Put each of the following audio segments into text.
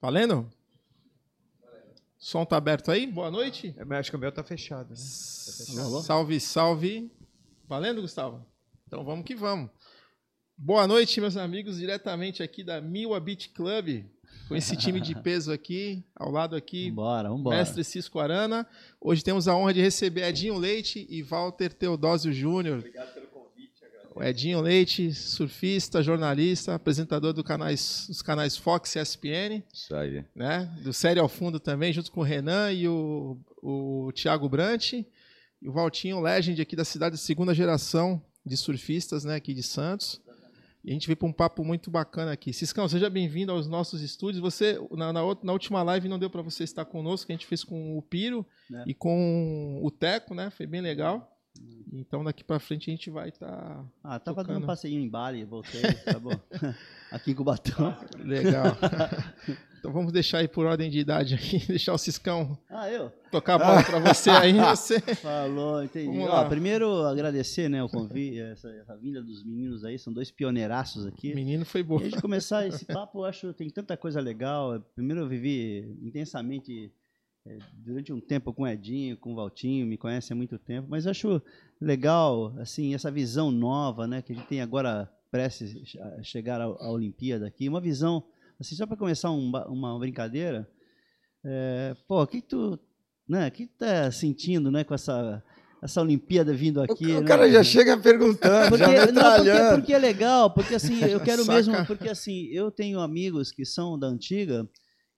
Valendo? Som tá aberto aí? Boa noite. É, mas acho que o meu tá fechado. Né? Tá fechado. Salve, salve. Valendo, Gustavo? Então vamos que vamos. Boa noite, meus amigos, diretamente aqui da Miwa Beach Club, com esse time de peso aqui, ao lado aqui, vambora, vambora. mestre Cisco Arana. Hoje temos a honra de receber Edinho Leite e Walter Teodósio Júnior. Obrigado pelo convite. O Edinho Leite, surfista, jornalista, apresentador do canais, dos canais Fox e ESPN. Isso aí. Né? Do Série ao Fundo também, junto com o Renan e o, o Thiago Brant. E o Valtinho Legend aqui da cidade de segunda geração de surfistas, né, aqui de Santos. E a gente veio para um papo muito bacana aqui. Ciscão, seja bem-vindo aos nossos estúdios. Você, na, na, na última live não deu para você estar conosco, que a gente fez com o Piro é. e com o Teco, né? Foi bem legal. Então daqui para frente a gente vai estar. Tá ah, tava tocando. dando um passeio em Bali, voltei, tá bom. aqui em Cubatão. Legal. Então vamos deixar aí por ordem de idade aqui, deixar o Ciscão ah, eu? tocar a bola para você aí. Você... Falou, entendi. Ó, primeiro agradecer né, o convite, essa, essa, vinda dos meninos aí, são dois pioneiraços aqui. Menino foi bom. Antes de começar esse papo, eu acho que tem tanta coisa legal. Primeiro eu vivi intensamente durante um tempo com o Edinho, com o Valtinho, me conhece há muito tempo, mas eu acho legal assim essa visão nova, né, que a gente tem agora prestes a chegar à Olimpíada aqui, uma visão Assim, só para começar um, uma brincadeira, é, pô, o que, tu, né, que tá sentindo, né, com essa essa Olimpíada vindo aqui. O, o né? cara já chega perguntando, porque, já não, porque, porque, é legal, porque assim, eu quero mesmo, porque assim, eu tenho amigos que são da antiga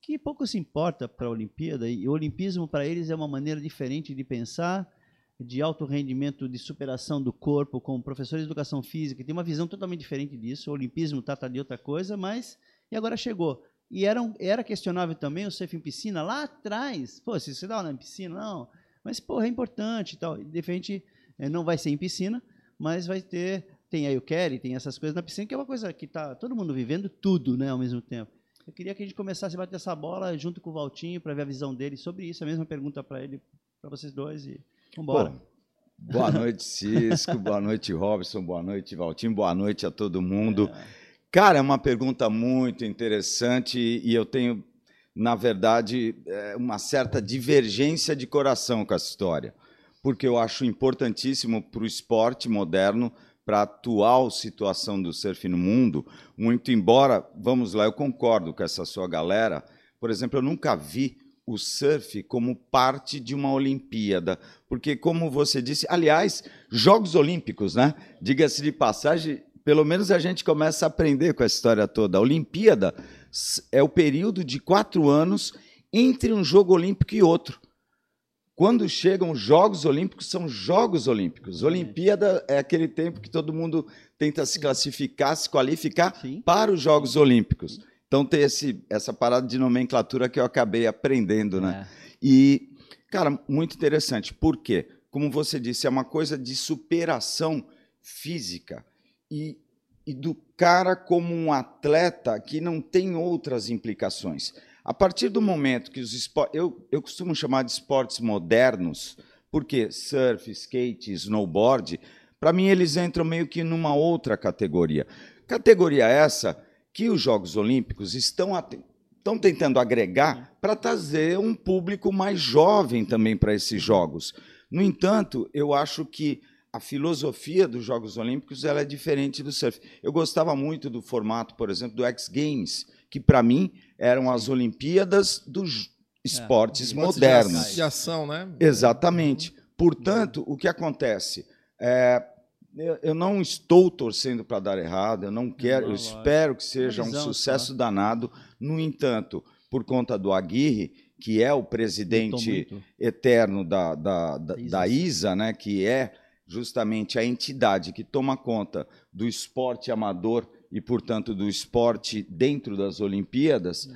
que pouco se importa para a Olimpíada e o olimpismo para eles é uma maneira diferente de pensar, de alto rendimento, de superação do corpo, como professores de educação física, tem uma visão totalmente diferente disso. O olimpismo trata de outra coisa, mas e agora chegou. E era, era questionável também o surf em piscina lá atrás. Pô, se você dá aula em piscina, não. Mas, porra, é importante e tal. De repente, é, não vai ser em piscina, mas vai ter. Tem aí o Kerry, tem essas coisas na piscina, que é uma coisa que está todo mundo vivendo tudo né, ao mesmo tempo. Eu queria que a gente começasse a bater essa bola junto com o Valtinho para ver a visão dele sobre isso. A mesma pergunta para ele, para vocês dois. E vamos embora. Boa noite, Cisco. boa noite, Robson. Boa noite, Valtinho. Boa noite a todo mundo. É. Cara, é uma pergunta muito interessante e eu tenho, na verdade, é, uma certa divergência de coração com essa história, porque eu acho importantíssimo para o esporte moderno, para a atual situação do surf no mundo, muito embora, vamos lá, eu concordo com essa sua galera. Por exemplo, eu nunca vi o surf como parte de uma Olimpíada, porque, como você disse, aliás, Jogos Olímpicos, né? Diga-se de passagem, pelo menos a gente começa a aprender com essa história toda. A Olimpíada é o período de quatro anos entre um jogo olímpico e outro. Quando chegam os Jogos Olímpicos, são Jogos Olímpicos. Olimpíada é aquele tempo que todo mundo tenta se classificar, se qualificar Sim. para os Jogos Olímpicos. Então tem esse, essa parada de nomenclatura que eu acabei aprendendo, né? É. E, cara, muito interessante. Por quê? Como você disse, é uma coisa de superação física e, e do cara como um atleta que não tem outras implicações. A partir do momento que os esportes. Eu, eu costumo chamar de esportes modernos, porque surf, skate, snowboard, para mim eles entram meio que numa outra categoria. Categoria essa que os Jogos Olímpicos estão, estão tentando agregar para trazer um público mais jovem também para esses Jogos. No entanto, eu acho que a filosofia dos Jogos Olímpicos ela é diferente do surf. Eu gostava muito do formato, por exemplo, do X Games, que para mim eram as Olimpíadas dos esportes é, modernos. De ação, né? Exatamente. Portanto, o que acontece? É, eu não estou torcendo para dar errado, eu não quero, eu espero que seja um sucesso danado. No entanto, por conta do Aguirre, que é o presidente eterno da, da, da, da ISA, né, que é justamente a entidade que toma conta do esporte amador e, portanto, do esporte dentro das Olimpíadas,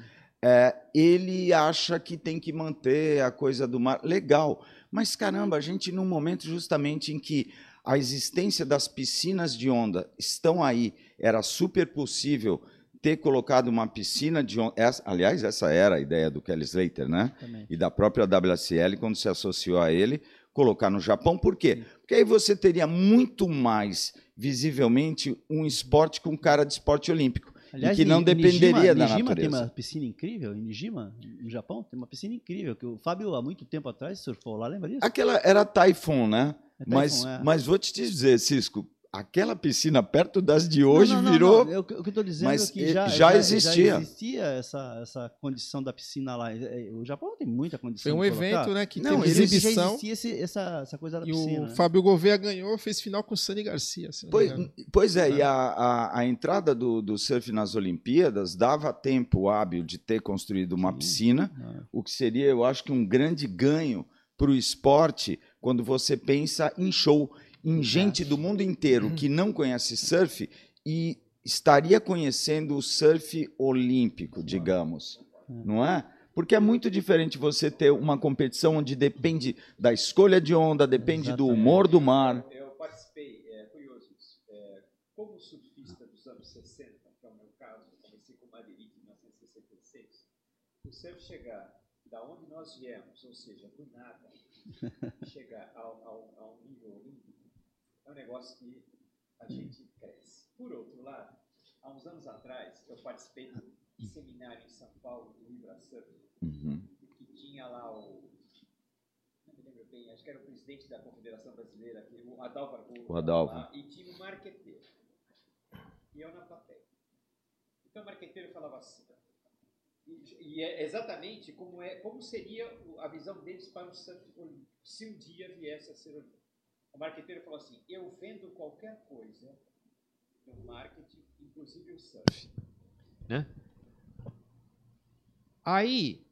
é, ele acha que tem que manter a coisa do mar. Legal, mas caramba, a gente, num momento justamente em que a existência das piscinas de onda estão aí, era super possível ter colocado uma piscina de onda. Essa, aliás, essa era a ideia do Kelly Slater, né? Também. E da própria WSL, quando se associou a ele, colocar no Japão. Por quê? Porque aí você teria muito mais visivelmente um esporte com cara de esporte olímpico. Aliás, e que não dependeria Nijima, da Nijima tem natureza. uma piscina incrível, em Nijima, no Japão, tem uma piscina incrível, que o Fábio, há muito tempo atrás, surfou lá, lembra disso? Aquela era Typhoon, né? É mas, é. mas vou te dizer, Cisco, aquela piscina perto das de hoje Não, não, virou. não, eu- O que eu estou dizendo Mas é que já, já existia. existia essa, essa condição da piscina lá. Eh, O Japão tem muita condição Foi um evento, né, que Não, exibição. Já existia esse- essa, essa coisa da E piscina. o né? Fábio Gouveia ganhou, fez final com o Sani Garcia. Pois, pois é, e a, a, a entrada do, do surf nas Olimpíadas dava tempo hábil de ter construído uma Sim. piscina, Ah, o que seria, eu acho que, um grande ganho para o esporte quando você pensa em show, em gente do mundo inteiro que não conhece surf e estaria conhecendo o surf olímpico, digamos, não é? Porque é muito diferente você ter uma competição onde depende da escolha de onda, depende do Exatamente. humor do mar. Eu participei, é curioso isso. É, como surfista dos anos 60, que é o meu caso, eu comecei com Madeirite em 1966, o surf chegar da onde nós viemos, ou seja, do nada, chegar ao, ao, ao nível olímpico, é um negócio que a gente cresce. Por outro lado, há uns anos atrás, eu participei de um seminário em São Paulo do Libra Uhum. que tinha lá o. Não me lembro bem, acho que era o presidente da Confederação Brasileira, aqui, o Adalvo. O Adalvo. lá, e tinha um marqueteiro. E eu na plateia. Então o marqueteiro falava assim. E, e é exatamente como, é, como seria a visão deles para o surf olímpico, se um dia viesse a ser olímpico. O marqueteiro falou assim: eu vendo qualquer coisa no marketing, inclusive o surf. Aí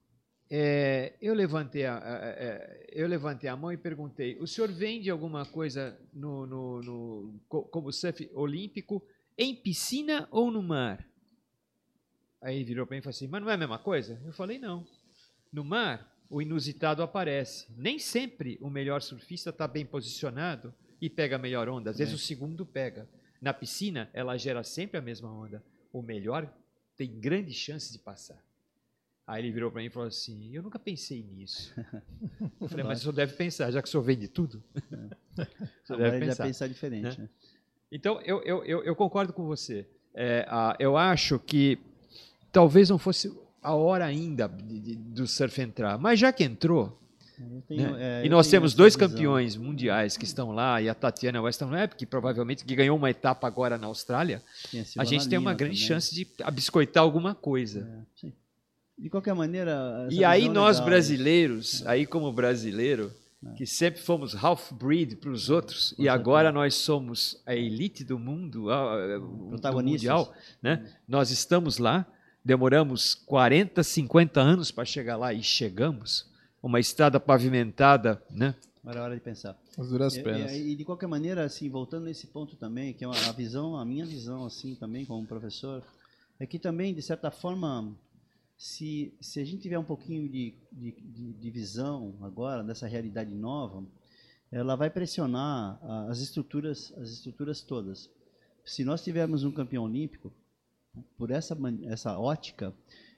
é, eu, levantei a, a- eu levantei a mão e perguntei: o senhor vende alguma coisa no, no- no- co- como surf olímpico em piscina ou no mar? Aí virou para mim e falou assim: mas não é a mesma coisa? Eu falei: não. No mar, o inusitado aparece. Nem sempre o melhor surfista está bem posicionado e pega a melhor onda. Às vezes o segundo pega. Na piscina, ela gera sempre a mesma onda. O melhor tem grandes chances de passar. Aí ele virou para mim e falou assim: Eu nunca pensei nisso. Eu falei, mas o senhor deve pensar, já que o senhor vende tudo. O senhor Agora deve pensar. pensar diferente. né? Então, eu, eu, eu, eu concordo com você. É, ah, eu acho que talvez não fosse a hora ainda de- de- do surf entrar, mas já que entrou, tenho- né? é, e nós temos dois visão. campeões mundiais que estão lá, e a Tatiana Weston que provavelmente que ganhou uma etapa agora na Austrália, a gente tem uma grande também. chance de abiscoitar alguma coisa. É. De qualquer maneira. E aí é nós legal, brasileiros, aí como brasileiro, É. que sempre fomos half-breed para os outros, e certeza. agora nós somos a elite do mundo, a- a- Protagonistas. mundial, né? Nós estamos lá, demoramos 40, 50 anos para chegar lá e chegamos. Uma estrada pavimentada, né? Agora é hora de pensar. As duras E, penas. e- e de qualquer maneira, assim, voltando nesse ponto também, que é uma, a visão, a minha visão, assim, também como professor, é que também, de certa forma, se, se a gente tiver um pouquinho de, de, de- de visão agora dessa realidade nova, ela vai pressionar a- as estruturas, as estruturas todas. Se nós tivermos um campeão olímpico, por essa, essa ótica,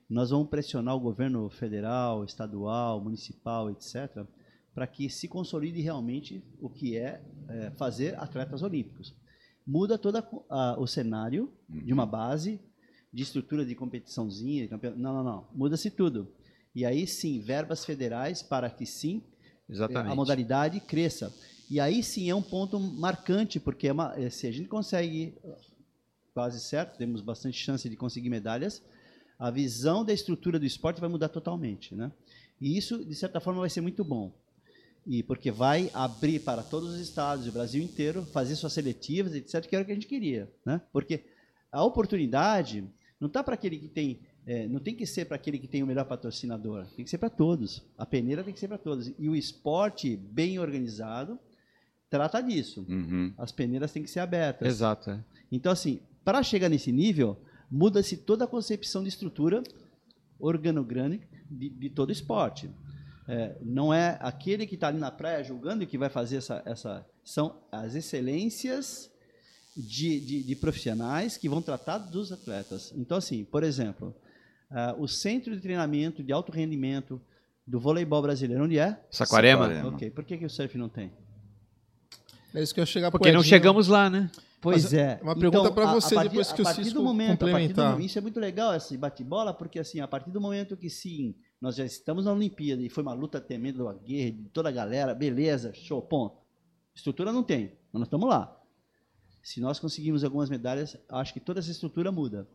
nós vamos pressionar o governo federal, estadual, municipal, etc., para que se consolide realmente o que é, é, fazer atletas olímpicos. Muda todo o cenário de uma base, de estrutura de competiçãozinha, de campeon- não, não, não, muda-se tudo. E aí sim, verbas federais para que sim Exatamente. a modalidade cresça. E aí sim é um ponto marcante, porque é uma- é, se a gente consegue, quase certo, temos bastante chance de conseguir medalhas, a visão da estrutura do esporte vai mudar totalmente. Né? E isso, de certa forma, vai ser muito bom. E porque vai abrir para todos os estados, o Brasil inteiro, fazer suas seletivas, etc., que era o que a gente queria. Né? Porque a oportunidade não está para aquele que tem é, não tem que ser para aquele que tem o melhor patrocinador, tem que ser para todos. A peneira tem que ser para todos. E o esporte bem organizado trata disso. Uhum. As peneiras têm que ser abertas. Exato. é. Então, assim, para chegar nesse nível, muda-se toda a concepção de estrutura organograma de, de todo esporte. É, não é aquele que está ali na praia julgando que vai fazer essa, essa. São as excelências de, de, de profissionais que vão tratar dos atletas. Então, assim, por exemplo, ah, o centro de treinamento de alto rendimento do voleibol brasileiro, onde é? Saquarema? Saquarema. Ok. Por que, que o surf não tem? É isso que eu ia chegar Porque não Edinho. chegamos lá, né? Pois Mas é. uma pergunta pra a- a você, partir- depois que a o partir Cisco do momento, a partir do complementar. momento- isso é muito legal, esse bate-bola, porque assim, a partir do momento que sim, nós já estamos na Olimpíada e foi uma luta tremenda, uma guerra de toda a galera, beleza, show, ponto. Estrutura não tem, mas nós estamos lá. Se nós conseguirmos algumas medalhas, acho que toda essa estrutura muda.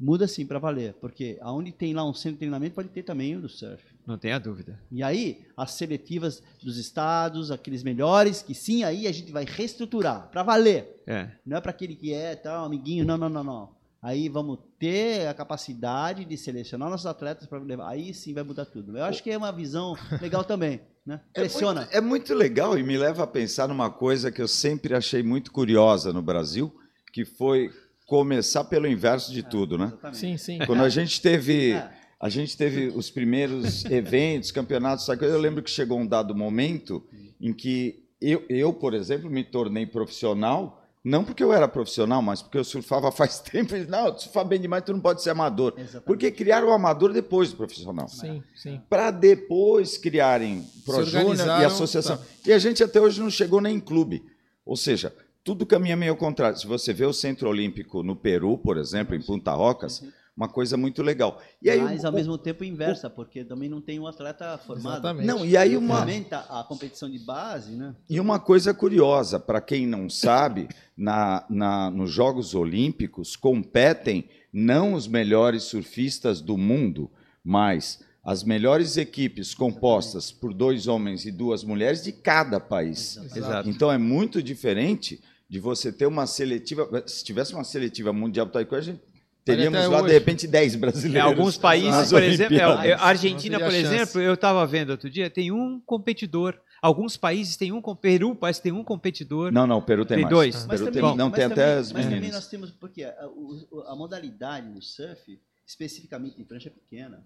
Muda sim para valer, porque aonde tem lá um centro de treinamento pode ter também o do surf. Não tenha dúvida. E aí, as seletivas dos estados, aqueles melhores, que sim, aí a gente vai reestruturar para valer. É. Não é para aquele que é tal, amiguinho, não, não, não, não. Aí vamos ter a capacidade de selecionar nossos atletas para levar. Aí sim vai mudar tudo. Eu acho que é uma visão legal também, né? Pressiona. É muito, é muito legal e me leva a pensar numa coisa que eu sempre achei muito curiosa no Brasil, que foi começar pelo inverso de tudo, né? Exatamente. Sim, sim. Quando a gente teve, É. a gente teve os primeiros eventos, campeonatos, essa coisa, eu lembro que chegou um dado momento em que eu, eu, por exemplo, me tornei profissional, não porque eu era profissional, mas porque eu surfava faz tempo. E, não, tu surfar bem demais, tu não pode ser amador. Exatamente. Porque criaram o amador depois do profissional. Sim, sim. Para depois criarem Pro Júnior e associação. tá. E a gente até hoje não chegou nem em clube. Ou seja, tudo caminha meio ao contrário. Se você vê o Centro Olímpico no Peru, por exemplo, em Punta Rocas, uma coisa muito legal. E aí, Mas o- ao mesmo tempo inversa, porque também não tem um atleta formado. Exatamente. Não, e aí uma, Fomenta a competição de base, né? E uma coisa curiosa, para quem não sabe, na, na- nos Jogos Olímpicos competem não os melhores surfistas do mundo, mas as melhores equipes compostas por dois homens e duas mulheres de cada país. Exato. Então é muito diferente de você ter uma seletiva. Se tivesse uma seletiva mundial do taekwondo, a gente teríamos lá, de repente, 10 Em brasileiros. alguns países, nas por exemplo, é, Olimpíadas. é, a Argentina, por exemplo, eu estava vendo outro dia, tem um competidor. Alguns países têm um, Peru parece que tem um competidor. Não, não, o Peru tem, Tem mais. dois. Mas Peru também, tem, não, mas tem também- até as Mas também meninas. nós temos, porque a, o- a modalidade do surf, especificamente em prancha pequena,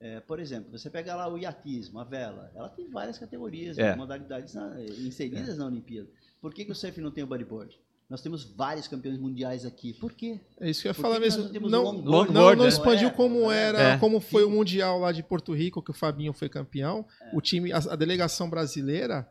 é, por exemplo, você pega lá o iatismo, a vela, ela tem várias categorias, É. modalidades na- inseridas na Olimpíada. Por que, que o surf não tem o bodyboard? Nós temos vários campeões mundiais aqui. Por quê? É isso que eu ia Por falar que mesmo. não Não, longboard? não, Longboard, não né? expandiu É, como era, é. como foi o Mundial lá de Porto Rico, que o Fabinho foi campeão. O time, a, a delegação brasileira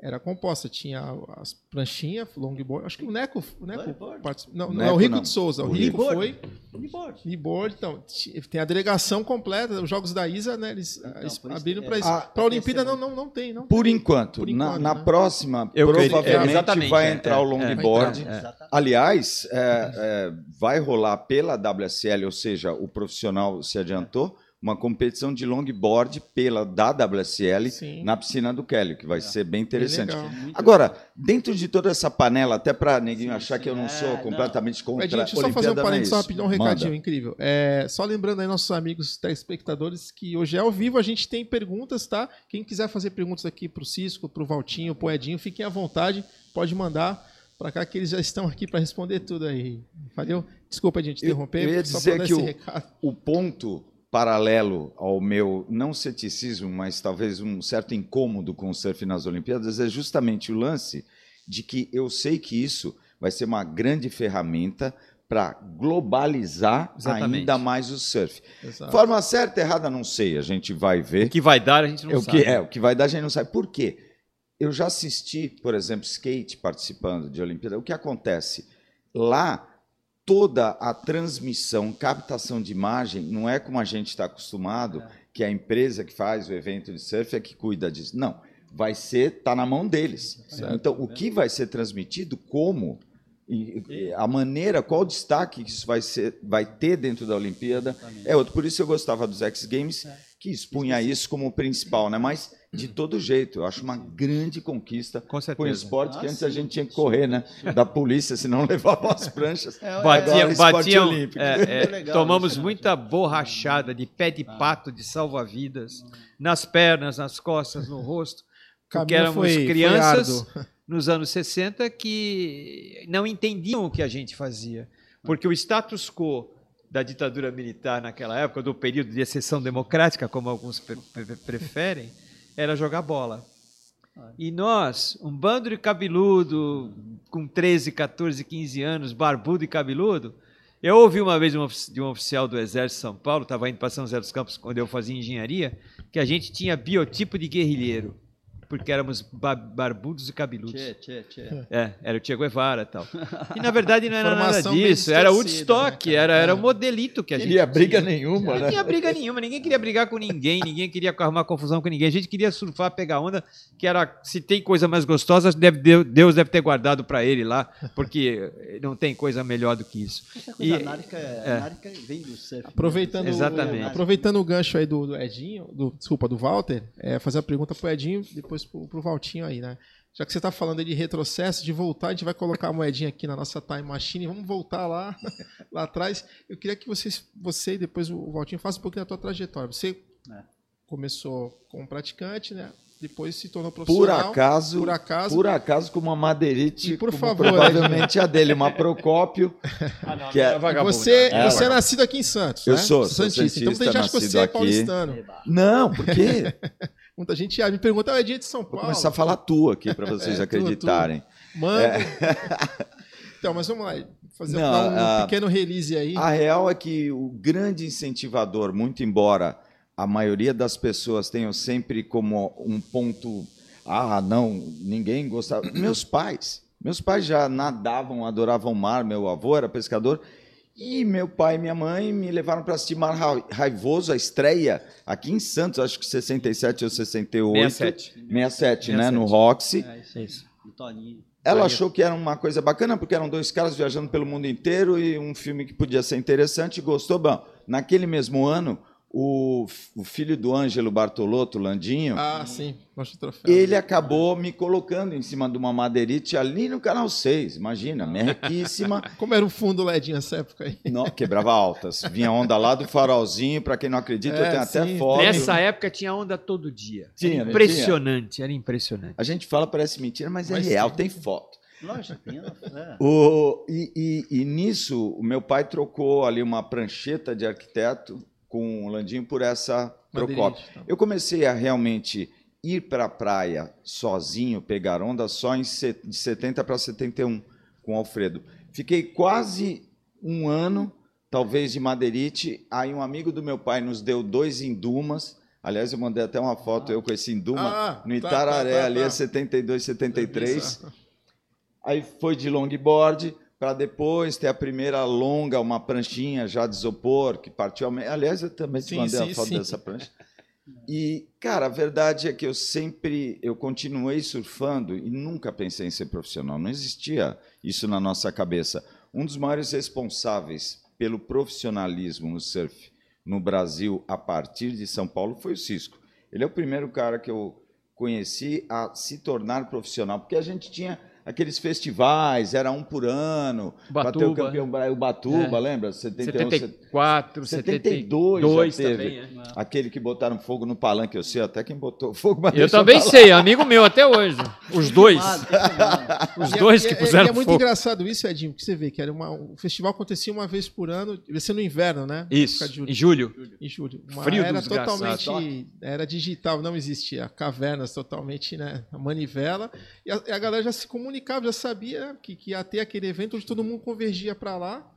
era composta. Tinha as pranchinhas, longboard. Acho que o Neco. O Neco participou. Não, não, Neco é o Rico não. de Souza. O O Rico foi. Bodyboard. Kneeboard, então, tem a delegação completa, os jogos da ISA, né? Eles Então, eles isso abriram que- para é. isso. Ah, para a Olimpíada é não, não, não tem, não. Por enquanto. Por na enquanto, na né? próxima, Eu provavelmente exatamente, vai é, entrar é, o é. longboard. Aliás, é, é, vai rolar pela WSL, ou seja, o profissional se adiantou, uma competição de longboard pela da WSL Sim. na piscina do Kelly, que vai ser bem interessante. legal. Agora, dentro de toda essa panela, até para neguinho Sim, achar que eu não é, sou não. completamente contra Edinho, deixa eu a só fazer um não é parênteses só rapidão, um recadinho Manda. incrível. É, só lembrando aí nossos amigos telespectadores que hoje é ao vivo, a gente tem perguntas, tá? Quem quiser fazer perguntas aqui pro Cisco, pro Valtinho, pro Edinho, fiquem à vontade, pode mandar para cá que eles já estão aqui para responder tudo aí. Valeu? Desculpa, gente, Eu- interromper. eu ia só dizer que esse o- recado. o ponto paralelo ao meu não ceticismo, mas talvez um certo incômodo com o surf nas Olimpíadas é justamente o lance de que eu sei que isso vai ser uma grande ferramenta para globalizar Exatamente. ainda mais o surf. Exato. Forma certa, errada, não sei, a gente vai ver. O que vai dar, a gente não É o sabe. que é, o que vai dar a gente não sabe. Por quê? Eu já assisti, por exemplo, skate participando de Olimpíada. O que acontece? Lá, toda a transmissão, captação de imagem, não é como a gente está acostumado, que a empresa que faz o evento de surf é que cuida disso. Não. Vai ser, está na mão deles. Certo. Então, o que vai ser transmitido, como, e, a maneira, qual o destaque que isso vai, ser, vai ter dentro da Olimpíada, é outro. Por isso eu gostava dos X Games, que expunha isso como principal, né? Mas de todo jeito, eu acho uma grande conquista Com com o esporte que Ah, antes a sim. gente tinha que correr, né? Da polícia, senão levavam as pranchas. É, Batia, batiam, olímpico. é, é, Muito legal tomamos isso, né? muita borrachada de pé de pato de salva-vidas nas pernas, nas costas, no rosto, porque éramos foi- foi crianças árduo. nos anos 60 que não entendiam o que a gente fazia, porque o status quo da ditadura militar naquela época, do período de exceção democrática, como alguns pre- pre- preferem, era jogar bola. E nós, um bando de cabeludo, com 13, 14, 15 anos, barbudo e cabeludo, eu ouvi uma vez de um oficial do Exército de São Paulo, estava indo para São José dos Campos, quando eu fazia engenharia, que a gente tinha biotipo de guerrilheiro. Porque éramos ba- barbudos e cabeludos. Tchê, tchê, tchê. É, era o Che Guevara e tal. E na verdade não era nada Informação disso, era Woodstock, né, era, era o É. modelito que a gente Queria briga tinha. nenhuma, Não né? tinha briga nenhuma, ninguém queria brigar com ninguém, ninguém queria arrumar confusão com ninguém. A gente queria surfar, pegar onda, que era se tem coisa mais gostosa, deve- Deus deve ter guardado para ele lá, porque não tem coisa melhor do que isso. Essa coisa E- anárquica, é. anárquica vem do surf. né? Aproveitando, Exatamente. O, aproveitando o gancho aí do, do Edinho, do, desculpa, do Walter, é, fazer a pergunta pro Edinho e depois pro, pro Valtinho aí, né? Já que você está falando aí de retrocesso, de voltar, a gente vai colocar a moedinha aqui na nossa time machine, vamos voltar lá, lá atrás. Eu queria que vocês, você e depois o Valtinho faça um pouquinho da tua trajetória. Você É. começou como praticante, né? Depois se tornou Por profissional. acaso, por acaso. por acaso com uma madeirite, E por como favor, provavelmente a dele, uma Procópio, que é, Você, É, você é nascido aqui em Santos, Eu né? sou, sou Santista. Então santista, tem gente acha que você nascido é aqui. paulistano. Não, por quê? Muita gente ah, me pergunta, é dia de São Vou Paulo. começar a falar tu aqui para vocês É, tu, acreditarem. Mano. então, mas vamos lá. Fazer Não, dar um ah, pequeno release aí. A real é que o grande incentivador, muito embora a maioria das pessoas tenham sempre como um ponto, ah, não, ninguém gostava. Meus pais, meus pais já nadavam, adoravam o mar, meu avô era pescador. E meu pai e minha mãe me levaram para assistir Mar Ra- Raivoso, a estreia, aqui em Santos, acho que 67 ou 68. 67. 67, né? 67. No Roxy. É isso aí. O Toninho. Ela achou que era uma coisa bacana, porque eram dois caras viajando pelo mundo inteiro e um filme que podia ser interessante, gostou. Bom, naquele mesmo ano, o, o filho do Ângelo Bartolotto, Landinho, Ah, sim. Mostra o troféu. ele acabou me colocando em cima de uma madeirite ali no Canal 6, imagina, merrequíssima. Como era o fundo ledinho nessa época aí? Não, quebrava altas. Vinha onda lá do farolzinho, para quem não acredita, É, eu tenho até sim. foto. Nessa época tinha onda todo dia. Tinha, não impressionante, era impressionante. A gente fala, parece mentira, mas, Mas é real, sim. tem foto. Lógico, tem. É. O, e, e- e nisso, o meu pai trocou ali uma prancheta de arquiteto com o Landinho por essa Procópio. Tá. Eu comecei a realmente ir para a praia sozinho, pegar onda, só em de 70 para 71 com o Alfredo. Fiquei quase um ano, talvez, de madeirite. Aí um amigo do meu pai nos deu dois indumas. Aliás, eu mandei até uma foto eu com esse induma Ah, no tá, Itararé, tá, tá, ali tá. é 72, 73. Isso. Aí foi de longboard para depois ter a primeira longa, uma pranchinha já de isopor, que partiu. Aliás, eu também te Sim, mandei sim, a foto sim. dessa prancha. E, cara, a verdade é que eu sempre, eu continuei surfando e nunca pensei em ser profissional. Não existia isso na nossa cabeça. Um dos maiores responsáveis pelo profissionalismo no surf no Brasil a partir de São Paulo foi o Cisco. Ele é o primeiro cara que eu conheci a se tornar profissional, porque a gente tinha aqueles festivais, era um por ano, para ter o campeão Bra- o Batuba, É. lembra? 71, 74, 72 72 já teve. também. é. Aquele que botaram fogo no palanque, eu sei até quem botou fogo, mas Eu também sei, amigo meu até hoje. Os dois. Os é- dois que é- puseram e é muito fogo. engraçado isso, Edinho, que você vê que era uma, o festival acontecia uma vez por ano, devia ser no inverno, né? Isso, em julho. em julho. Uma Frio era totalmente era digital, não existia cavernas totalmente, né, a manivela. E a, e a galera já se comunicava, já sabia que, que ia ter aquele evento onde todo mundo convergia para lá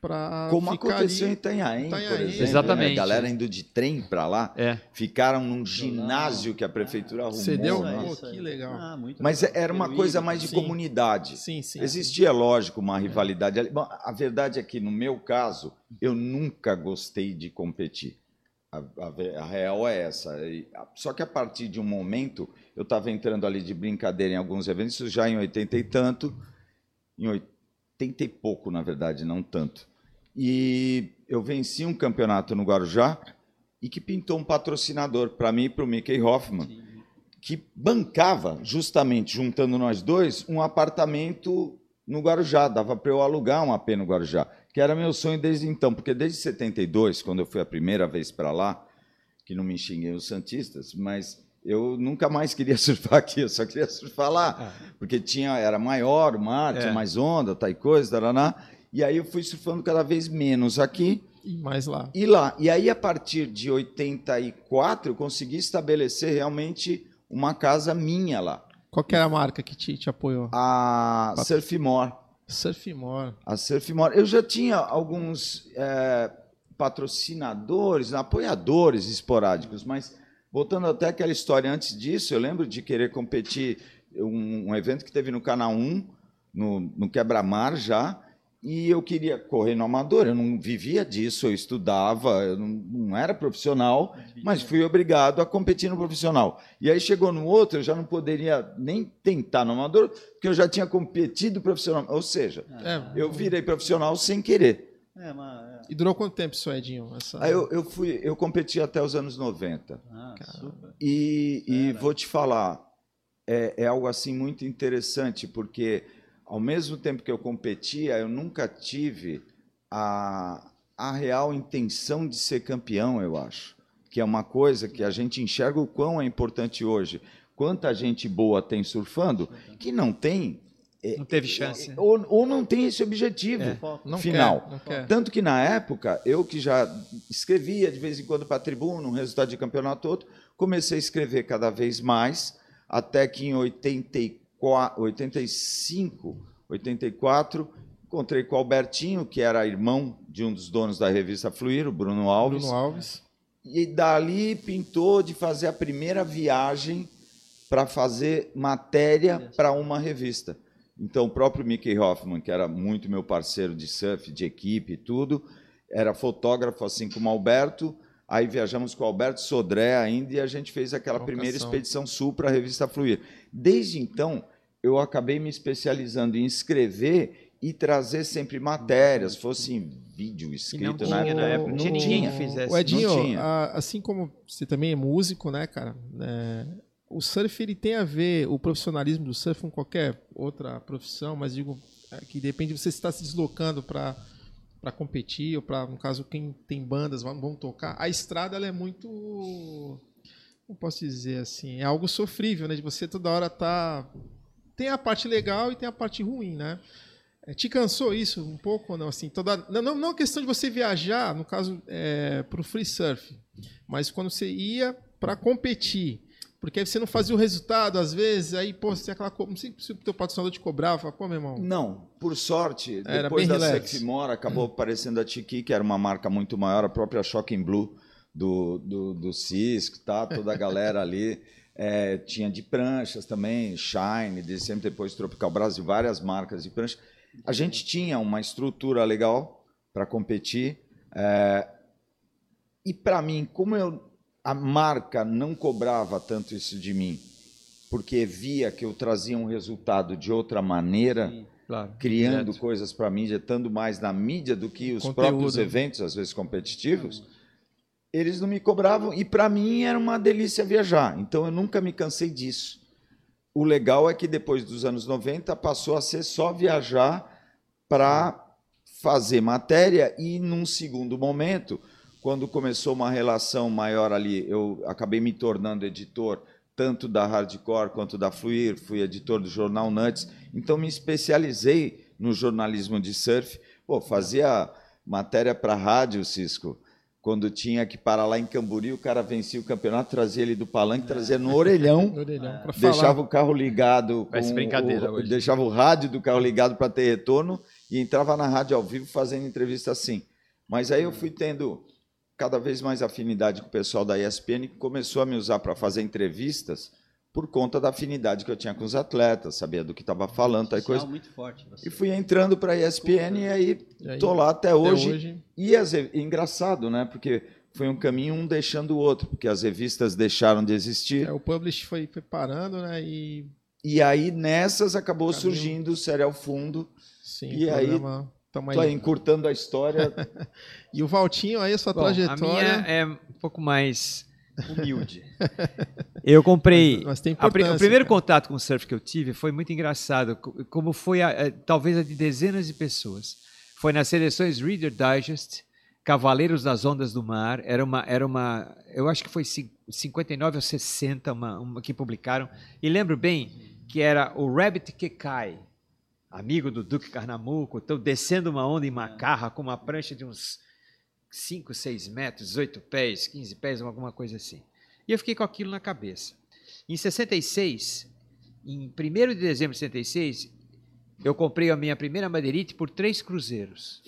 para Como ficar aconteceu ali. em Itanhaém, por Itanhaém. exemplo. Exatamente. né? A galera indo de trem para lá, É. ficaram num ginásio que a prefeitura arrumou. Você deu? né? Pô, que legal. Ah, muito Mas legal. era uma Pelo coisa mais de Sim. comunidade. Sim, sim. Existia, lógico, uma rivalidade ali. Bom, a verdade é que, no meu caso, eu nunca gostei de competir. A, a a real é essa. E, a- Só que a partir de um momento, eu estava entrando ali de brincadeira em alguns eventos, isso já em 80 e tanto, em 80 e pouco, na verdade, não tanto. E eu venci um campeonato no Guarujá e que pintou um patrocinador para mim e para o Mickey Hoffman que bancava, justamente juntando nós dois, um apartamento no Guarujá. Dava para eu alugar um AP no Guarujá, que era meu sonho desde então, porque desde 72, quando eu fui a primeira vez para lá, que não me xinguem os Santistas, mas eu nunca mais queria surfar aqui, eu só queria surfar lá, porque tinha, era maior o mar, tinha É. mais onda, tal coisa, taraná, e aí eu fui surfando cada vez menos aqui, E mais lá. e lá. E aí, a partir de 84, eu consegui estabelecer realmente uma casa minha lá. Qual que era a marca que te, te apoiou? A Surfmore. Surfmore. A Surfmore. Eu já tinha alguns é, patrocinadores, apoiadores esporádicos, mas Voltando até aquela história antes disso, eu lembro de querer competir um, um evento que teve no Canal 1, no, no Quebra-Mar já, e eu queria correr no amador. Eu não vivia disso, eu estudava, eu não, não, era profissional, mas fui obrigado a competir no profissional. E aí chegou no outro, eu já não poderia nem tentar no amador, porque eu já tinha competido profissional. Ou seja, é, eu virei profissional sem querer. É, mas... É. E durou quanto tempo isso, Edinho? Essa... Aí eu, eu, fui, eu competi até os anos 90. Ah, e, e vou te falar, é, é algo assim muito interessante, porque ao mesmo tempo que eu competia, eu nunca tive a, a real intenção de ser campeão, eu acho. Que é uma coisa que a gente enxerga o quão é importante hoje. Quanta gente boa tem surfando que não tem. É, não teve chance. Ou, ou não tem esse objetivo é. final. Quer, quer. Tanto que na época, eu que já escrevia de vez em quando para a tribuna, um resultado de campeonato outro, comecei a escrever cada vez mais, até que em 84 85, 84, encontrei com o Albertinho, que era irmão de um dos donos da revista Fluir, o Bruno Alves. Bruno Alves. E dali pintou de fazer a primeira viagem para fazer matéria para uma revista. Então, o próprio Mickey Hoffman, que era muito meu parceiro de surf, de equipe e tudo, era fotógrafo, assim como o Alberto. Aí viajamos com o Alberto Sodré ainda e a gente fez aquela primeira expedição sul para a revista Fluir. Desde então, eu acabei me especializando em escrever e trazer sempre matérias, fosse em vídeo escrito não tinha, na época. Não, tinha ninguém que fizesse. O Edinho, a, assim como você também é músico, né, cara? É, o surf ele tem a ver, o profissionalismo do surf com qualquer outra profissão, mas digo é, que depende de você estar se deslocando para para competir ou para no caso quem tem bandas vão, vão tocar. A estrada ela é muito como posso dizer assim, é algo sofrível, né? De você toda hora tá tem a parte legal e tem a parte ruim, né? É, te cansou isso um pouco ou não? Assim, toda, não, não, não questão de você viajar, no caso, é, para o free surf, mas quando você ia para competir, porque aí você não fazia o resultado, às vezes, aí, pô, você tem aquela. Não sei se o teu patrocinador te cobrava, pô, meu irmão. Não, por sorte, Era depois da Seximora, acabou aparecendo a Tiki, que era uma marca muito maior, a própria Shocking Blue do, do, do Cisco, tá? Toda a galera ali. É, tinha de pranchas também, Shine, sempre depois Tropical Brasil, várias marcas de prancha. A gente tinha uma estrutura legal para competir. É, e para mim, como eu, a marca não cobrava tanto isso de mim, porque via que eu trazia um resultado de outra maneira, Sim, claro, criando direto. coisas para a mídia, estando mais na mídia do que os Conteúdo. próprios eventos, às vezes competitivos eles não me cobravam e para mim era uma delícia viajar. Então eu nunca me cansei disso. O legal é que depois dos anos 90 passou a ser só viajar para fazer matéria e num segundo momento, quando começou uma relação maior ali, eu acabei me tornando editor tanto da Hardcore quanto da Fluir, fui editor do jornal Nuts, então me especializei no jornalismo de surf. Pô, fazia matéria para rádio, Cisco quando tinha que parar lá em Camburi, o cara vencia o campeonato, trazia ele do palanque, trazia no orelhão, orelhão deixava falar. o carro ligado, com brincadeira o, hoje. deixava o rádio do carro ligado para ter retorno e entrava na rádio ao vivo fazendo entrevista assim. Mas aí eu fui tendo cada vez mais afinidade com o pessoal da ESPN, que começou a me usar para fazer entrevistas por conta da afinidade que eu tinha com os atletas, sabia do que estava falando, tal coisa. muito forte. Você. E fui entrando para a ESPN e aí estou lá até, até hoje. hoje. E as, engraçado, né? Porque foi um caminho um deixando o outro, porque as revistas deixaram de existir. É, o publish foi, foi parando, né? E... e aí nessas acabou caminho. surgindo o Serial Fundo. Sim, e aí Tamo aí. encurtando a história. e o Valtinho aí, a sua Bom, trajetória. A minha é um pouco mais humilde. Eu comprei. Mas, mas tem a, o primeiro cara. contato com o surf que eu tive foi muito engraçado, como foi a, a, é, talvez a de dezenas de pessoas. Foi nas seleções Reader Digest, Cavaleiros das Ondas do Mar. Era uma, era uma, eu acho que foi 59 ou 60 uma, uma que publicaram. E lembro bem que era o Rabbit Kekai, amigo do Duque Carnamuco, então descendo uma onda em Macarra com uma prancha de uns 5, 6 metros, 8 pés, 15 pés, alguma coisa assim. E eu fiquei com aquilo na cabeça. Em 66, em 1 de dezembro de 66, eu comprei a minha primeira madeirite por três cruzeiros.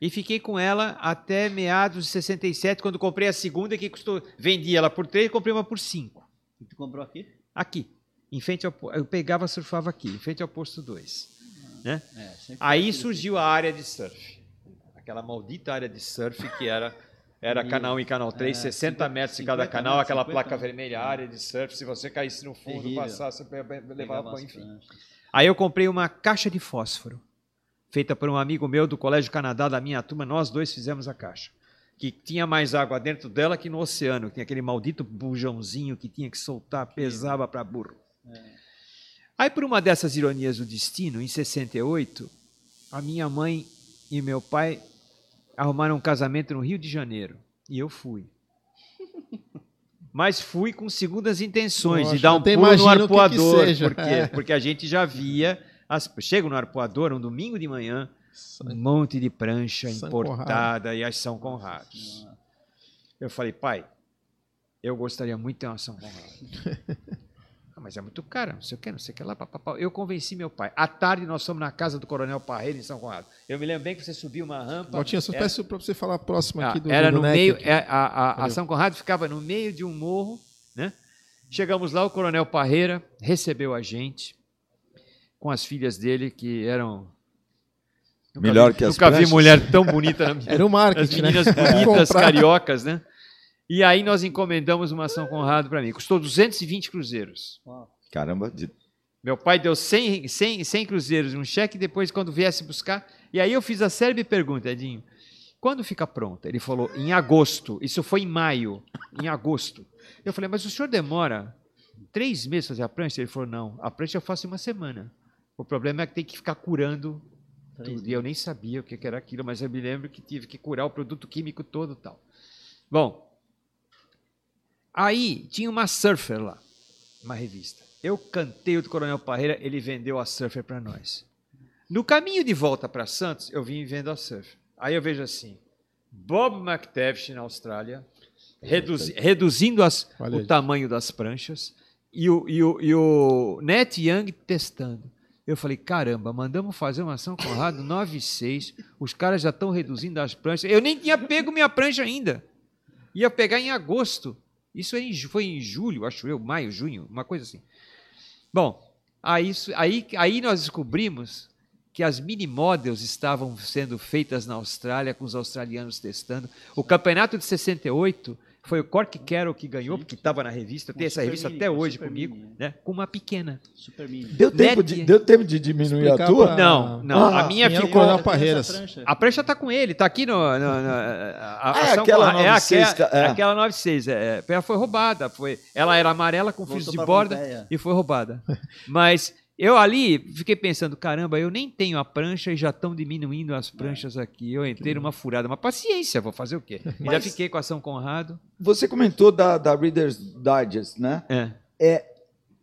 E fiquei com ela até meados de 67, quando comprei a segunda, que custou. Vendi ela por 3 e comprei uma por 5. E tu comprou aqui? Aqui. Em frente ao, eu pegava surfava aqui, em frente ao posto 2. Né? É, Aí surgiu a área de surf. Aquela maldita área de surf que era. Era canal 1 e canal 3, é, 60 50 metros de cada 50 canal, metros, aquela 50 placa vermelha, área de surf. Se você caísse no fundo, Terrível. passasse, você levava as enfim. Aí eu comprei uma caixa de fósforo, feita por um amigo meu do Colégio Canadá, da minha turma. Nós dois fizemos a caixa. Que tinha mais água dentro dela que no oceano. que Tinha aquele maldito bujãozinho que tinha que soltar, pesava para burro. Aí, por uma dessas ironias do destino, em 68, a minha mãe e meu pai arrumaram um casamento no Rio de Janeiro. E eu fui. Mas fui com segundas intenções de Poxa, dar um até pulo no o que que arpoador. seja. Por quê? É. Porque a gente já via. As... Chego no arpoador um domingo de manhã, um monte de prancha São importada e as São Conrados. Eu falei, pai, eu gostaria muito de ter uma São Conrado. ah, mas é muito cara, não sei o que, não sei o que lá. Papapá. Eu convenci meu pai. À tarde nós fomos na casa do Coronel Parreira em São Conrado. Eu me lembro bem que você subiu uma rampa. Valtinho, só era- peço para você falar próximo ah, aqui do era do no NEC meio, é, a, a- a. São Conrado ficava no meio de um morro, né? Chegamos lá, o Coronel Parreira recebeu a gente com as filhas dele que eram Nunca Melhor vi, que as Nunca vi pranchas. mulher tão bonita na minha Era o As marketing, né? meninas bonitas, Comprar. cariocas, né? E aí nós encomendamos uma São Conrado para mim. Custou 220 cruzeiros. Caramba, de- Meu pai deu 100, 100, 100 cruzeiros, um cheque, depois, quando viesse buscar. E aí eu fiz a célebre pergunta, Edinho, quando fica pronta? Ele falou, em agosto. Isso foi em maio, em agosto. Eu falei, mas o senhor demora três meses para fazer a prancha? Ele falou, não, a prancha eu faço em uma semana. O problema é que tem que ficar curando tudo. E eu nem sabia o que que era aquilo, mas eu me lembro que tive que curar o produto químico todo e tal. Bom, aí tinha uma surfer lá, uma revista. Eu cantei o do Coronel Parreira, ele vendeu a surfer para nós. No caminho de volta para Santos, eu vim vendo a surfer. Aí eu vejo assim, Bob McTavish na Austrália, reduzi- reduzindo as- o tamanho das pranchas, e o, e, o, e o Net Young testando. Eu falei, caramba, mandamos fazer uma São Conrado 9,6, os caras já estão reduzindo as pranchas. Eu nem tinha pego minha prancha ainda. Ia pegar em agosto. Isso é em foi em julho, acho eu, maio, junho, uma coisa assim. Bom, aí, aí, aí nós descobrimos que as mini models estavam sendo feitas na Austrália, com os australianos testando. O campeonato de 68 foi o Cork Carroll que ganhou, porque estava na revista, eu tenho essa revista Mini, até hoje comigo, Mini, né, com uma pequena. Super mini. Deu tempo, de, deu tempo de diminuir a tua? pra- Não, não, Ah, a minha o ficou... Coronel Parreiras. A prancha está com ele, está aqui no. no- no- a, a é aquela com- é 96, aquela, é. aquela 96. É, é, ela foi roubada. Foi, ela era amarela com fios de borda e foi roubada. Mas eu ali fiquei pensando: caramba, eu nem tenho a prancha e já estão diminuindo as pranchas aqui. Eu entrei numa furada. Mas paciência, vou fazer o quê? Mas- fiquei com a São Conrado. Você comentou da, da Reader's Digest, né? É.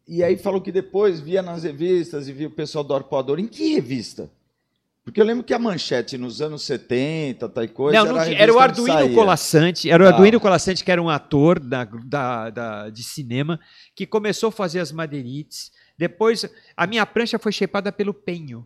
E aí falou que depois via nas revistas e via o pessoal do Arpoador. Em que revista? Porque eu lembro que a manchete nos anos 70, tal e coisa, Não, não era, era o Arduino. Colassante, era o Ah. Arduino Colassante, que era um ator da, da, da- de cinema, que começou a fazer as madeirites. Depois, a minha prancha foi shapeada pelo penho.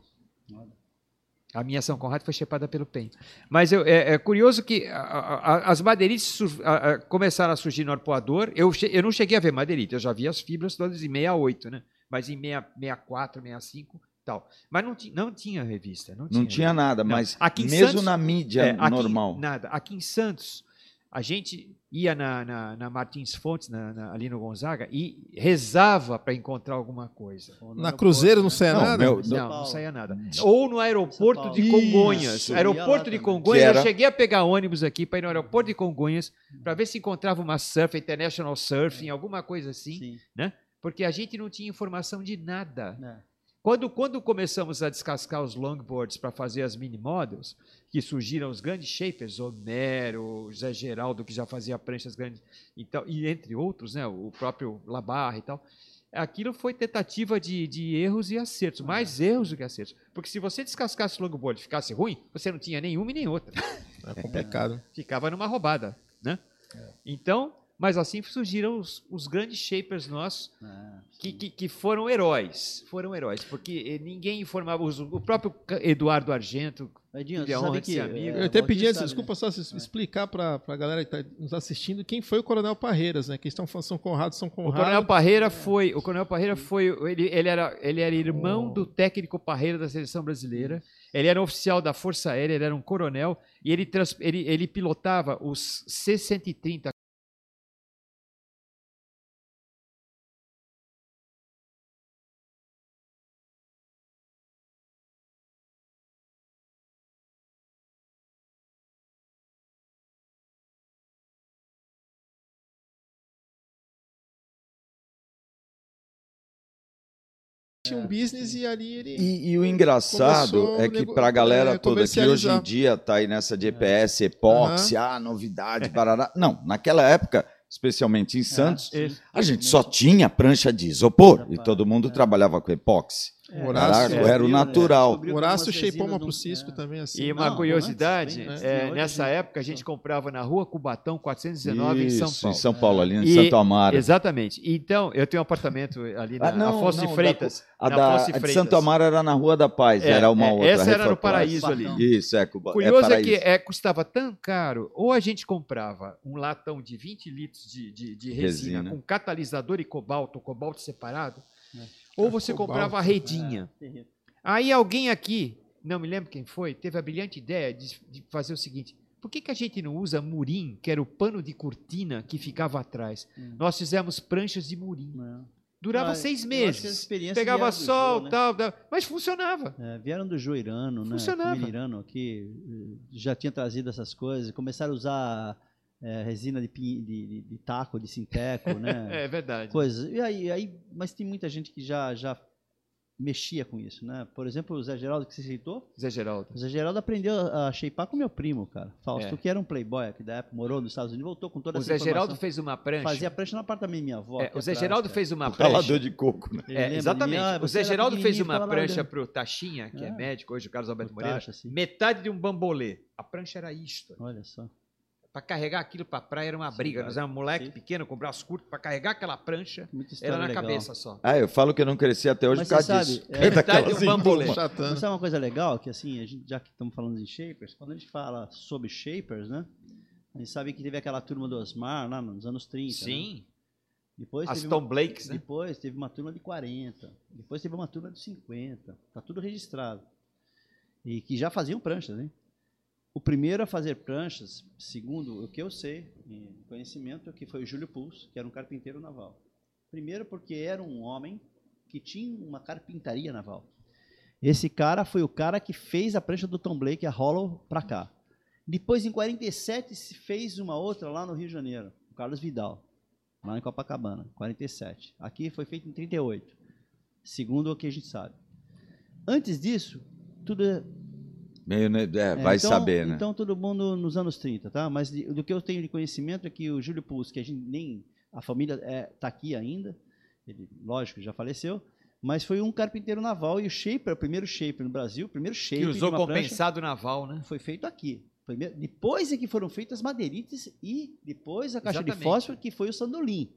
A minha São Conrado foi shapeada pelo penho. Mas eu- é, é curioso que a- a- as madeirites a- começaram a surgir no arpoador. Eu, eu não cheguei a ver madeirite, eu já vi as fibras todas em 68, né? Mas em 6- 64, 65 tal. Mas não, não tinha revista. Não tinha, Não tinha nada, Não. mas Aqui mesmo Santos- na mídia é, aqui, normal. Nada. Aqui em Santos, a gente ia na, na, na Martins Fontes, na- na- ali no Gonzaga, e rezava para encontrar alguma coisa. Na Cruzeiro não saia Não, nada? meu- Não, não Paulo. saía nada. Ou no aeroporto de. Congonhas. Isso. Aeroporto de. Congonhas, eu cheguei a pegar ônibus aqui para ir no aeroporto de Congonhas para ver se encontrava uma surf, International Surfing, alguma coisa assim, Sim. porque a gente não tinha informação de nada. É. Quando, quando começamos a descascar os longboards para fazer as mini models, que surgiram os grandes shapers, Homero, Zé Geraldo, que já fazia pranchas grandes, então, e entre outros, né, o próprio Labarra e tal, aquilo foi tentativa de, de erros e acertos, mais erros do que acertos. Porque se você descascasse o longboard e ficasse ruim, você não tinha nenhuma e nem outra É complicado. ficava numa roubada, né? Então, Mas assim surgiram os, os grandes shapers nossos, Ah, que, que, que foram heróis. Foram heróis, porque eh, ninguém informava. os- O próprio Eduardo Argento, Edinho, você honra sabe de que, ser amigo. é, Eu até pedi sabe, desculpa né? só se- explicar para a galera que está nos assistindo quem foi o Coronel Parreiras, né? Que estão falando São Conrado, São O Conrado. Coronel Parreira foi, o Coronel Parreira foi, ele, ele era, ele era irmão do técnico Parreira da seleção brasileira. Ele era um oficial da Força Aérea, ele era um coronel e ele, trans- ele, ele pilotava os C-130 tinha um business e ali ele. E, e o engraçado é que para a galera é, toda que hoje em dia está aí nessa de EPS, epóxi, ah, novidade, barará. Não, naquela época, especialmente em Santos, sim. a gente só tinha prancha de isopor e todo mundo trabalhava com epóxi. O Horácio, Caraca, era o natural. o Horácio shapeou uma pro Cisco é. também, assim. E uma Não, curiosidade, antes, é, antes, nessa época a gente comprava na rua Cubatão 419 em São Isso, Paulo. em São Paulo, ali em E- Santo Amaro. Exatamente. Então, eu tenho um apartamento ali na Ah, não, Afonso não, de da Freitas. A na da Afonso a de Freitas. Santo Amaro era na Rua da Paz, É, era uma é, outra. essa era no. Paraíso ali. Isso, é, Cuba, Curioso é, que é, custava tão caro, ou a gente comprava um latão de 20 litros de, de, de resina, Resina. com catalisador e cobalto, cobalto separado, É. ou você comprava a redinha. É. Aí alguém aqui, não me lembro quem foi, teve a brilhante ideia de, de fazer o seguinte: por que, que a gente não usa murim, que era o pano de cortina que ficava atrás? Hum. Nós fizemos pranchas de murim. Não. Durava Mas seis que meses. Pegava sol, Jô, né? tal, tal, mas funcionava. É, vieram do Joirano, né? Funcionava. Irano aqui eh, já tinha trazido essas coisas, começaram a usar eh, resina de, pin- de, de- de taco, de sinteco, né? É verdade. Coisas. E aí, aí, mas tem muita gente que já, já mexia com isso, né? Por exemplo, o Zé Geraldo que você citou, Zé Geraldo. o Zé Geraldo aprendeu a shapear com meu primo, cara. Fausto, É. que era um playboy aqui da época, morou nos Estados Unidos, voltou com toda O essa Zé informação. Geraldo fez uma prancha. Fazia prancha no apartamento da minha avó. É, o Zé atrás, Geraldo cara. fez uma O prancha. de coco, né? É, exatamente. mim, ah, o Zé era Geraldo fez uma prancha pro Taxinha, que é, É. médico hoje, o Carlos Alberto Moreira. Taxa. Metade de um bambolê. A prancha era isto. Olha só. Para carregar aquilo para praia era uma Sim, briga. cara. Nós éramos moleque Sim. pequeno, com braço curto, para carregar aquela prancha, era na legal. cabeça só. Ah, eu falo que eu não cresci até hoje Mas por causa sabe, disso. é, de um bambolê. Sabe uma coisa legal? Que assim, a gente, já que estamos falando de shapers, quando a gente fala sobre shapers, né? A gente sabe que teve aquela turma do Osmar lá nos anos 30. né? Sim. Depois As teve Tom uma, Blakes, né? Depois teve uma turma de 40. Depois teve uma turma de 50. Tá tudo registrado. E que já faziam pranchas, né? O primeiro a fazer pranchas, segundo o que eu sei, em conhecimento, que foi o Júlio Pulso, que era um carpinteiro naval. Primeiro porque era um homem que tinha uma carpintaria naval. Esse cara foi o cara que fez a prancha do Tom Blake, a Hollow, para cá. Depois, em 47, se fez uma outra lá no Rio de Janeiro, o Carlos Vidal, lá em Copacabana, 47. Aqui foi feito em 38, segundo o que a gente sabe. Antes disso, tudo é Meio, né, é, é, vai então- saber, né? Então todo mundo nos anos 30, tá? Mas de- do que eu tenho de conhecimento é que o Júlio Pulso, que a gente nem a família está aqui ainda, ele, lógico, já faleceu, mas foi um carpinteiro naval e o shaper, o primeiro shaper no Brasil, o primeiro shaper Que usou de uma prancha compensado naval, né? foi feito aqui. Primeiro- depois é que foram feitas madeirites e depois a caixa Exatamente. de fósforo que foi o sandolim.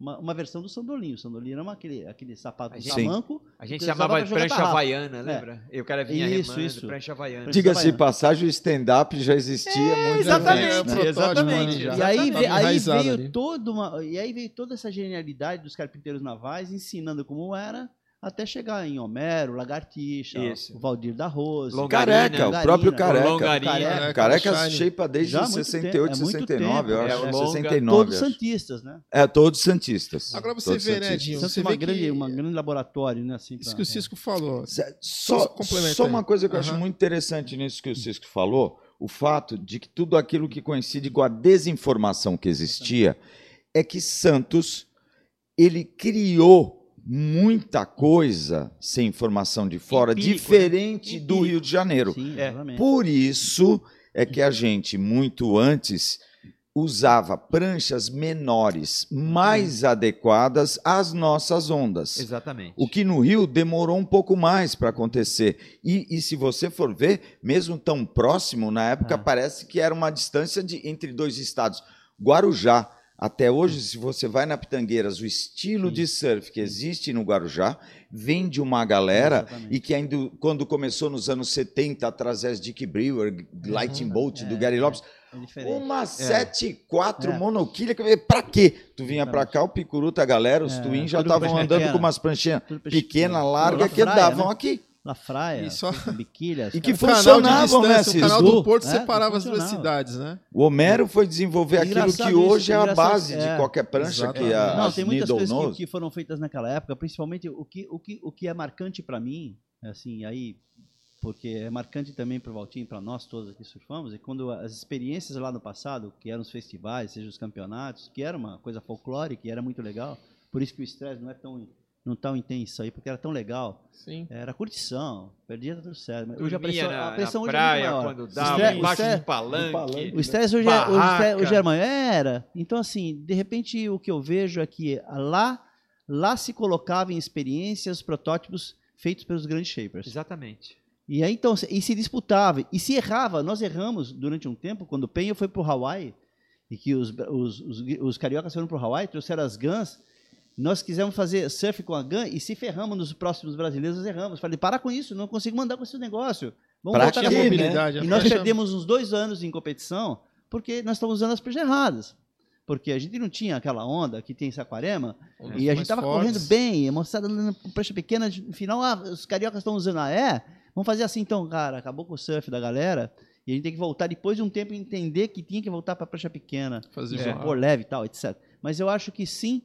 Uma, uma versão do sandolim. O sandolim era uma, aquele, aquele sapato de tamanco. A gente chamava de prancha tarrafa. havaiana, lembra? E o cara vinha Isso, remando, isso. prancha havaiana. Diga-se passagem, o stand-up já existia muito exatamente, né? exatamente. E aí, Exatamente. ve- aí veio toda uma, e aí veio toda essa genialidade dos carpinteiros navais ensinando como era, até chegar em Homero, Lagartixa, Isso. o Valdir da Rose. Longarina. Careca, o próprio. Careca. Longarina. Careca. Careca Shine. shape desde Já há muito 68, tempo, é muito 69, eu tempo. acho. É, o Longa. 69, Todos eu acho. santistas, né? É, todos santistas. Agora você Todos vê, né, santistas. Você é uma vê grande, que- uma grande laboratório, né? Assim, Isso pra- que o Cisco falou. Só Só, uma coisa que eu acho muito interessante nisso que o Cisco falou, o fato de que tudo aquilo que coincide com a desinformação que existia é que Santos ele criou muita coisa sem informação de fora, Empírico, né? diferente do Empírico. Rio de Janeiro. Sim, É. Por isso é que a gente, muito antes, usava pranchas menores, mais adequadas às nossas ondas. Exatamente. O que no Rio demorou um pouco mais para acontecer. E, e se você for ver, mesmo tão próximo, na época Ah. parece que era uma distância de, entre dois estados. Guarujá, Até hoje, se você vai na Pitangueiras, o estilo de surf que existe no Guarujá vem de uma galera Exatamente. e que ainda quando começou nos anos 70 a trazer as Dick Brewer, Lightning Bolt do É, Gary é. Lopes, É uma 7-4 É. monoquilha, que- pra quê? Tu vinha pra cá, o Picuruta, a galera, os É, twins já estavam andando com umas pranchinhas Tudo peixe pequenas, pequeno. largas, La que andavam né? aqui. La Fraia, E só- biquilhas. E que O canal de funcionavam, né, O canal do Porto É, separava as duas cidades, né? O Homero foi desenvolver aquilo Engraçado que hoje é a base de é. qualquer prancha, que é a Não, as tem muitas needle coisas que, que foram feitas naquela época, principalmente o que, o que, o que é marcante para mim, assim, aí, porque é marcante também para o Valtinho, para nós todos aqui surfamos, e quando as experiências lá no passado, que eram os festivais, seja os campeonatos, que era uma coisa folclórica e era muito legal, por isso que o estresse não é tão não tão intenso aí, porque era tão legal. Sim. Era curtição, perdia tudo certo. Hoje a pressão, na, a pressão hoje praia, é muito maior. quando estresse- o embaixo do palanque. o estresse hoje, é, hoje, é- hoje é maior. Era. Então, assim, de repente, o que eu vejo é que lá, lá se colocava em experiências, protótipos feitos pelos grandes shapers. Exatamente. E aí, então, e se disputava. E se errava. Nós erramos durante um tempo, quando o Penha foi para o Hawaii, e que os, os, os, os cariocas foram para o Hawaii, trouxeram as guns, nós quisemos fazer surf com a gun e se ferramos nos próximos brasileiros, nós erramos. Falei, para com isso, não consigo mandar com esse negócio. Vamos Pra voltar quê, a né? mobilidade. e nós Fecha- perdemos uns dois anos em competição porque nós estamos usando as pranchas erradas. Porque a gente não tinha aquela onda que tem em Saquarema Ondas e a gente estava correndo bem, a moçada com prancha pequena, no final, ah, os cariocas estão usando a é, vamos fazer assim então, cara, acabou com o surf da galera e a gente tem que voltar depois de um tempo e entender que tinha que voltar para prancha pequena, Fazer É. leve e tal, etc. Mas eu acho que sim,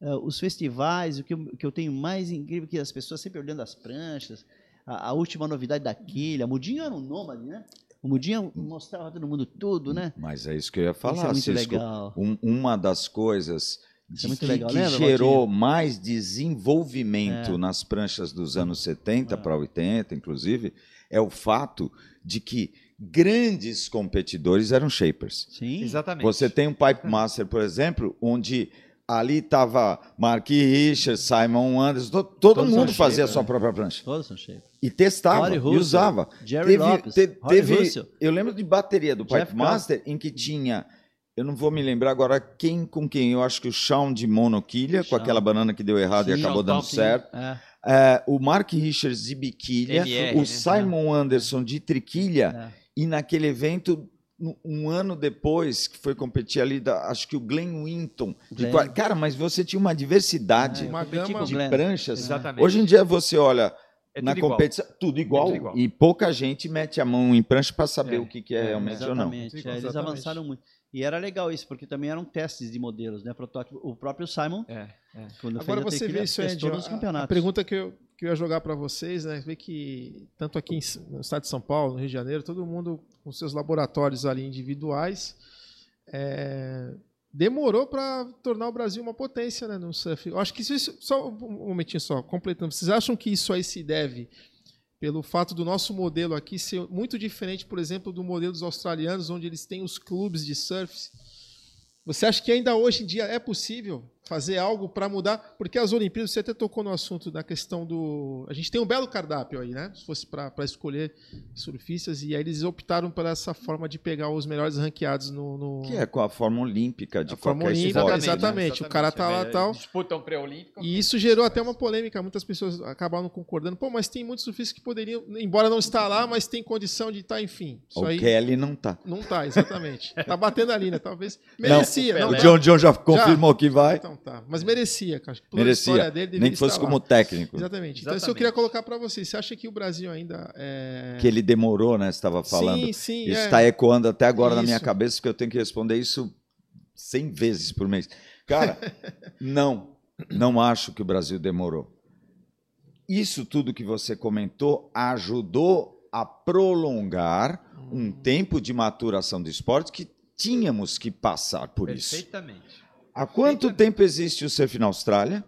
eh, os festivais, o que eu, o que eu tenho mais incrível é que as pessoas sempre olhando as pranchas, a, a última novidade da quilha, Mudinho era um nômade, né? O Mudinho mostrava todo mundo tudo, né? Mas é isso que eu ia falar, Isso é muito Cisco. legal. Um- uma das coisas é de muito que, legal, que lembra, gerou mais desenvolvimento É. nas pranchas dos anos 70 É. para 80, inclusive, é o fato de que grandes competidores eram shapers. Sim. Exatamente. Você tem um Pipe Master, por exemplo, onde ali estava Mark Richards, Simon Anderson, to- todo mundo fazia a shapers, sua né? própria prancha. Todos são shapers. E testava, e usava. Jerry Teve, Lopes, te- teve- eu lembro de bateria do Jeff Pipe Master em que tinha, eu não vou me lembrar agora quem com quem, eu acho que o Shawn de monoquilha, com aquela banana que deu errado e Sim, acabou Shawn dando Thompson. certo. É, É, o Mark Richards de biquilha, MR, o né? Simon Anderson de triquilha, é. e naquele evento, um- ano depois, que foi competir ali, da- acho que o Glenn Winton. de Glenn. cara, mas você tinha uma diversidade É, Uma gama de Glenn. pranchas. Exatamente. Hoje em dia você olha É na tudo igual. competição, tudo igual, tudo igual. E pouca gente mete a mão em prancha para saber É, o que, que é, é, realmente ou não. É, eles exatamente. avançaram muito. E era legal isso, porque também eram testes de modelos, né? Protótipo. O próprio Simon, É, é. quando Agora fez a você tequila, vê isso aí, testou nos a- campeonatos. A pergunta que eu, que eu ia jogar para vocês, né? Ver que tanto aqui no estado de São Paulo, no Rio de Janeiro, todo mundo com seus laboratórios ali individuais, é, demorou para tornar o Brasil uma potência né, no surf. Eu acho que isso- só um momentinho só, completando. Vocês acham que isso aí se deve pelo fato do nosso modelo aqui ser muito diferente, por exemplo, do modelo dos australianos, onde eles têm os clubes de surf? Você acha que ainda hoje em dia é possível fazer algo para mudar? Porque as Olimpíadas, você até tocou no assunto da questão do. A gente tem um belo cardápio aí, né? Se fosse para escolher surfistas, e aí eles optaram por essa forma de pegar os melhores ranqueados no. no... Que é com a forma olímpica de A forma qualquer olímpica, esporte. exatamente. né? o cara tá lá É, tal. Disputam pré-olímpico. E isso gerou até uma polêmica. Muitas pessoas acabaram concordando. Pô, mas tem muitos surfistas que poderiam, embora não estar lá, mas tem condição de estar, enfim. Isso O aí Kelly não tá. não tá, exatamente. Tá batendo ali, né? Talvez. Merecia. Não, não, o John John já confirmou que vai. Então tá. Mas merecia, cara. Pela Merecia. história dele, Nem que fosse como técnico. Exatamente. Então, isso eu Exatamente. queria colocar para vocês. Você acha que o Brasil ainda é. Que ele demorou, né? Você estava falando. Sim, sim. Isso é. está ecoando até agora na minha Isso. cabeça, porque eu tenho que responder isso 100 vezes por mês. Cara, não, não acho que o Brasil demorou. Isso tudo que você comentou ajudou a prolongar um tempo de maturação do esporte que tínhamos que passar por isso. Perfeitamente. Há quanto tempo existe o surf na Austrália?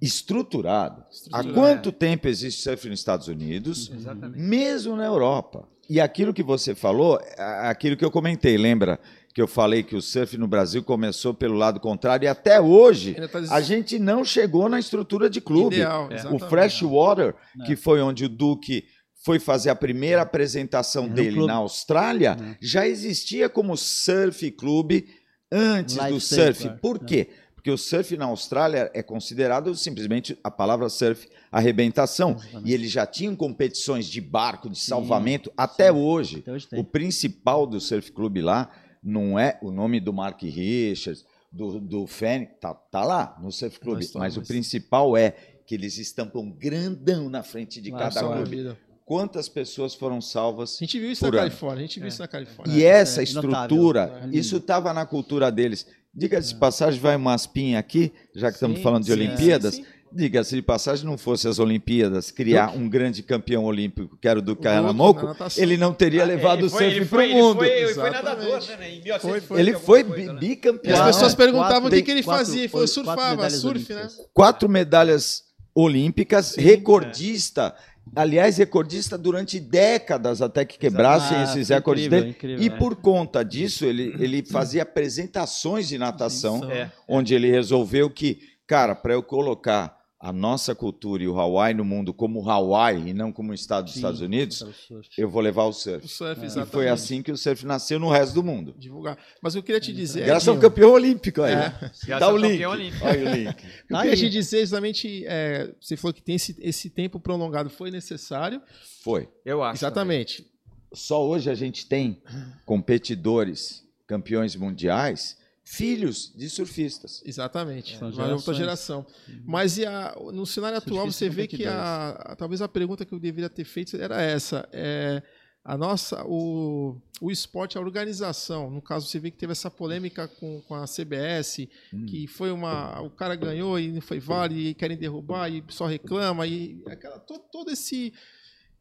Estruturado. Há Estruturado. quanto tempo existe surf nos Estados Unidos? Exatamente. mesmo na Europa. E aquilo que você falou, é aquilo que eu comentei, lembra que eu falei que o surf no Brasil começou pelo lado contrário e até hoje tá a gente não chegou na estrutura de clube. Ideal, É. O. Freshwater, É. que foi onde o Duque foi fazer a primeira apresentação Era um dele clube. na Austrália, É. já existia como surf clube antes Life do surf. Por né? quê? Porque o surf na Austrália é considerado simplesmente a palavra surf, arrebentação. Exatamente. E eles já tinham competições de barco, de salvamento, até hoje. Até hoje O tem. principal do surf clube lá não é o nome do Mark Richards, do, do Fanny, tá, tá lá no surf clube. estão, Mas o mas- principal é que eles estampam grandão na frente de Lá cada clube. vida. Quantas pessoas foram salvas A gente viu isso Por na ano. Califórnia, a gente viu É. isso na Califórnia. E essa é estrutura, notável. isso estava na cultura deles. Diga-se de passagem, vai uma aspinha aqui, já que estamos Sim, falando de sim, Olimpíadas. sim, sim. Diga-se de passagem, não fosse as Olimpíadas, criar um grande campeão olímpico, que era o do na natação. ele não teria levado o surf para o mundo. Ele foi, Exatamente. nadador, né? Em 1900 Foi, foi. Ele foi coisa, bi- né? E bicampeão. as pessoas perguntavam o que, que ele quatro- fazia. Ele falou, surfava, surf, né? Quatro medalhas olímpicas, recordista. Aliás, recordista durante décadas até que quebrassem Ah, esses recordes incrível, dele. incrível, E é. por conta disso, ele, ele fazia apresentações de natação, É. onde ele resolveu que, cara, para eu colocar a nossa cultura e o Hawaii no mundo como Hawaii e não como estado dos Sim, Estados Unidos, surf. eu vou levar o O surf. surf, É. E foi assim que o surf nasceu no resto do mundo. Divulgar. Mas eu queria te dizer... Graças ao Edinho, campeão olímpico aí. É. Graças Dá ao o link. campeão olímpico. Olha o link. Eu queria te dizer exatamente, é, você falou que tem esse, esse tempo prolongado foi necessário. Foi. Eu acho. Exatamente. Só hoje a gente tem competidores, campeões mundiais, filhos de surfistas. Exatamente. São Uma outra geração. Mas e a- no cenário atual você vê que a, a- talvez a pergunta que eu deveria ter feito era essa. É, a nossa, o, o esporte, a organização, no caso você vê que teve essa polêmica com, com a CBS, Hum. que foi uma. O cara ganhou e não foi vale, e querem derrubar, e só reclama, e aquela, todo, todo esse.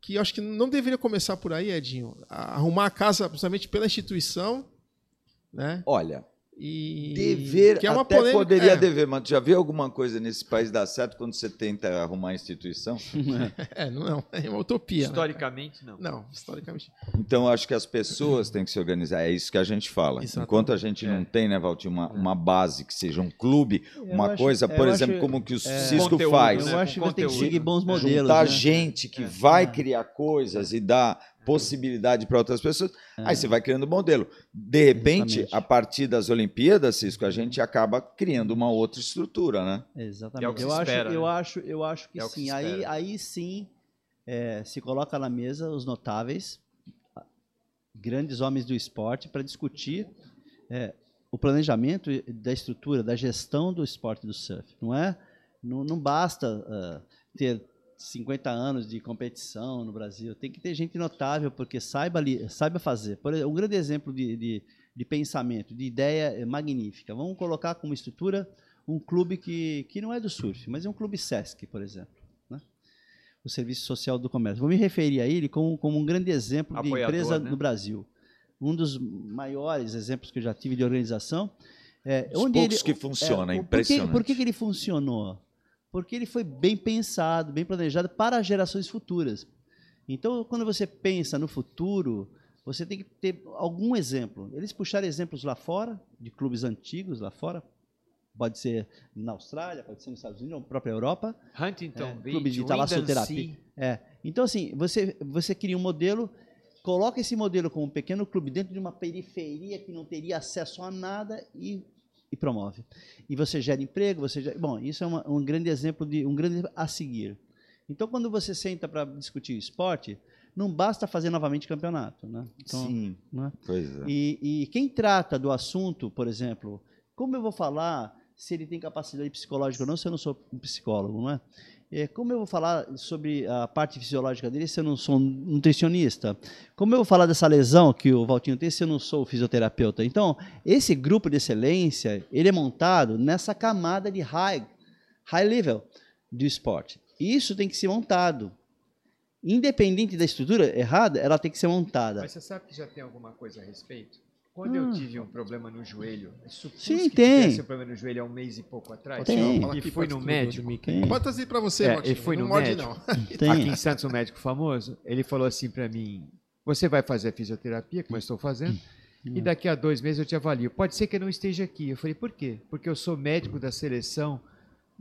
Que eu acho que não deveria começar por aí, Edinho. a- Arrumar a casa, principalmente pela instituição, né? Olha, E dever que é uma até polêmica- poderia é. dever, mas tu já viu alguma coisa nesse país dar certo quando você tenta arrumar a instituição? É, não, não, é uma utopia. né? Historicamente, não. Não, historicamente. Então, eu acho que as pessoas têm que se organizar. É isso que a gente fala. Exatamente. Enquanto a gente não tem, né, Valtinho, uma, uma base que seja um clube, Eu uma acho- coisa, por exemplo, acho- como que o é, Cisco Conteúdo, faz. né? Eu acho que ter que seguir bons modelos. juntar né? gente que vai É. criar coisas e dar possibilidade para outras pessoas. É. Aí você vai criando modelo. De repente, Exatamente. a partir das Olimpíadas, Cisco, a gente acaba criando uma outra estrutura, né? Exatamente. É o que eu, se acho, espera, eu, né? acho, eu acho que É que sim. se aí, aí sim é, se coloca na mesa os notáveis, grandes homens do esporte, para discutir é, o planejamento da estrutura, da gestão do esporte do surf. Não é? Não, não basta ah, ter 50 anos de competição no Brasil. Tem que ter gente notável, porque saiba, ali, saiba fazer. Por exemplo, um grande exemplo de, de, de pensamento, de ideia magnífica. Vamos colocar como estrutura um clube que, que não é do surf, mas é um clube SESC, por exemplo. né? O Serviço Social do Comércio. Vou me referir a ele como, como um grande exemplo de Apoiador, empresa né? no Brasil. Um dos maiores exemplos que eu já tive de organização. É, Os onde poucos ele, que funciona, é, por- por que- impressionante. Por que, que ele funcionou? Porque ele foi bem pensado, bem planejado para gerações futuras. Então, quando você pensa no futuro, você tem que ter algum exemplo. Eles puxaram exemplos lá fora, de clubes antigos lá fora. Pode ser na Austrália, pode ser nos Estados Unidos, na própria Europa. Huntington É, Beach, clube de talassoterapia. É. Então, assim, você, você cria um modelo, coloca esse modelo como um pequeno clube dentro de uma periferia que não teria acesso a nada e, e promove. E você gera emprego, você gera... Bom, isso é uma- um grande exemplo, de um grande a seguir. Então, quando você senta para discutir esporte, não basta fazer novamente campeonato. Né? Então, Sim, né? pois é. E, e quem trata do assunto, por exemplo, como eu vou falar se ele tem capacidade psicológica ou não, se eu não sou um psicólogo, não é? É, como eu vou falar sobre a parte fisiológica dele se eu não sou um nutricionista? Como eu vou falar dessa lesão que o Valtinho tem se eu não sou fisioterapeuta? Então, esse grupo de excelência, ele é montado nessa camada de high, high level do esporte. Isso tem que ser montado. Independente da estrutura errada, ela tem que ser montada. Mas você sabe que já tem alguma coisa a respeito? Quando eu Ah. tive um problema no joelho, supus Sim, que tem. tivesse um problema no joelho há um mês e pouco atrás, Tem. E perto no médico. Pode trazer pra você, É, Valtinho. ele foi não no morde, médico. não. Tem. aqui em Santos, um médico famoso, ele falou assim para mim: Você vai fazer a fisioterapia, como eu estou fazendo, e daqui a dois meses eu te avalio. Pode ser que eu não esteja aqui. Eu falei: Por quê? Porque eu sou médico da seleção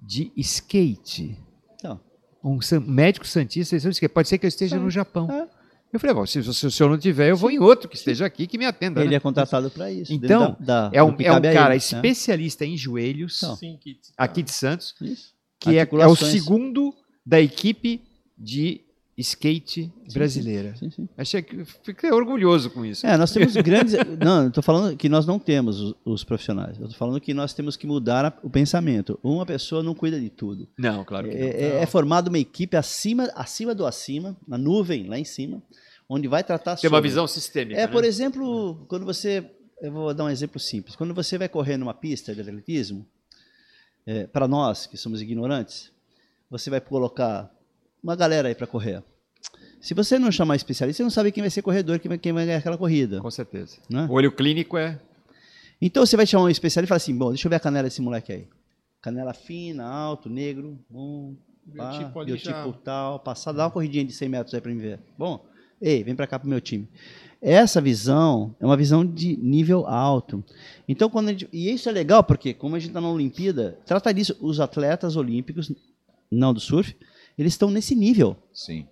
de skate. Então, Um san- médico santista da seleção de skate. Pode ser que eu esteja Sim. no Japão. É. Eu falei, bom, se, se o senhor não tiver, eu vou em outro que esteja aqui que me atenda. Ele né? é contratado para isso. Então, da- da- É um, é um cara ele, né? especialista em joelhos, Então. Sim, aqui de Santos, Isso. que é, é o segundo da equipe de skate brasileira. Sim, sim. Achei que fiquei orgulhoso com isso. É, nós temos grandes. Não, eu estou falando que nós não temos os, os profissionais. Eu estou falando que nós temos que mudar a- o pensamento. Uma pessoa não cuida de tudo. Não, claro que não. É, é, é formada uma equipe acima, acima do acima, na nuvem, lá em cima, onde vai tratar Tem uma sobre- visão sistêmica. É, né? por exemplo, quando você. Eu vou dar um exemplo simples. Quando você vai correr numa pista de atletismo, para nós que somos ignorantes, você vai colocar uma galera aí para correr. Se você não chamar especialista, você não sabe quem vai ser corredor, quem vai, quem vai ganhar aquela corrida. Com certeza. Né? O olho clínico é. Então você vai chamar um especialista e fala assim: bom, deixa eu ver a canela desse moleque aí. Canela fina, alto, negro, um, pá, Biotipo ali biotipo já- tal, passar, dá uma corridinha de 100 metros aí para mim ver. Bom, ei, vem para cá pro meu time. Essa visão é uma visão de nível alto. Então, quando a gente, e isso é legal porque, como a gente está na Olimpíada, trata disso. Os atletas olímpicos, não do surf, eles estão nesse nível. Sim.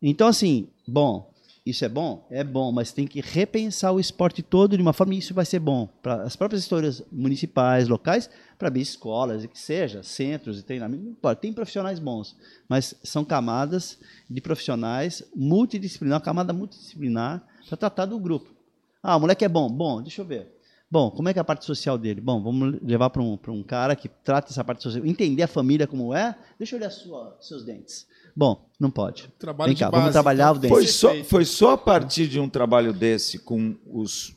Então, assim, bom, isso é bom? É bom, mas tem que repensar o esporte todo de uma forma e isso vai ser bom para as próprias histórias municipais, locais, para abrir escolas e que seja, centros de treinamento, não importa. Tem profissionais bons, mas são camadas de profissionais multidisciplinar, uma camada multidisciplinar para tratar do grupo. Ah, o moleque é bom. Bom, deixa eu ver. Bom, como é que é a parte social dele? Bom, vamos levar para um, pra um cara que trata essa parte social, entender a família como é. Deixa eu olhar sua, seus dentes. Bom, não pode. Trabalho Vem de cá, base, vamos trabalhar então, o dente. Foi só, foi só a partir de um trabalho desse com os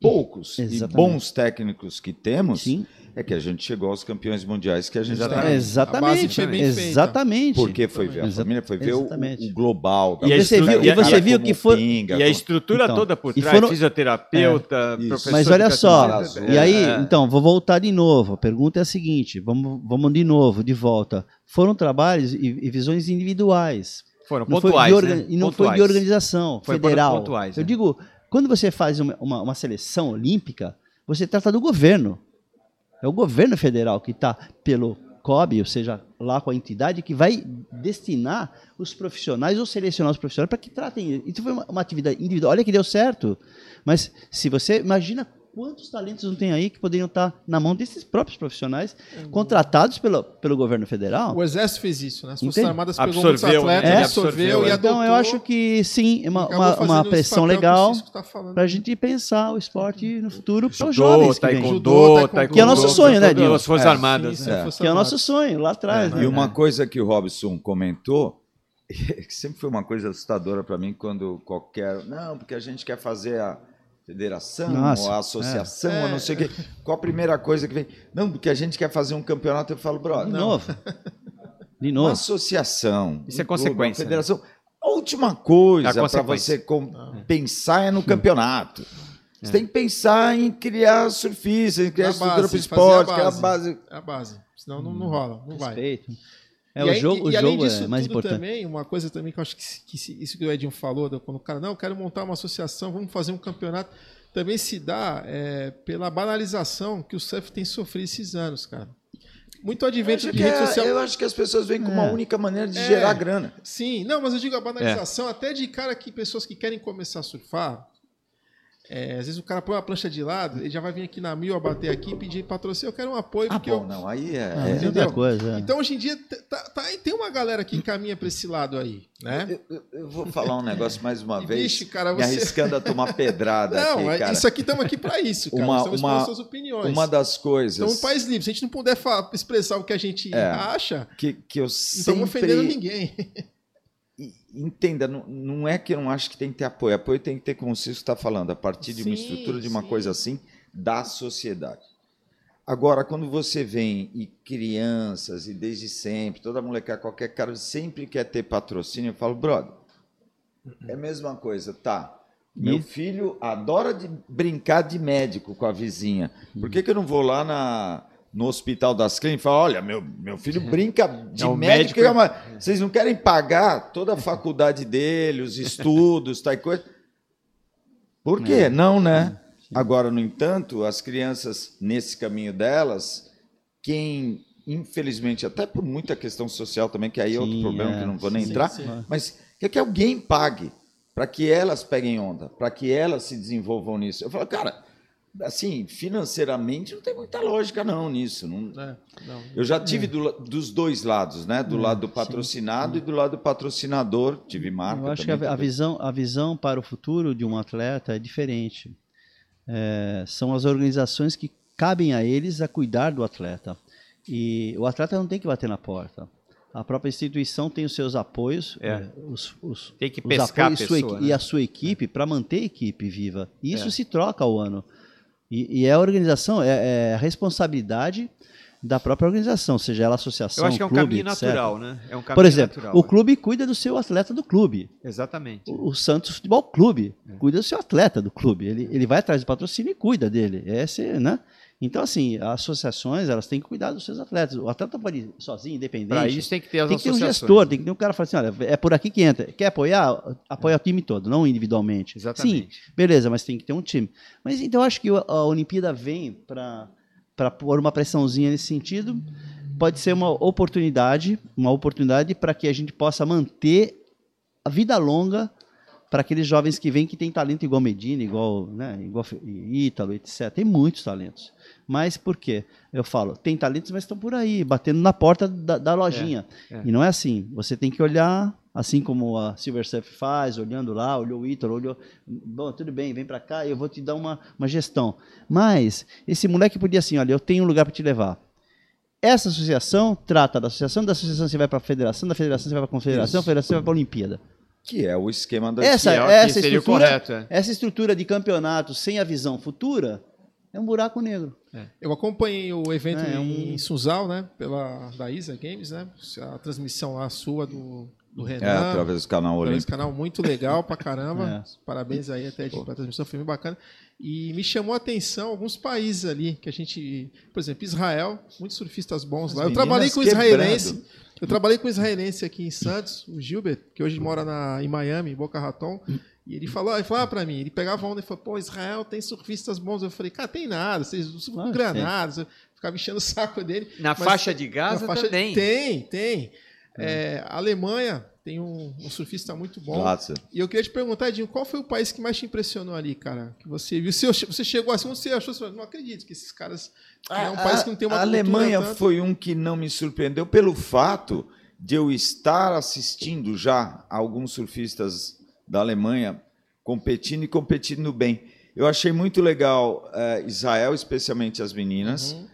poucos e Exatamente. bons técnicos que temos Sim, é que a gente chegou aos campeões mundiais que a gente Exatamente. tem. A exatamente. base foi bem feita. Exatamente. Porque foi ver a família, foi ver o, o global. da E você viu- e você viu que foi- pinga, E a estrutura Então, toda por trás, foram- fisioterapeuta, isso. professor Mas de olha só, e aí, É. então, vou voltar de novo. A pergunta é a seguinte: vamos, vamos de novo, de volta. Foram trabalhos e, e visões individuais. Foram Não foi pontuais, de orga- né? E não Pontuais. foi de organização Foi federal. pontuais, Eu né? digo, quando você faz uma, uma, uma seleção olímpica, você trata do governo. É o governo federal que está pelo COB, ou seja, lá com a entidade, que vai destinar os profissionais ou selecionar os profissionais para que tratem. Isso foi uma, uma atividade individual. Olha que deu certo. Mas se você imagina quantos talentos não tem aí que poderiam estar na mão desses próprios profissionais contratados pelo, pelo governo federal? O Exército fez isso, né? As Forças? Armadas pegou Absorveu, muitos né? atletas, É. absorveu e adotou. Então eu acho que sim, é uma, uma, uma pressão o legal tá para a gente pensar o esporte no futuro para os jovens que taekwondo, Judô, taekwondo, Que é nosso sonho, né, Dinho? As Forças É. Armadas. Sim, né? Forças Que é o nosso sonho lá atrás. né? E uma coisa que o Robson comentou, que sempre foi uma coisa assustadora para mim, quando qualquer. Não, porque a gente quer fazer a federação, Nossa, ou a associação, é. ou não sei o quê. Qual a primeira coisa que vem? Não, porque a gente quer fazer um campeonato. Eu falo, De brother, novo. De uma novo. associação. Isso é um consequência, Uma federação. A última coisa É para você com- pensar é no campeonato. Você tem que pensar em criar surfistas, em criar Na estrutura base, para o esporte, a que é a base. base. É a base. Senão não, não rola, não vai. É, E o aí- jogo, e, o e além jogo disso é mais importante. também, uma coisa também que eu acho que, que isso que o Edinho falou, quando o cara, não, eu quero montar uma associação, vamos fazer um campeonato, também se dá é, pela banalização que o surf tem sofrido esses anos, cara. Muito advento de rede é- social. eu acho que as pessoas veem como É. a única maneira de É. gerar grana. Sim, não, mas eu digo a banalização até de cara que pessoas que querem começar a surfar. É, às vezes o cara põe a prancha de lado, ele já vai vir aqui na mil abater aqui e pedir patrocínio. Eu quero um apoio, Ah, porque bom, eu, não, aí é. Ah, é- é outra coisa. é. Então, hoje em dia, tá, tá- tem uma galera que encaminha para esse lado aí, né? Eu, eu- eu vou falar um negócio mais uma E, vez, Vixe, cara, me você... arriscando a tomar pedrada Não, aqui, é- cara. isso aqui estamos aqui para isso, cara. Uma- estamos uma- expondo suas opiniões. Uma das coisas Estamos um país livre. Se a gente não puder expressar o que a gente É. acha, que, que eu não estamos ofendendo ninguém. Entenda, não, não é que eu não acho que tem que ter apoio. Apoio tem que ter, como o Cisco está falando, a partir de uma Sim, estrutura, de uma sim. coisa assim, da sociedade. Agora, quando você vem e crianças, e desde sempre, toda molecada, qualquer cara, sempre quer ter patrocínio, eu falo, brother, é a mesma coisa, tá? Meu E- filho adora de brincar de médico com a vizinha. Por que, que eu não vou lá na, no Hospital das Clínicas e falo, olha, meu, meu filho brinca de É um médico, médico- é uma- vocês não querem pagar toda a faculdade dele, os estudos, tal coisa? Por quê? Não, né? Agora, no entanto, as crianças, nesse caminho delas, quem, infelizmente, até por muita questão social também, que aí é outro problema é. que não vou nem Sim, entrar, sim. mas quer que alguém pague. para que elas peguem onda, para que elas se desenvolvam nisso. Eu falo, cara, assim, financeiramente não tem muita lógica não nisso. Não... É, não. Eu já tive do- dos dois lados, né? Do É, lado do sim, patrocinado e do lado do patrocinador. Tive marca Eu acho que a, também, a também. visão, a visão para o futuro de um atleta é diferente. É, são as organizações que cabem a eles a cuidar do atleta. E o atleta não tem que bater na porta. A própria instituição tem os seus apoios, É. é, os, os, Tem que os pescar a apoios sua pessoa. e né? a sua equipe para manter a equipe viva. E isso É. se troca ao ano. E, e é a organização, é, é a responsabilidade da própria organização, seja ela associação, Eu acho que é um clube, caminho etc. natural, né? É um caminho Por exemplo, natural, o é. clube cuida do seu atleta do clube. Exatamente. O, o Santos Futebol Clube É. cuida do seu atleta do clube. Ele, ele vai atrás do patrocínio e cuida dele. Esse, né? Então, assim, as associações elas têm que cuidar dos seus atletas. O atleta pode ir sozinho, independente. Para isso tem que ter as tem que ter um gestor, tem que ter um cara que fala assim: olha, é por aqui que entra. Quer apoiar? Apoia o time todo, não individualmente. Sim, Exatamente. beleza, mas tem que ter um time. Mas então eu acho que a Olimpíada vem para pôr uma pressãozinha nesse sentido. Pode ser uma oportunidade, uma oportunidade para que a gente possa manter a vida longa para aqueles jovens que vêm que têm talento igual Medina, igual, né, igual Ítalo, etc. Tem muitos talentos. Mas por quê? Eu falo, tem talentos, mas estão por aí, batendo na porta da, da lojinha. é. E não é assim. Você tem que olhar, assim como a Silver Surf faz, olhando lá, olhou o Ítalo, olhou. Bom, tudo bem, vem para cá e eu vou te dar uma, uma gestão. Mas esse moleque podia assim: olha, eu tenho um lugar para te levar. Essa associação trata da associação, da associação você vai para a federação, da federação você vai para a confederação, da federação você vai para a Olimpíada. Que é o esquema da Essa, Que é essa estrutura, correto, é. essa estrutura de campeonato sem a visão futura é um buraco negro. Eu acompanhei o evento É, em um- Suzal, né? Pela da Isa Games, né? A transmissão lá sua do, do Renan. É, através do canal Olímpico. canal muito legal pra caramba. É. Parabéns aí até de, pela transmissão, foi muito bacana. E me chamou a atenção alguns países ali que a gente, por exemplo, Israel, muitos surfistas bons As lá. Eu trabalhei com quebrando. israelense. Eu trabalhei com israelense aqui em Santos, o Gilbert, que hoje mora na, em Miami, em Boca Raton. E ele falou, ele falou para mim, ele pegava onda e falou, pô, Israel tem surfistas bons. Eu falei, cara, tem nada, vocês surfam que granadas. Eu ficava enchendo o saco dele. Na Mas faixa de Gaza Na faixa- também. Tem, tem. É, a Alemanha tem um, um surfista muito bom. Glatzer. E eu queria te perguntar, Edinho, qual foi o país que mais te impressionou ali, cara? Que você viu? Você, você chegou assim, você achou, você falou, não acredito que esses caras. É um país que não tem uma a Alemanha tanto. foi um que não me surpreendeu pelo fato de eu estar assistindo já alguns surfistas da Alemanha competindo e competindo bem. Eu achei muito legal eh, Israel, especialmente as meninas. Uhum.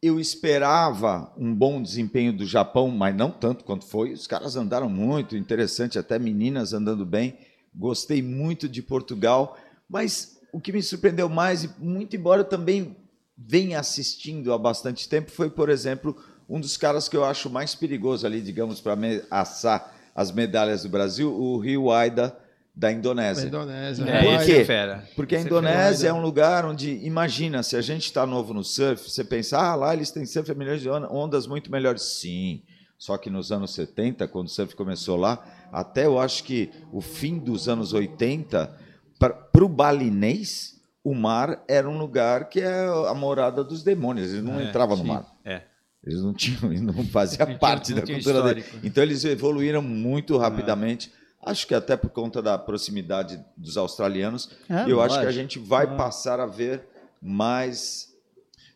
Eu esperava um bom desempenho do Japão, mas não tanto quanto foi. Os caras andaram muito, interessante, até meninas andando bem. Gostei muito de Portugal, mas o que me surpreendeu mais, e muito embora eu também venha assistindo há bastante tempo, foi, por exemplo, um dos caras que eu acho mais perigoso ali, digamos, para assar as medalhas do Brasil, o Rio Aida da Da Indonésia. Indonésia. É, Por Hawaii. esse quê? é fera. Porque a Esse é Indonésia é fera. um lugar onde, imagina, se a gente está novo no surf, você pensa, ah, lá eles têm surf milhões de on- ondas muito melhores. Sim, só que nos anos 70, quando o surf começou lá, até eu acho que o fim dos anos 80, para o balinês, o mar era um lugar que é a morada dos demônios, eles não É, entravam no sim, mar. É. Eles não tinham, não faziam Não tinha- parte não da tinha cultura dele. histórico. Então eles evoluíram muito rapidamente. Acho que até por conta da proximidade dos australianos, É, eu acho que a gente vai Claro. passar a ver mais.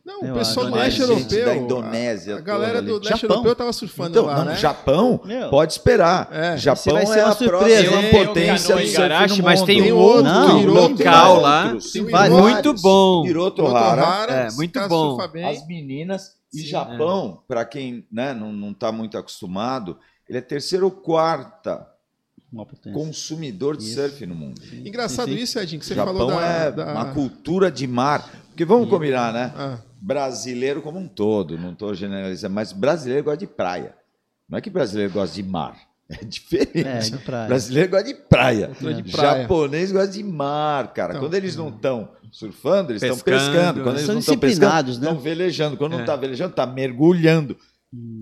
Não, Eu o pessoal do leste europeu. da Indonésia A, a galera do leste Japão. europeu tava surfando Então, lá, não, né? Japão, Meu. pode esperar. É. Japão vai ser é uma a surpresa, próxima potência do surf mas tem Tem um outro, Não, local lá. Tem Hiroto, muito bom. Hiroto Hiroto Hara, É, muito cara bom. as meninas e Sim, Japão, para quem né, não está muito acostumado, ele é terceira ou quarta consumidor de Isso. surf no mundo. Engraçado Sim, sim. isso, Edinho, que você o Japão falou da. é da- uma cultura de mar. Porque vamos combinar, né? Ah, Brasileiro como um todo, não estou generalizando, mas brasileiro gosta de praia. Não é que brasileiro gosta de mar. É diferente. É, de praia. Brasileiro gosta de praia. Cultura de praia. Japonês gosta de mar, cara. Então, Quando eles não estão surfando, eles estão Pescando. pescando. Quando Eles eles não estão pescando, disciplinados, né? estão velejando. Quando não É. está velejando, está mergulhando.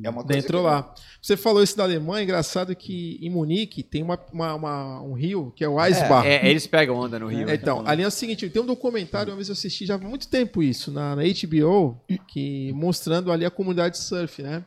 É uma coisa dentro que- lá. Você falou isso da Alemanha, engraçado que em Munique tem uma, uma- uma- um rio que é o Eisbach. É, eles pegam onda no Rio. né? Então, ali é o seguinte, tem um documentário, uma vez eu assisti já há muito tempo isso, na, na HBO, que mostrando ali a comunidade de surf, né?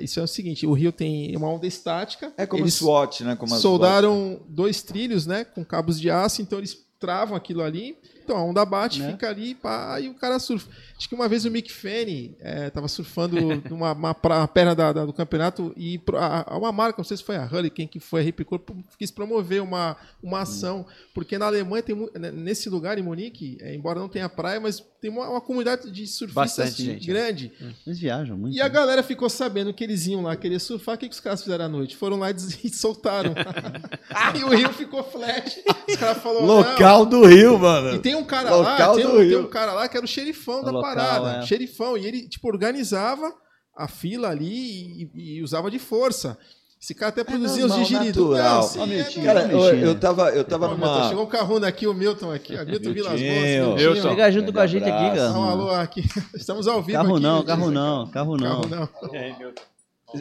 Isso é o seguinte, o rio tem uma onda estática. É como eles SWAT, né? Como soldaram dois trilhos, né, com cabos de aço, então eles travam aquilo ali. Então a onda bate, Né? fica ali, pá, e o cara surfa. Acho que uma vez o Mick Fanny é, tava surfando numa uma, uma perna da- da- do campeonato e a- a- uma marca, não sei se foi a Hurricane, que foi a Ripicor, quis promover uma, uma ação, porque na Alemanha tem né, nesse lugar em Munique, é, embora não tenha praia, mas tem uma, uma comunidade de surfistas Bastante gente, né? grande. Eles viajam muito. E a né? galera ficou sabendo que eles iam lá querer surfar. O que, que os caras fizeram à noite? Foram lá e e soltaram. e o rio ficou flat. Os caras falaram. Local do Rio, mano. E tem um cara Local lá, tem um, tem um cara lá que era o xerifão O da local, parada. é. Xerifão. E ele, tipo, organizava a fila ali e, e usava de força. Esse cara até produzia os normal, digiridu. natural. Não, sim, Ó, é. Cara, eu, eu tava, eu tava numa. Chegou um carruna aqui, o Milton aqui. ó, Milton Vilas Boas. Chega junto com a gente aqui, Dá um cara. alô aqui. Estamos ao vivo Carro aqui. não, carro não, carro não. Carro não.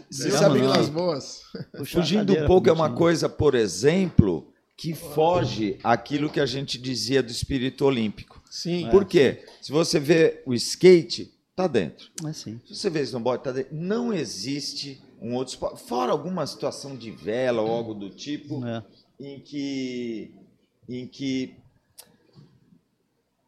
Você Milton sabe Vilas Boas. A fugindo um pouco, é uma coisa, por exemplo, que foge aquilo que a gente dizia do espírito olímpico. Sim. Por quê? Se você vê o skate, tá dentro. É sim. Se você vê snowboard, tá dentro. Não existe um outro esporte. Fora alguma situação de vela ou algo do tipo, É. em que em que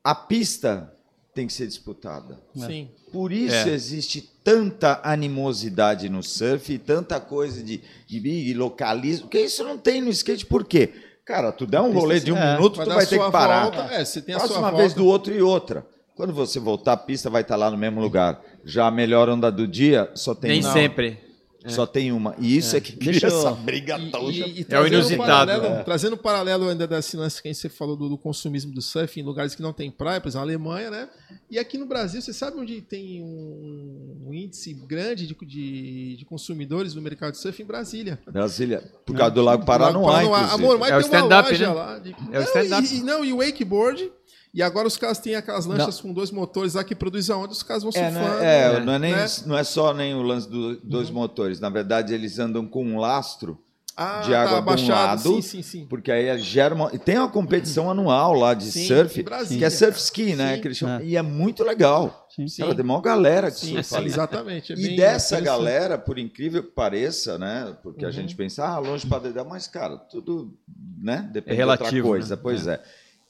a pista tem que ser disputada. Sim. Por isso É. existe tanta animosidade no surf e tanta coisa de, de big localismo, porque isso não tem no skate, por quê? Cara, tu der um rolê de um É. minuto, Vai tu vai ter que parar. volta, é, você tem a Próxima sua vez volta. do outro e outra. Quando você voltar, a pista vai estar lá no mesmo lugar. Já a melhor onda do dia só tem Nem uma. sempre. Só tem uma. E isso é, que cria Deixa eu- essa briga toda. e- e É o um inusitado. paralelo- É. Trazendo um paralelo ainda desse lance que você falou do, do consumismo do surf em lugares que não tem praia, por exemplo, a Alemanha, né? E aqui no Brasil, você sabe onde tem um, um índice grande de, de, de consumidores no mercado de surf? Em Brasília. Brasília, por causa do Lago Paranoá, Paranoá. inclusive. Amor, mas É o tem uma loja né? lá. De... É o Não, stand-up. E, e- não, e o wakeboard. E agora os caras têm aquelas lanchas com dois motores lá que produzem a onda, os caras vão É, surfando. não é, é, né? não, é nem, né? não é só nem o lance dos dois motores. Na verdade, eles andam com um lastro, Ah, de água de um abaixado. lado, Sim, sim, sim. porque aí gera uma. e Tem uma competição anual lá de Sim, surf, Brasília. que é surf ski, né? Que eles chamam. É. E é muito legal. Sim. Sim. Cara, tem uma galera que Sim, surfa sim, ali. exatamente. é E bem dessa galera, por incrível que pareça, né? Porque a Uhum. gente pensa, ah, longe para dedar, mas, cara, tudo, né? Depende É de outra relativo, coisa. né? Pois é.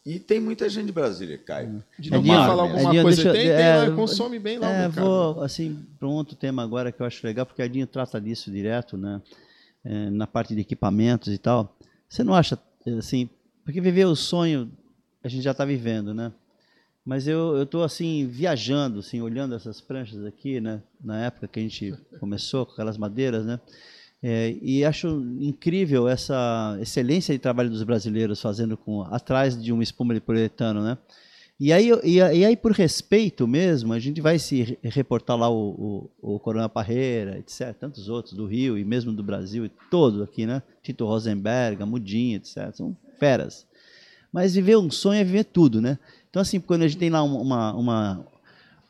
E tem muita gente de Brasília, Caio. De não Edinho, falar alguma coisa, deixa tem, tem é, lá, consome bem lá É, mercado. vou, assim, para um outro tema agora que eu acho legal, porque a Dinho trata disso direto, né? É, na parte de equipamentos e tal. Você não acha, assim, porque viver o sonho a gente já está vivendo, né? Mas eu tô assim viajando, assim, olhando essas pranchas aqui, né? Na época que a gente começou com aquelas madeiras, né? É, e acho incrível essa excelência de trabalho dos brasileiros fazendo com atrás de uma espuma de poliuretano, né? E aí, e, aí, por respeito mesmo, a gente vai se re- reportar lá o, o, o Coronel Parreira, etc., tantos outros do Rio e mesmo do Brasil, e todo aqui, né? Tito Rosenberg, Mudinha, etc., são feras. Mas viver um sonho é viver tudo, né? Então, assim, quando a gente tem lá um- uma, uma,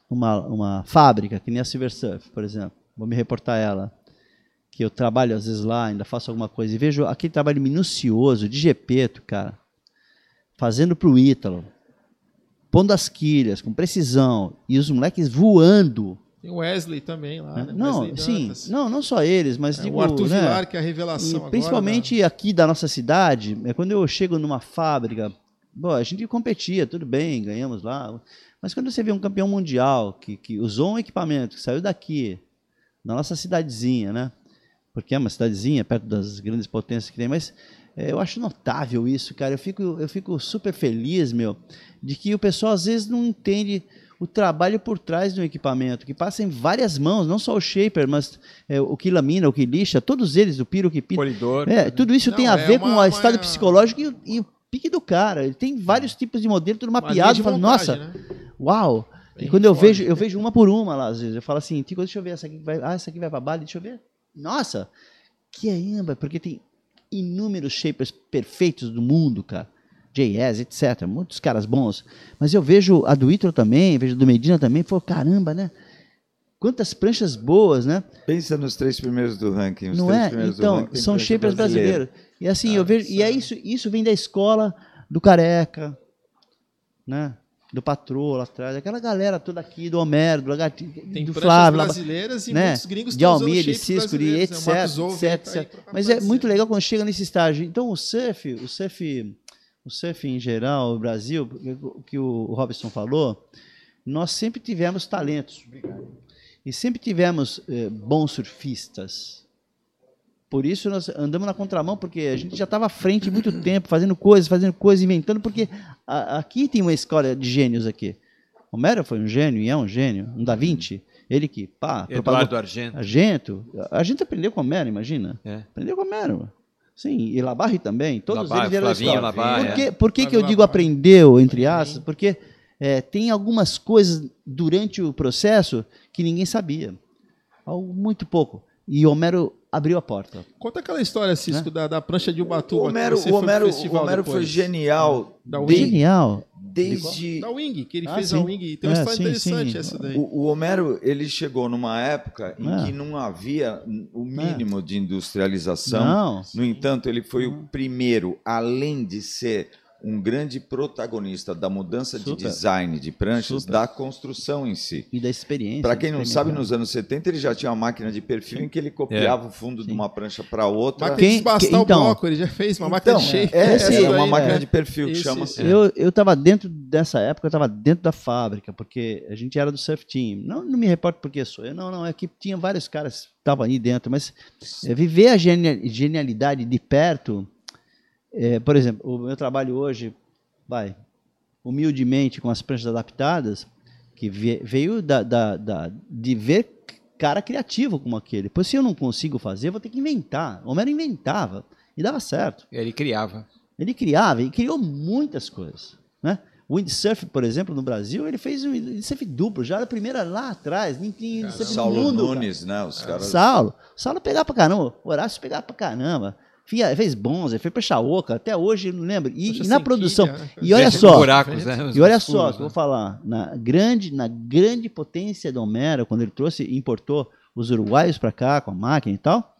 uma, uma fábrica, que nem a Silver Surf, por exemplo, vou me reportar ela, que eu trabalho às vezes lá, ainda faço alguma coisa, e vejo aquele trabalho minucioso de Gepeto, cara, fazendo para o Ítalo, pondo as quilhas, com precisão, e os moleques voando. Tem o Wesley também lá, né? não, Wesley sim, Dantas. não, não só eles, mas É, digo, o Arthur né, Vilar, que é a revelação e agora. principalmente aqui da nossa cidade, é quando eu chego numa fábrica, bom, a gente competia, tudo bem, ganhamos lá, mas quando você vê um campeão mundial que, que usou um equipamento que saiu daqui, na nossa cidadezinha, né? Porque é uma cidadezinha perto das grandes potências que tem, mas é, eu acho notável isso, cara. Eu fico, eu fico super feliz, meu, de que o pessoal às vezes não entende o trabalho por trás do equipamento, que passa em várias mãos, não só o shaper, mas é, o que lamina, o que lixa, todos eles, o piro, o que pinta. Polidor. É, tudo isso Não, tem a é ver uma- com o uma- estado psicológico e, e o pique do cara. Ele tem vários tipos de modelo, tudo mapeado. de Eu falo, nossa, né? uau! Bem e quando eu forte. vejo, eu vejo uma por uma lá, às vezes. Eu falo assim, Tico, deixa eu ver, essa aqui vai, ah, essa aqui vai pra bala, deixa eu ver. Nossa, que amba, porque tem inúmeros shapers perfeitos do mundo, cara. JS, etc. Muitos caras bons. Mas eu vejo a do Ítalo também, vejo a do Medina também, falo, caramba, né? quantas pranchas boas, né? Pensa nos três primeiros do ranking. Não é? Então, são shapers brasileiros. E assim, eu vejo. E é isso, isso vem da escola do Careca, né? Do Patrô lá atrás, aquela galera toda aqui, do Homero, do Lagartinho, Tem do Flávio, lá- brasileiras e né? muitos gringos de estão usando Almir, de Cisco, de brasileiros, etc, etc, tá etc. Mas é muito legal quando chega nesse estágio. Então o surf, o surf, o surf em geral, o Brasil, o que o Robson falou, nós sempre tivemos talentos. E sempre tivemos eh, bons surfistas. Por isso nós andamos na contramão, porque a gente já estava à frente muito tempo, fazendo coisas, fazendo coisas, inventando, porque a- aqui tem uma escola de gênios aqui. Homero foi um gênio e é um gênio, um Da Vinci. Ele que, pá, Eduardo Argento. Argento. A gente aprendeu com Homero, imagina. É. Aprendeu com Homero. Sim, e Labarre também. Todos Labarre, eles vieram da Flavinho escola. Labarre, Por que, é. por que, que eu digo aprendeu, entre aspas? Porque é, tem algumas coisas durante o processo que ninguém sabia. Algo muito pouco. E Homero abriu a porta. Conta aquela história, Cisco, da, da prancha de Ubatuba. O que Homero, você o foi Homero, o festival Homero foi genial Da Wing. desde, Genial. desde Da Wing, que ele Ah, fez sim. a Wing. Tem uma É, história sim, interessante sim. essa daí. O, o Homero ele chegou numa época em É. que não havia o mínimo de industrialização. Não. No entanto, ele foi o primeiro, além de ser um grande protagonista da mudança de Super. design de pranchas, Super. da construção em si. E da experiência. Para quem não de sabe, nos anos 70 ele já tinha uma máquina de perfil em que ele copiava o fundo de Sim. uma prancha para outra. De Quem- desbastar quem- então- o bloco, ele já fez uma máquina Então, de shape. é, Esse- era uma daí, máquina né? de perfil que Isso, chama isso. assim. Eu, eu tava dentro dessa época, eu tava dentro da fábrica, porque a gente era do surf team. Não, não me reporto porque sou eu, não, não, é que tinha vários caras que estavam aí dentro, mas é, viver a genia- genialidade de perto, é, por exemplo, o meu trabalho hoje, vai, humildemente com as pranchas adaptadas, que ve- veio da, da- da- de ver cara criativo como aquele. Pois se eu não consigo fazer, vou ter que inventar. O Homero inventava e dava certo. Ele criava. Ele criava e criou muitas coisas. Né? O windsurf, por exemplo, no Brasil, ele fez um windsurf duplo, já da primeira lá atrás. Nem tinha windsurf Saulo mundo. cara. Nunes, né? Os caras. Saulo. Saulo pegava pra caramba. Horácio pegava pra caramba. Fia- Fez Bonza, fez Prancha Oca, até hoje eu não lembro. E, e na produção. quilha, né? E olha só. buracos, né? E olha só, que eu vou né? falar, na grande, na grande potência do Homero, quando ele trouxe e importou os uruguaios para cá com a máquina e tal.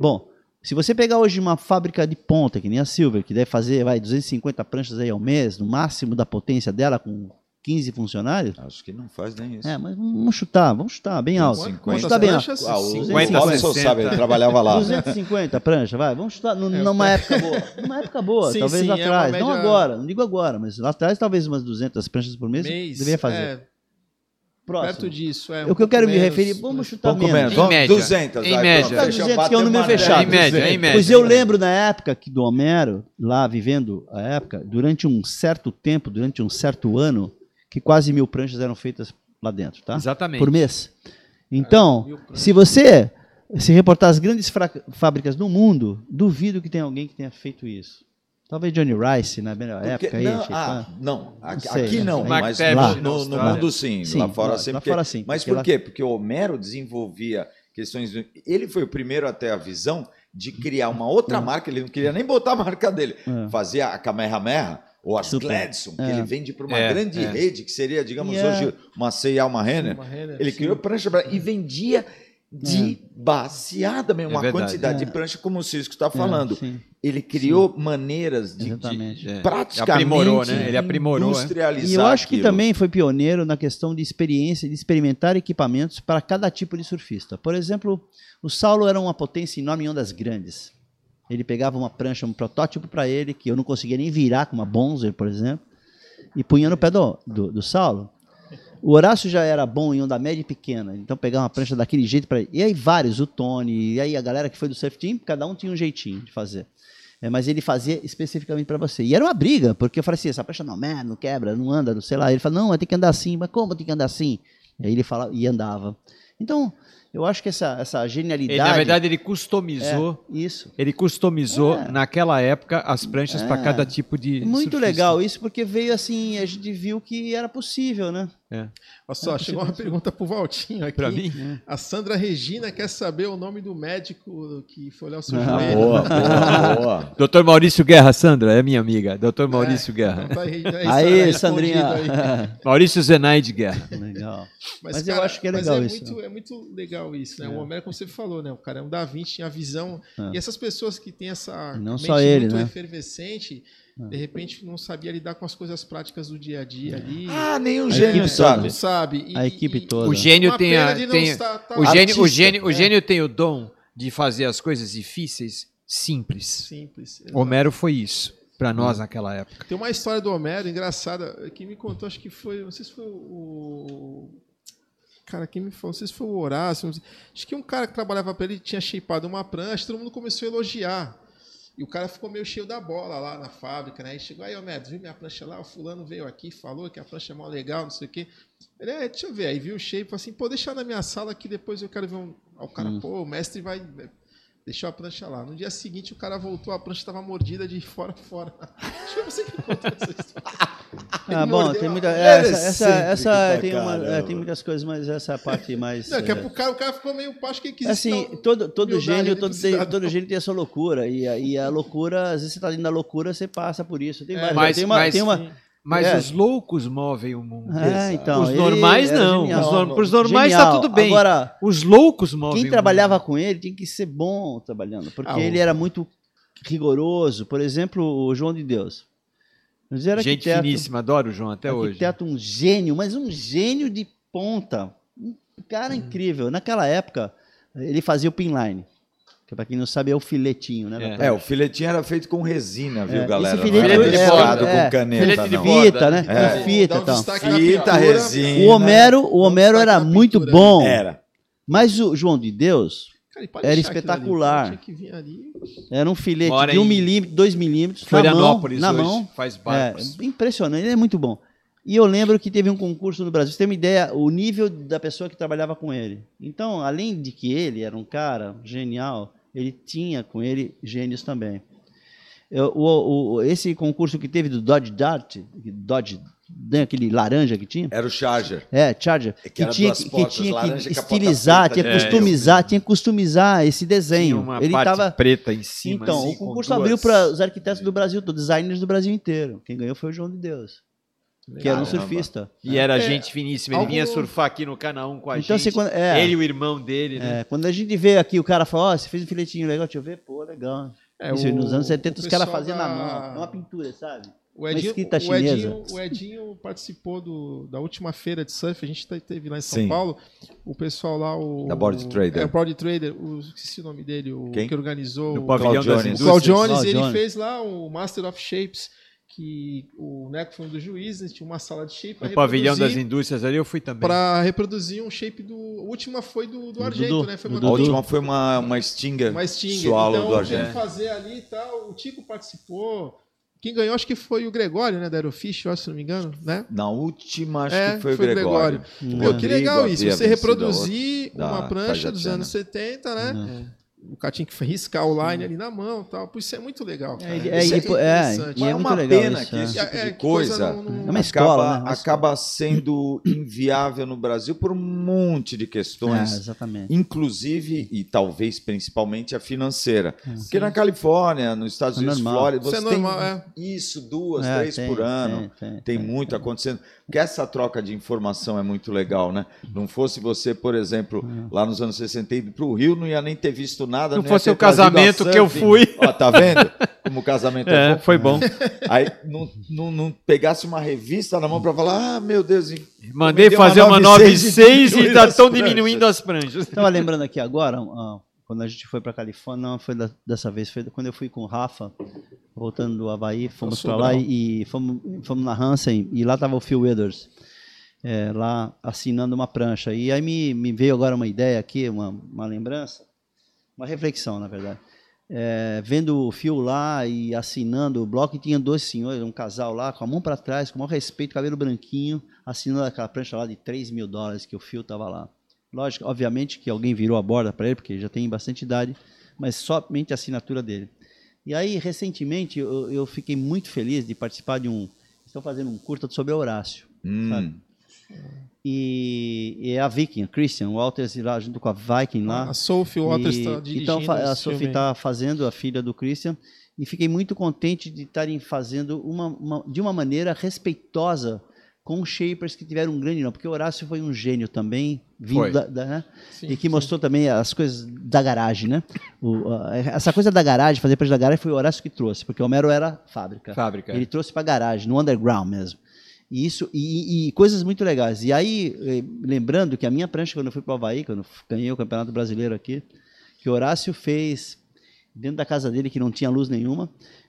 Bom, se você pegar hoje uma fábrica de ponta, que nem a Silver, que deve fazer vai 250 pranchas aí ao mês, no máximo da potência dela com 15 funcionários, Acho que não faz nem isso. é, mas vamos chutar, vamos chutar bem alto. Quantas Vamos chutar bem alto. Ah, o 50, Robson 60. sabe, ele trabalhava lá. 250 prancha, vai. Vamos chutar nu- É, numa época boa. Numa época boa, Sim, talvez sim, lá é atrás. Não média- agora, não digo agora, mas lá atrás talvez umas 200 pranchas por mês, Mês, deveria fazer. é, Próximo. perto disso. É, o que eu quero me menos. referir, vamos chutar Pouco menos. menos. Em média. 200. Em vai, média. pronto, fecha, 200 que é o número fechado. Em média, em média. Pois eu lembro na época que do Homero, lá vivendo a época, durante um certo tempo, durante um certo ano, que quase mil pranchas eram feitas lá dentro, tá? Exatamente. Por mês. Então, pranchas. se você se reportar as grandes fábricas do mundo, duvido que tenha alguém que tenha feito isso. Talvez Johnny Rice na melhor Porque- época aí, não, Chico, ah, não, aqui, sei, aqui não, mas Tavish no, no- no mundo sim, Sim, lá fora lá- sim. lá porque- fora sim, Mas por lá- quê? Porque o Homero desenvolvia questões. do- Ele foi o primeiro a ter a visão de criar uma outra marca, ele não queria nem botar a marca dele. É. Fazia a Kamehameha ou as Super. Gladson, que É. ele vende para uma É, grande é. rede, que seria, digamos, é- hoje uma C&A, uma Renner. Uma Renner, Ele sim. criou prancha pra- e vendia de baseada mesmo, É uma verdade. quantidade É. de prancha, como o Cisco está falando. É, sim, Ele criou maneiras de, de exatamente. É. praticamente Aprimorou, né? Ele aprimorou, é. industrializar E eu acho que aquilo. também foi pioneiro na questão de experiência, de experimentar equipamentos para cada tipo de surfista. Por exemplo, o Saulo era uma potência enorme em ondas grandes. Ele pegava uma prancha, um protótipo para ele, que eu não conseguia nem virar com uma Bonzer, por exemplo, e punha no pé do, do, do Saulo. O Horácio já era bom em onda média e pequena, então pegava uma prancha daquele jeito para E aí vários, o Tony, e aí a galera que foi do surf team, cada um tinha um jeitinho de fazer. É, mas ele fazia especificamente para você. E era uma briga, porque eu falei assim, essa prancha não, man, não quebra, não anda, não sei lá. Ele falou, não, tem que andar assim. Mas como tem que andar assim? E aí ele falava, e andava. Então, eu acho que essa, essa genialidade... Ele, na verdade, ele customizou. é, isso. Ele customizou, É. naquela época, as pranchas para É. cada tipo de. Muito surfista. legal isso, porque veio assim, a gente viu que era possível, né? É. Olha só, é, chegou uma pergunta pro Valtinho aqui. Para mim? A Sandra Regina quer saber o nome do médico que foi olhar o seu Ah, joelho. boa, boa, boa. Doutor Maurício Guerra, Sandra, é minha amiga. Doutor Maurício É, Guerra. então tá aí, Aí, Sandrinha. aí. Maurício Zenaide Guerra. Legal. Mas, Mas eu cara, acho que é mas legal é isso. Muito, é muito legal isso, né? É. O Homero, como você falou, né? O cara é um Da Vinci, tinha a visão. É. E essas pessoas que têm essa Não mente só ele, muito né? efervescente, de repente não sabia lidar com as coisas práticas do dia a dia ali. Ah, nem A gênio sabe. Não sabe. E- A equipe toda. O gênio tem a. Tem, tá- o, gênio, o, Artista, gênio, o é. gênio tem o dom de fazer as coisas difíceis simples. Simples. exato. Homero foi isso para nós naquela época. Tem uma história do Homero engraçada que me contou, acho que foi, não sei se foi o cara quem me falou, não sei se foi o Horácio, acho que um cara que trabalhava para ele tinha shapeado uma prancha, todo mundo começou a elogiar. E o cara ficou meio cheio da bola lá na fábrica, né? E chegou aí, Homero, viu minha prancha lá? O fulano veio aqui, falou que a prancha é mó legal, não sei o quê. Ele, é, deixa eu ver. Aí viu o shape, falou assim, pô, deixa na minha sala que depois eu quero ver um. Aí o cara, pô, o mestre vai. Deixou a prancha lá. No dia seguinte, o cara voltou, a prancha estava mordida de fora a fora. Acho que é você que contou essa história. Ah, bom, mordeu tem muita. é, é essa, essa, essa tem, uma, é, tem muitas coisas, mas essa é parte mais. Não, que é é, pro cara, o cara ficou meio pá, acho que quis Assim, todo, todo gênio, todo, tem, todo gênio tem a sua loucura. E a, e a loucura, às vezes você tá ali na loucura, você passa por isso. Tem, É, várias- mas- tem uma. mas- tem uma Mas É. os loucos movem o mundo. é, então, os normais não. genial. Os norm- pros normais Genial. tá tudo bem. Agora, os loucos movem quem trabalhava com ele tinha que ser bom trabalhando, porque Ah, ele era muito rigoroso. Por exemplo, o João de Deus. Gente arquiteto, finíssima, adoro o João até hoje. arquiteto, um gênio, mas um gênio de ponta. Um cara Hum. incrível. Naquela época, ele fazia o pinline. Que para quem não sabe é o filetinho, né? É. É, o filetinho era feito com resina, viu, É, galera? esse Não filete- era é, riscado é, com caneta, filete de não. borda. Fita, né? É. Com fita e um na Fita, resina. O Homero, o Homero era muito bom, Era. mas o João de Deus Cara, Era espetacular. era um filete Mora de um milímetro, dois milímetros, na mão, Florianópolis na hoje mão. faz É, barcos. impressionante, ele é muito bom. E eu lembro que teve um concurso no Brasil. Você tem uma ideia, o nível da pessoa que trabalhava com ele. Então, além de que ele era um cara genial, ele tinha com ele gênios também. Eu- o- o- esse concurso que teve do Dodge Dart, Dodge, né, aquele laranja que tinha, Era o Charger. é, Charger, É que que, tinha, que, portas, tinha que com a porta estilizar, tinha que customizar, tinha que customizar esse Tinha desenho. uma Ele parte estava preta em cima. então, assim, o concurso duas- abriu para os arquitetos do Brasil, todo, designers do Brasil inteiro. Quem ganhou foi o João de Deus, que era um Caramba. surfista. E era É, gente finíssima. Ele algo- vinha surfar aqui no Canal 1 com a Então, gente. assim, quando- é. Ele e o irmão dele, né? É, quando a gente vê aqui o cara fala, ó, você fez um filetinho legal, deixa eu ver, pô, legal. É, Isso, o- nos anos 70 o os caras faziam da- na mão. É uma pintura, sabe? O Edinho, o, chinesa. Edinho, o Edinho participou do, da última feira de surf, a gente te- teve lá em São Sim. Paulo. O pessoal lá, o. Da Board Trader. É, o Board Trader, o, esqueci o nome dele, o Quem? que organizou. No o- pavilhão Jones. O indústrias. Jones, ele Jones. fez lá o Master of Shapes, que o Neco foi um dos juízes, tinha uma sala de shape No pavilhão das indústrias ali eu fui também. para reproduzir um shape do. A última foi do, do Argento, Dudu, né? Foi do uma A Dudu. última foi uma, uma Stinger. uma Stinger. Então, do Argento. fazer ali e tal. O Tico participou. Quem ganhou, acho que foi o Gregório, né? Da Aerofish, acho, se não me engano, né? Na última, acho É, que foi, foi o o Gregório. Gregório. Pô, que legal isso. Você a reproduzir outra, uma prancha dos anos 70, né? Uhum. O cara tinha que riscar o line ali na mão e tal. Por isso é muito legal. Cara. É, Isso é, e- é, interessante. é Mas é muito uma legal pena isso. que é. esse tipo É, de que coisa coisa não- não- É uma escola, acaba, né? Uma acaba sendo inviável no Brasil por um monte de É, questões, exatamente. inclusive e talvez principalmente a financeira. Porque na Califórnia, nos Estados É Unidos, normal. Flórida, Isso você é tem normal, é. isso duas, É, três tem, por ano. tem, tem, Tem tem. muito acontecendo. Porque essa troca de informação é muito legal, né? Não fosse você, por exemplo, lá nos anos 60 ir para o Rio, não ia nem ter visto nada. Não ia fosse o casamento que eu fui. Ó, tá vendo? Como o casamento é, É, bom. foi bom. Aí não, não, não pegasse uma revista na mão para falar, ah, meu Deus, Mandei fazer uma 96 e 96 e diminuiu tá tão diminuindo as pranchas. Estava lembrando aqui agora, ah, quando a gente foi para Califórnia, não foi da- dessa vez, foi quando eu fui com o Rafa, voltando do Havaí, fomos para lá e, e fomos, fomos na Hansen, e lá estava o Phil Withers, é, lá assinando uma prancha. E aí me, me veio agora uma ideia aqui, uma, uma lembrança, uma reflexão, na verdade. É, vendo o Phil lá e assinando o bloco, e tinha dois senhores, um casal lá, com a mão para trás, com o maior respeito, cabelo branquinho, assinando aquela prancha lá de 3 mil dólares que o Phil estava lá. Lógico, obviamente que alguém virou a borda para ele, porque já tem bastante idade, mas somente a assinatura dele. E aí, recentemente, eu, eu fiquei muito feliz de participar de um. Estou fazendo um curta sobre Horácio. Hum, Sabe? E, e a Viking, a Christian Walters, lá junto com a Viking lá. A Sophie Waters E- está dirigindo Então a Sophie está fazendo a filha do Christian e fiquei muito contente de estarem fazendo uma, uma- de uma maneira respeitosa com os Shapers que tiveram um grande nome, porque o Horácio foi um gênio também, vindo da, da- né? Sim, e que sim. mostrou também as coisas da garagem, né? O- a- essa coisa da garagem, fazer parte da garagem, foi o Horácio que trouxe, porque o Homero era fábrica. Fábrica. Ele trouxe para garagem, no underground mesmo. E isso e, e coisas muito legais. E aí, eh, lembrando que a minha prancha quando eu fui para o Havaí, quando eu ganhei o Campeonato Brasileiro aqui, que Horácio fez dentro da casa dele que não tinha luz nenhuma,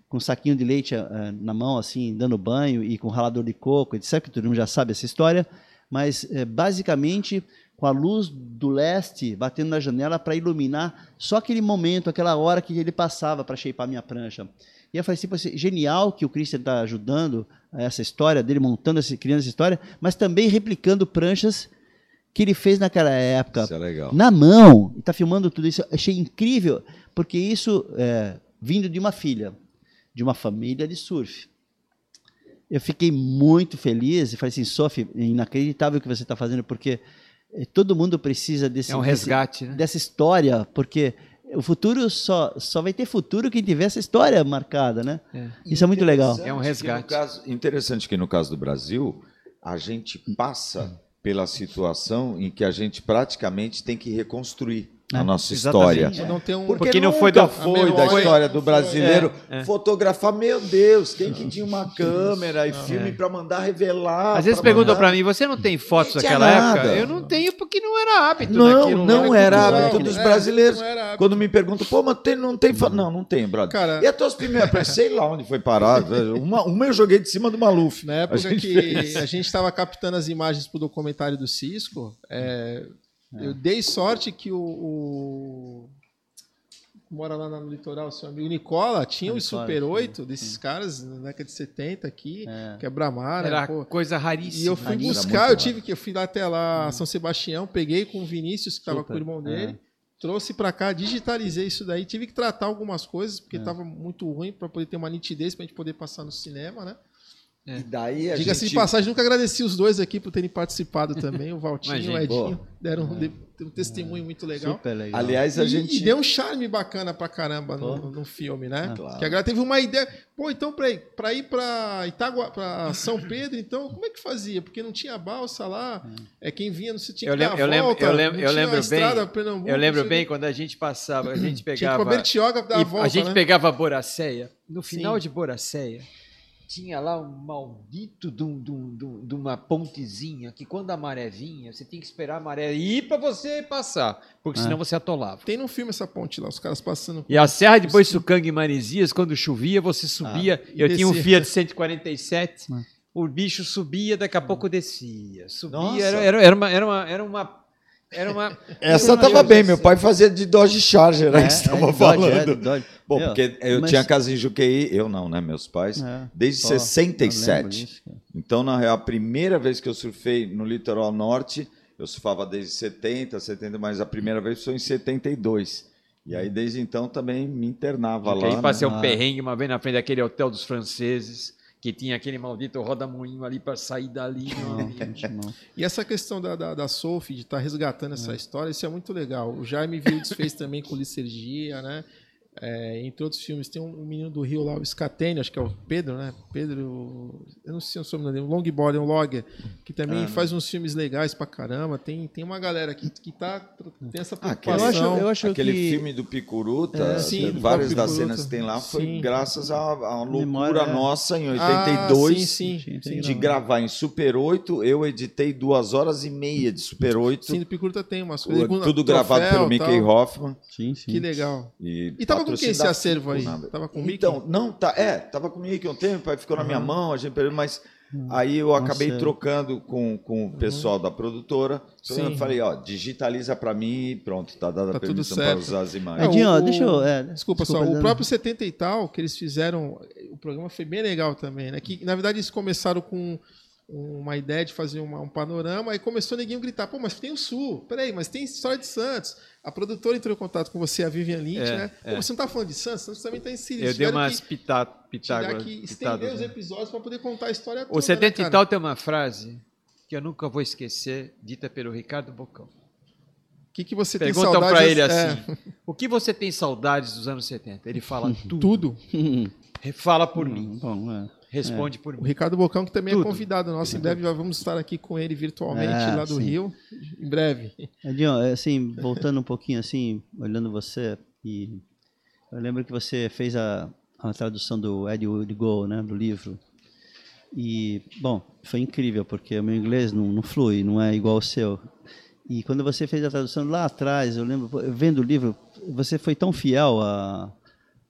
com um saquinho de leite eh, na mão assim, dando banho e com ralador de coco, etc, que todo mundo já sabe essa história, mas eh, basicamente com a luz do leste batendo na janela para iluminar só aquele momento, aquela hora que ele passava para shapear minha prancha. E eu falei assim, "Pô, assim, genial que o Christian está ajudando a essa história dele, montando, esse, criando essa história, mas também replicando pranchas que ele fez naquela época Isso é legal. na mão e está filmando tudo isso. Achei incrível, porque isso é, vindo de uma filha, de uma família de surf. Eu fiquei muito feliz e falei assim, Sophie, é inacreditável o que você está fazendo, porque eh, todo mundo precisa desse, É um desse- resgate, né? dessa história, porque o futuro só, só vai ter futuro quem tiver essa história marcada, né? É. Isso é muito legal. É um que resgate. no caso- interessante que no caso do Brasil, a gente passa pela situação em que a gente praticamente tem que reconstruir a É, nossa exatamente. história. Não tem um... Porque, Porque não nunca foi do- foi a da história do brasileiro É, é. fotografar, meu Deus, quem que tinha uma câmera e filme para mandar revelar? Às vezes pra perguntam para mim, você não tem fotos daquela nada. época? Eu não tenho porque não era hábito Não, daquilo. não né? era cultural, hábito dos é, brasileiros. não era hábito. Quando me perguntam, pô, mas tem, não tem foto? Não, não tem, brother. Cara- e até os primeiros, sei lá onde foi parar. Uma, uma eu joguei de cima do Maluf. Na época gente que fez. a gente estava captando as imagens para o documentário do Cisco, é, eu dei sorte que o, o- mora lá no litoral, seu amigo Nicola, tinha o Nicola, Super sim, 8 desses caras na década de 70 aqui, É. que é Bramara. Era pô. coisa raríssima. E eu fui buscar, eu tive que eu fui lá até lá São Sebastião, peguei com o Vinícius que estava com o irmão dele, é. trouxe para cá, digitalizei isso daí, tive que tratar algumas coisas É. porque estava muito ruim para poder ter uma nitidez para a gente poder passar no cinema, né? E daí a Diga-se gente... de passagem, nunca agradeci os dois aqui por terem participado também, o Valtinho e o. Edinho, deram um, de- um testemunho muito legal. Super legal. Aliás, a E, gente... e deu um charme bacana pra caramba no, no filme, né? Claro. Que agora teve uma ideia. Pô, então pra ir pra, ir pra, Itagua, pra São Pedro, então, como é que fazia? Porque não tinha balsa lá. É quem vinha, não se tinha Eu que dar lembro- eu a lembro- volta. eu lembro- não eu tinha lembro a estrada bem- Eu lembro bem quando a gente passava, a gente Tinha que ir pegava. pra Bertioga dar a E volta, a gente né? pegava Boracéia. No final Sim. de Boracéia, tinha lá um maldito de, um- de um- de um- uma pontezinha que quando a maré vinha, você tinha que esperar a maré ir para você passar, porque É. senão você atolava. Tem no filme essa ponte lá, os caras passando. E a Serra de Boiçucanga e Maresias, quando chovia, você subia. e eu tinha um. Fiat 147, Ah. o bicho subia, daqui a pouco descia. Subia, Nossa. era, era, era uma. Era uma, era uma, era uma Essa Meu tava Deus bem, meu pai fazia de Dodge Charger, né? É, que você tava é, falando. Dodge, é, Dodge. Bom, Meu, porque eu mas- tinha casa em Juqueí, eu não, né? Meus pais, É. desde Pô, eu lembro 67. disso, cara. Então, na real, a primeira vez que eu surfei no litoral norte, eu surfava desde 70, 70, mas a primeira vez foi em 72. E aí, desde então, também me internava Porque lá. aí né? passei um Ah. perrengue uma vez na frente daquele hotel dos franceses, que tinha aquele maldito roda-moinho ali para sair dali. Não, não. E essa questão da, da, da Sophie, de estar resgatando É. essa história, isso é muito legal. O Jaime viu desfez também com Licergia, né? É, entre outros filmes, tem um, um menino do Rio lá, o Scatene, acho que é o Pedro, né? Pedro, eu não sei o sobrenome dele, um longboard, um logger, que também Ah, faz uns filmes legais pra caramba. Tem, tem uma galera aqui que tá, tem essa Ah, preocupação. Eu acho, eu acho Aquele que filme do Picuruta, É, sim, do várias próprio das Picuruta. cenas que tem lá foi Sim. graças à, loucura Memória, é. nossa em Ah, 82 sim, sim, sim, de gravar em Super 8. Eu editei duas horas e meia de Super 8. Sim, do Picuruta tem umas coisas. tudo troféu, gravado pelo Mickey tal. Hoffman. Sim, sim. Que legal. E, E tava com quem esse acervo aí? Nada. Tava com o Mickey? Então, não, tá, é, tava com o Mickey um tempo, aí ficou na minha mão, a gente perdeu, mas aí eu acabei Nossa. trocando com, com o pessoal da produtora. Então eu Sim. falei, ó, digitaliza pra mim e pronto, tá dada Tá permissão para usar as É, imagens. Edinho, ó, o- deixa eu. é, Desculpa, só, o próprio 70 e tal, que eles fizeram, o programa foi bem legal também, né? Que, na verdade, eles começaram com uma ideia de fazer uma- um panorama, aí começou o neguinho a gritar, pô, mas tem o Sul, peraí, mas tem história de Santos. A produtora entrou em contato com você, a Vivian Lynch, É, né? Pô, é. você não tá falando de Santos? Santos também tá inserido. Eu dei umas que, pita, tiveram pitágoras. que estender pitadas, os né? episódios para poder contar a história toda, O 70 né, e tal tem uma frase que eu nunca vou esquecer, dita pelo Ricardo Bocão. O que, que você Perguntam tem saudades? para ele é, assim: o que você tem saudades dos anos 70? Ele fala tudo. tudo. Fala por mim. Bom, é. Responde por O mim. Ricardo Bocão, que também Tudo. é convidado nosso, em breve vamos estar aqui com ele virtualmente É, lá do sim. Rio, em breve. Edinho, assim, voltando um pouquinho assim, olhando você, e eu lembro que você fez a, a tradução do Eddie Woodgo, né, do livro. E, bom, foi incrível, porque o meu inglês não, não flui, não é igual ao seu. E quando você fez a tradução lá atrás, eu lembro, vendo o livro, você foi tão fiel a-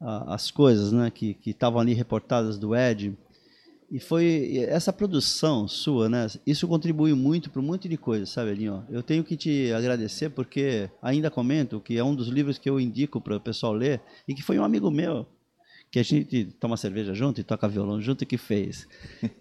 a- às coisas né, que que estavam ali reportadas do Ed. E foi essa produção sua, né? Isso contribuiu muito para um monte de coisa, sabe, Edinho? Eu tenho que te agradecer porque ainda comento que é um dos livros que eu indico para o pessoal ler e que foi um amigo meu que a gente toma cerveja junto e toca violão junto que fez.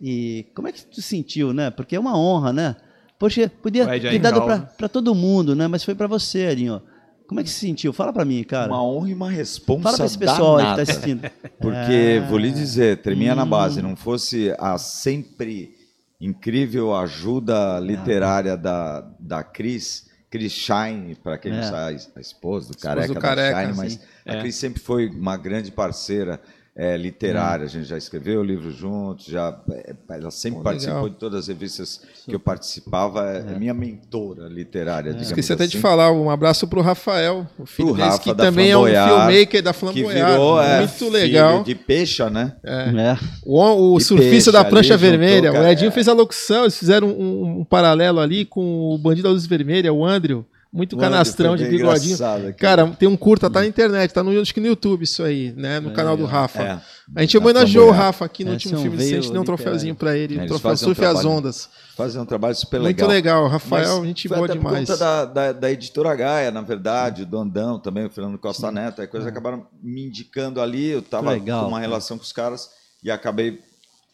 E como é que tu sentiu, né? Porque é uma honra, né? Poxa, podia ter dado para todo mundo, né? Mas foi para você, Edinho. Como é que se sentiu? Fala para mim, cara. Uma honra e uma responsa Fala para esse pessoal aí que danada. está assistindo. Porque, É. vou lhe dizer, tremia na Hum. base. Não fosse a sempre incrível ajuda literária da, da Cris, Cris Shine, para quem não É. sabe, a esposa do Careca, do da Careca, Shine, mas sim. a É. Cris sempre foi uma grande parceira é, literária. A gente já escreveu livros juntos, já, é, ela sempre participou legal. de todas as revistas que eu participava. É, é minha mentora literária, digamos Esqueci até de assim. falar, um abraço pro Rafael, o filho Pro desse, Rafa que da também é um filmmaker da Que Flamboyard. virou é, Muito filho legal. de peixa, né? É. O, o E surfista peixe da prancha juntou, vermelha, cara, o Edinho é. fez a locução, eles fizeram um, um paralelo ali com o Bandido da Luz Vermelha, o Andrew, muito O Andrew canastrão de bigodinho. Cara, tem um curta, tá na internet, tá no, acho que no YouTube isso aí, né? No canal do Rafa. É. A gente Na homenageou o Flamboyard. Rafa aqui no É, último filme, veio a gente deu um troféuzinho pra ele, É, o eles troféu um Surf às trabalho Ondas. Fazer um trabalho super Muito legal. legal, Rafael, Mas gente foi boa até demais. por conta da, da, da editora Gaia, na verdade, o Dondão também, o Fernando Costa Neto, aí coisas acabaram me indicando ali, eu estava Legal, com uma cara. relação com os caras e acabei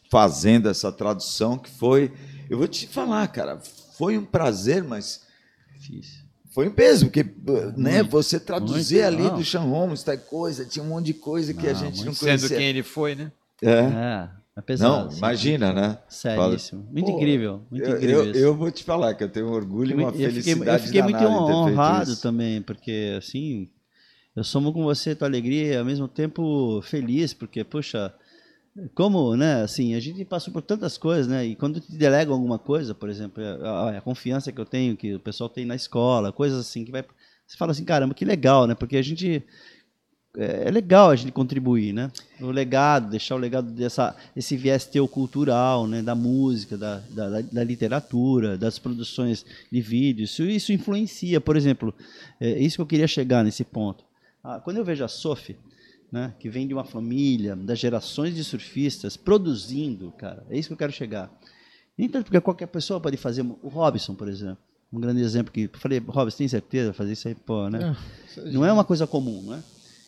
fazendo essa tradução que foi, eu vou te falar, cara, foi um prazer, mas Difícil. Foi um peso, porque né, você traduzir muito, ali não. do Sean Holmes, tal coisa, tinha um monte de coisa que a Não, gente não muito. Sendo conhecia. quem ele foi, né? É. É, é pesado. Não, sim. imagina, né? Seríssimo. Muito Pô, incrível. Muito Eu, incrível eu, isso. eu vou te falar que eu tenho um orgulho e uma eu fiquei, felicidade eu fiquei muito honrado também, porque assim, eu somo com você tua alegria e ao mesmo tempo feliz, porque, puxa, como, né, assim, a gente passou por tantas coisas, né, e quando te delegam alguma coisa, por exemplo, a, a confiança que eu tenho, que o pessoal tem na escola, coisas assim, que vai, você fala assim, caramba, que legal, né, porque a gente, é é legal a gente contribuir, né, o legado, deixar o legado dessa, esse viés teu cultural, né, da música, da, da, da- literatura, das produções de vídeo, isso, isso influencia, por exemplo, é isso que eu queria chegar nesse ponto. Ah, quando eu vejo a Sophie, né, que vem de uma família, das gerações de surfistas, produzindo, cara, é isso que eu quero chegar. Nem tanto porque qualquer pessoa pode fazer, o Robson, por exemplo, um grande exemplo que eu falei, Robson, tem certeza de fazer isso aí, pô, né? Não é uma coisa comum, né?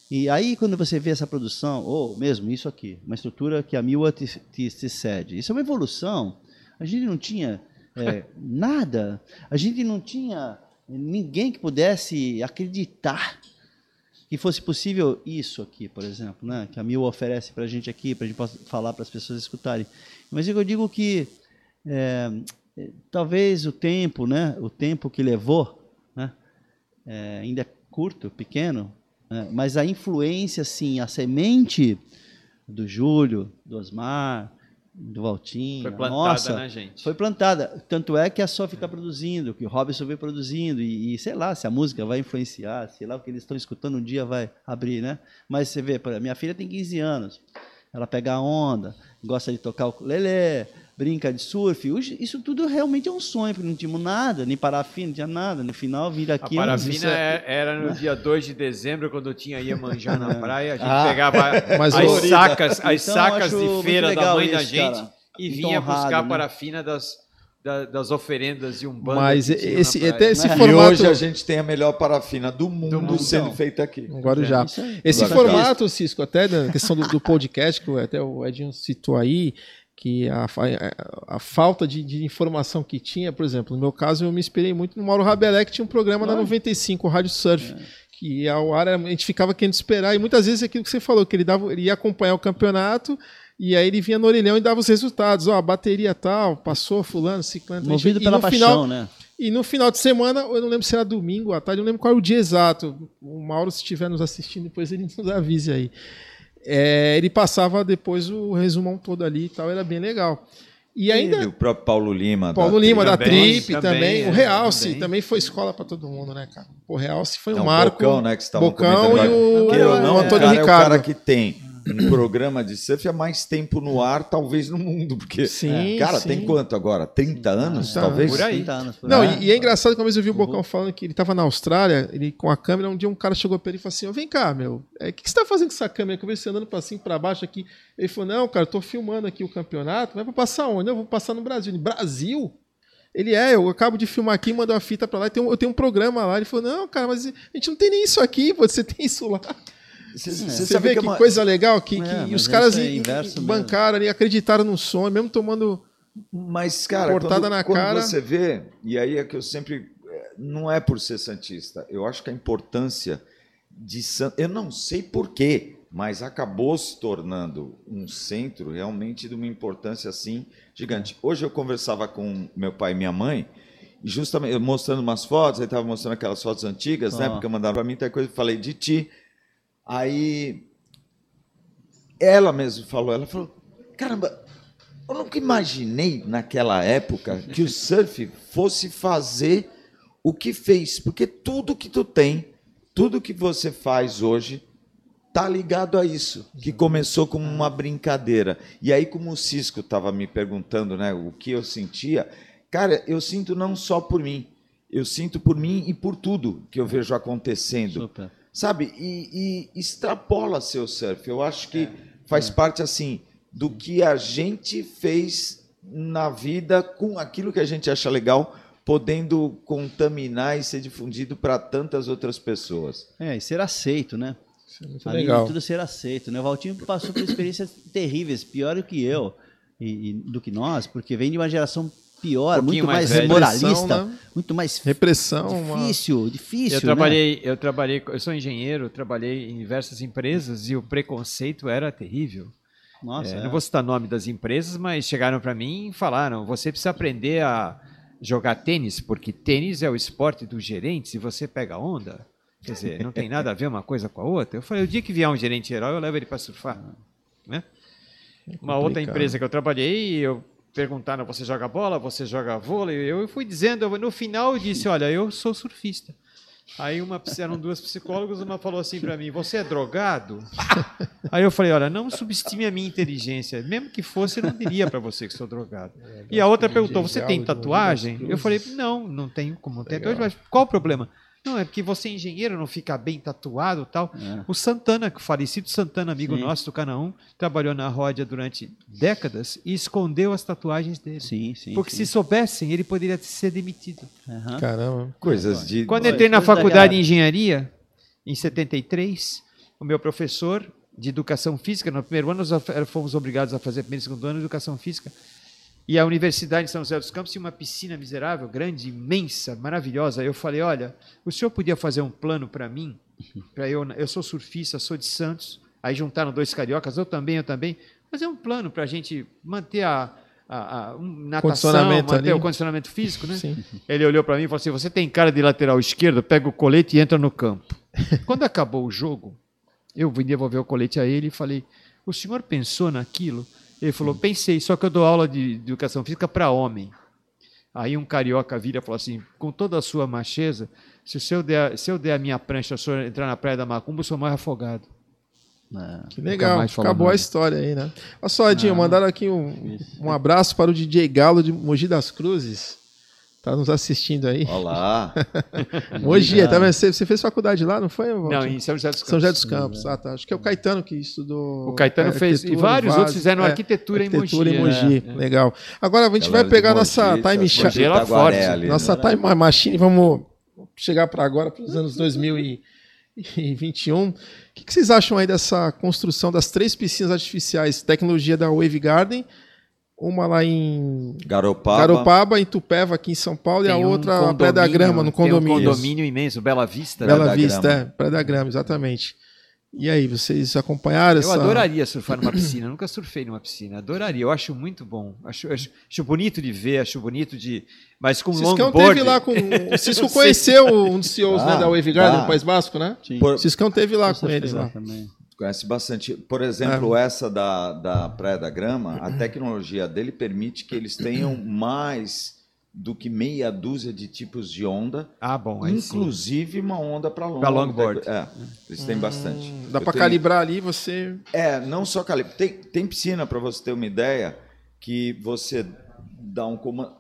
E aí, quando você vê essa produção, ou mesmo isso aqui, uma estrutura que a Miwa te, te, te cede, isso é uma evolução. A gente não tinha é, nada, a gente não tinha ninguém que pudesse acreditar que fosse possível isso aqui, por exemplo, né? que a Miwa oferece para a gente aqui, para a gente possa falar para as pessoas escutarem. Mas eu digo que é, talvez o tempo, né, o tempo que levou, né, é, ainda é curto, pequeno, né, mas a influência, sim, a semente do Júlio, do Osmar, do Valtinho, Foi plantada nossa, na gente. foi plantada. Tanto é que a Sophie está produzindo, que o Robson vem produzindo, e, e sei lá se a música vai influenciar, sei lá o que eles estão escutando um dia vai abrir, né? Mas você vê, minha filha tem 15 anos, ela pega a onda, gosta de tocar o ukulele, brinca de surf. Hoje, isso tudo realmente é um sonho, porque não tínhamos nada, nem parafina, não tinha nada. No final, vir A aqui. parafina isso é- é- era no dia 2 de dezembro, quando eu tinha Iemanjá na praia. A gente Ah. pegava Mas as sacas, as Então, sacas de feira da mãe da isso, gente cara. e Muito vinha honrado, buscar a né? parafina das, da- das oferendas de Umbanda. Mas que tinham na esse, até esse Né? E formato. hoje a gente tem a melhor parafina do mundo, mundo. sendo feita aqui. Um Guarujá. Isso aí. Esse Guarujá. formato, Cisco, até na questão do, do podcast, que até o Edinho citou aí, que a, fa- a falta de, de informação que tinha, por exemplo, no meu caso, eu me inspirei muito no Mauro Rabelé, que tinha um programa na 95, o Rádio Surf, que ao ar a gente ficava querendo esperar, e muitas vezes é aquilo que você falou, que ele, dava, ele ia acompanhar o campeonato E aí ele vinha no orelhão e dava os resultados. Ó, a bateria tal, passou fulano, ciclano. Movido e pela no paixão, final, né? E no final de semana, eu não lembro se era domingo à tarde, eu não lembro qual é o dia exato. O Mauro, se estiver nos assistindo, depois ele nos avise aí. É, ele passava depois o resumão todo ali e tal, era bem legal. E ainda. Ele, o próprio Paulo Lima. Paulo da Lima, da Trip, também, também. é, o Realce também. também. foi escola pra todo mundo, né, cara? O Realce foi um Não, marco. Bocão, né, que você Bocão e o, Queira ou não, o o Antônio cara é o Ricardo. cara que tem um programa de surf há mais tempo no ar, talvez no mundo, porque Sim, cara, sim. tem quanto agora? 30 anos, Tá, talvez? por aí. 30 anos por Não, aí. e, e é engraçado que uma vez eu vi o Uhum. Bocão falando que ele tava na Austrália, ele com a câmera, um dia um cara chegou pra ele e falou assim, "Ô, vem cá, meu, é, o que, que você tá fazendo com essa câmera? Que eu vejo você andando pra cima e pra baixo aqui. Ele falou, não, cara, eu tô filmando aqui o campeonato, vai pra passar onde? Eu vou passar no Brasil. Ele, Brasil? Ele é, eu acabo de filmar aqui, mandou uma fita pra lá, e tem um- eu tenho um programa lá. Ele falou, não, cara, mas a gente não tem nem isso aqui, você tem isso lá. Você, sabe vê que, que, é uma- coisa legal que, É, que os isso caras é bancaram ali, acreditaram no sonho, mesmo tomando. Mas, cara, Cortada quando, na quando cara. você vê, e aí é que eu sempre. é, Não é por ser santista, eu acho que a importância de San... Eu não sei porquê, mas acabou se tornando um centro realmente de uma importância assim gigante. Hoje eu conversava com meu pai e minha mãe, e justamente eu mostrando umas fotos, ele estava mostrando aquelas fotos antigas, né? Ó. Porque mandaram para mim, tem coisa, eu falei de ti. Aí ela mesmo falou, ela falou, caramba, eu nunca imaginei naquela época que o surf fosse fazer o que fez, porque tudo que tu tem, tudo que você faz hoje tá ligado a isso, que começou como uma brincadeira. E aí como o Cisco estava me perguntando, né, o que eu sentia, cara, eu sinto não só por mim, eu sinto por mim e por tudo que eu vejo acontecendo Super. Sabe? E, e extrapola seu surf. Eu acho que faz parte assim do que a gente fez na vida com aquilo que a gente acha legal, podendo contaminar e ser difundido para tantas outras pessoas. É, e ser aceito, né? Isso é muito Além legal. de tudo, ser aceito. Né? O Valtinho passou por experiências terríveis, pior do que eu e, e do que nós, porque vem de uma geração pior, Um muito mais, mais moralista, né? muito mais Repressão. uma- difícil, difícil. Eu né? trabalhei, eu trabalhei, eu sou engenheiro, trabalhei em diversas empresas e o preconceito era terrível. Nossa, É, é. Não vou citar o nome das empresas, mas chegaram para mim e falaram: você precisa aprender a jogar tênis, porque tênis é o esporte dos gerentes e você pega onda. Quer dizer, não tem nada a ver uma coisa com a outra. Eu falei: o dia que vier um gerente geral, eu levo ele para surfar. Né? Uma outra empresa que eu trabalhei, eu perguntaram: você joga bola, você joga vôlei? Eu fui dizendo, eu- no final eu disse: olha, eu sou surfista. Aí uma, eram duas psicólogas, uma falou assim para mim: você é drogado? Aí eu falei, olha, não subestime a minha inteligência. Mesmo que fosse, eu não diria para você que sou drogado. E a outra perguntou, você tem tatuagem? Eu falei, não, não tenho como ter tatuagem, mas qual o problema? Não, é porque você é engenheiro, não fica bem tatuado e tal. É. O Santana, o falecido Santana, amigo Sim. nosso do Canaã, trabalhou na Ródia durante décadas e escondeu as tatuagens dele. Sim, sim. Porque sim. se soubessem, ele poderia ser demitido. Aham. Caramba. Coisas de. Quando eu entrei na faculdade de engenharia, em 73, o meu professor de educação física, no primeiro ano nós fomos obrigados a fazer primeiro e segundo ano de educação física, e a Universidade de São José dos Campos tinha uma piscina miserável, grande, imensa, maravilhosa. Eu falei, olha, o senhor podia fazer um plano para mim? Para eu, eu sou surfista, sou de Santos. Aí juntaram dois cariocas, eu também, eu também. Fazer um plano para a gente manter a, a, a um, natação, manter ali. o condicionamento físico, né? Sim. Ele olhou para mim e falou assim: Você tem cara de lateral esquerdo, pega o colete e entra no campo. Quando acabou o jogo, eu vim devolver o colete a ele e falei: O senhor pensou naquilo? Ele falou: Pensei, só que eu dou aula de, educação física para homem. Aí um carioca vira e falou assim: Com toda a sua macheza, se, o senhor der, se eu der a minha prancha, o senhor entrar na praia da Macumba, eu sou mais afogado. É. Que legal. Acabou a nada. história aí, né? Olha só, Edinho, Não. mandaram aqui um, um abraço para o DJ Galo de Mogi das Cruzes. Tá nos assistindo aí. Olá. Mogi, tá? Você, você fez faculdade lá, não foi? Não, Valtinho? em São José dos Campos. São José dos Campos. Ah, tá. Acho que é o Caetano que estudou. O Caetano fez, e vários outros fizeram é, arquitetura, arquitetura em Mogi. em Mogi. é, é. Legal. Agora a gente Galera vai pegar nossa Mogi, time é lá Itaguaré forte. ali, né? nossa time machine, vamos chegar para agora, para os anos 2021. O que, que vocês acham aí dessa construção das três piscinas artificiais, tecnologia da Wave Garden, uma lá em Garopaba. Garopaba, em Tupéva, aqui em São Paulo, e a Tem um outra na Praia da condomínio- Grama, no tem um condomínio. condomínio imenso, Bela Vista. Bela da Vista, Grama. é, Praia da Grama, exatamente. E aí, vocês acompanharam Eu essa... adoraria surfar numa piscina, eu nunca surfei numa piscina. Adoraria, eu acho muito bom. Acho, acho, acho bonito de ver, acho bonito de. Mas com Ciscão longboard. teve lá com... O Cisco conheceu um dos CEOs né, Ah, da Wave Garden, tá. no País Basco, né? Sim. Por- O Ciscão teve lá Eu com eles lá. também. Conhece bastante. Por exemplo, essa da, da Praia da Grama, a tecnologia dele permite que eles tenham mais do que meia dúzia de tipos de onda, Ah, bom. Aí sim. inclusive uma onda para long, longboard. É, eles têm bastante. Hum, Dá Eu pra tenho- calibrar ali, você... É, não só calibrar. Tem, tem piscina, para você ter uma ideia, que você dá um comando.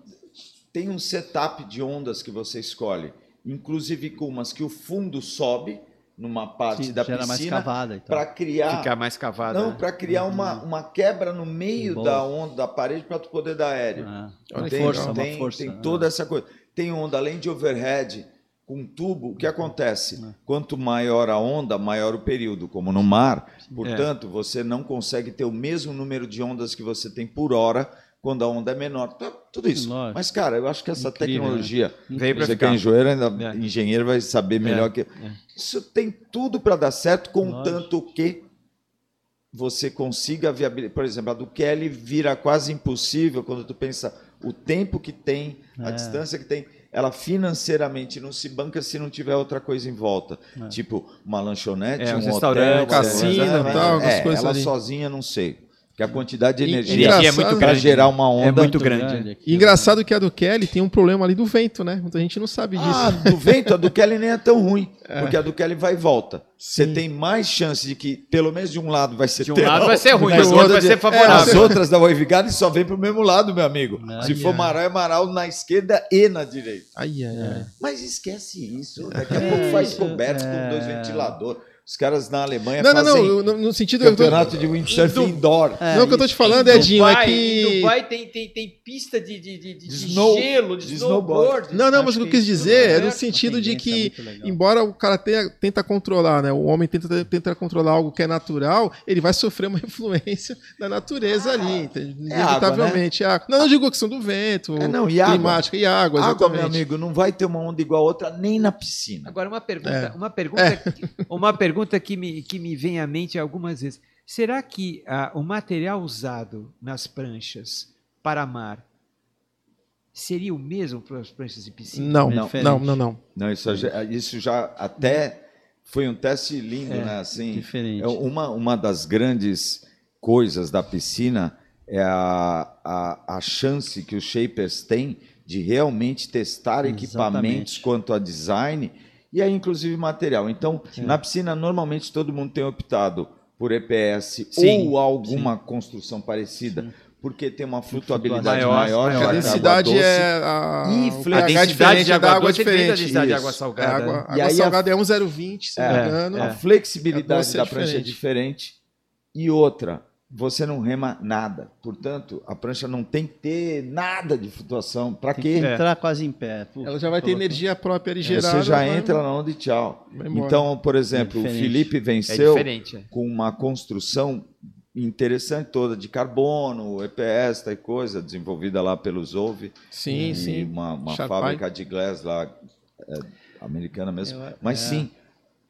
Tem um setup de ondas que você escolhe, inclusive com umas que o fundo sobe numa parte Sim, da piscina cavada. Então. para criar Ficar mais cavada. Não, né? para criar uma, uma quebra no meio Boa. da onda da parede para tu poder dar aéreo. Ah, que tem, força, uma tem, força. tem ah. toda essa coisa. Tem onda além de overhead com tubo. O que acontece? Ah. Quanto maior a onda, maior o período, como no mar. Portanto, você não consegue ter o mesmo número de ondas que você tem por hora quando a onda é menor. Tá, tudo isso. Lógico. Mas, cara, eu acho que essa Incrível, tecnologia, Veio pra você que é engenheiro, ainda, É. engenheiro vai saber melhor que. Isso tem tudo para dar certo, contanto que você consiga viabilizar. Por exemplo, a do Kelly vira quase impossível quando tu pensa o tempo que tem, a É. distância que tem. Ela financeiramente não se banca se não tiver outra coisa em volta. É. Tipo uma lanchonete, É, um uns hotel, restaurantes, uma cassino coisa, e tal, algumas é, coisas ela ali. sozinha não sei. Porque a quantidade de energia é muito para grande. gerar uma onda É muito grande. E engraçado que a do Kelly tem um problema ali do vento, né? Muita gente não sabe disso. Ah, do vento, a do Kelly nem é tão ruim. Porque a do Kelly vai e volta. Você Sim. tem mais chance de que, pelo menos de um lado, vai ser De um lado vai ser ruim, mas do outro vai de- ser favorável. É, as outras da Wave Garden só vem pro mesmo lado, meu amigo. Ah, Se for é. Marau, é Marau na esquerda e na direita. Ai, ai, ai. Mas esquece isso. Daqui a É, pouco faz isso, cobertos com é. dois ventiladores. Os caras na Alemanha Não, não, fazem não. No, no sentido. eu tô- campeonato de windsurf indoor. É, não, o que eu tô te falando, é Dubai- Em que. Dubai tem, tem, tem pista de, de, de, de De snow- gelo, de, de snowboard. Não, não, mas o que eu que quis dizer é é no sentido de que, embora o cara tenha, tenta controlar, né? O homem tenta, tenta controlar algo que é natural, ele vai sofrer uma influência da natureza ali, entende? é água, inevitavelmente. É água. Não, não digo questão do vento, É, não, e água? climática e água, Água, exatamente. meu amigo, não vai ter uma onda igual a outra nem na piscina. Agora, uma pergunta, É. uma pergunta, uma pergunta que, me, que me vem à mente algumas vezes. Será que ah, o material usado nas pranchas para mar seria o mesmo para as pranchas de piscina? Não, É não, não, não, não. Não, isso já, isso já até foi um teste lindo, É, né? Assim, Diferente. é uma, uma das grandes coisas da piscina é a, a, a chance que os shapers têm de realmente testar Exatamente. equipamentos quanto a design e aí inclusive material. Então, na piscina normalmente todo mundo tem optado por EPS Sim, ou alguma construção parecida, porque tem uma flutuabilidade Maior, maior, maior. A densidade doce. é a, E a densidade diferente de água da água doce diferente. densidade de água É, salgada. água né? água E aí a- salgada é 1,020, se não me É, engano. é. A flexibilidade é da prancha é diferente. E outra, você não rema nada. Portanto, a prancha não tem que ter nada de flutuação. Para Tem que quê? entrar quase em pé. Puf, Ela já vai ter energia própria ali gerada. Você já vai- entra na onda e tchau. Então, por exemplo, o diferente. Felipe É venceu é. com uma construção interessante toda de carbono, EPS, tal coisa, desenvolvida lá pelos Zove. Sim, e sim. Uma, uma fábrica de glass lá, é, americana mesmo. Eu- Mas é. sim,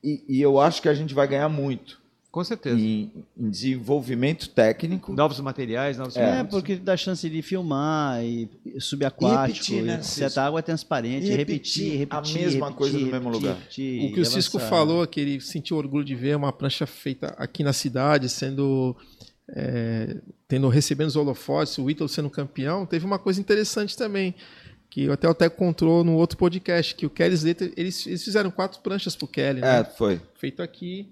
e, e eu acho que a gente vai ganhar muito Com certeza. em, em desenvolvimento técnico. Novos materiais, novos É, porque dá chance de filmar e subaquático. E repetir, né? e certa água é transparente. E repetir, repetir repetir. a mesma repetir, coisa no mesmo lugar. repetir, O que o Cisco avançar. falou, que ele sentiu orgulho de ver uma prancha feita aqui na cidade, sendo. é, tendo recebendo os holofotes, o Ítalo sendo campeão, teve uma coisa interessante também. Que até o Teco contou no outro podcast, que o Kelly Slater, eles, eles fizeram quatro pranchas pro Kelly, né? É, foi. Feito aqui.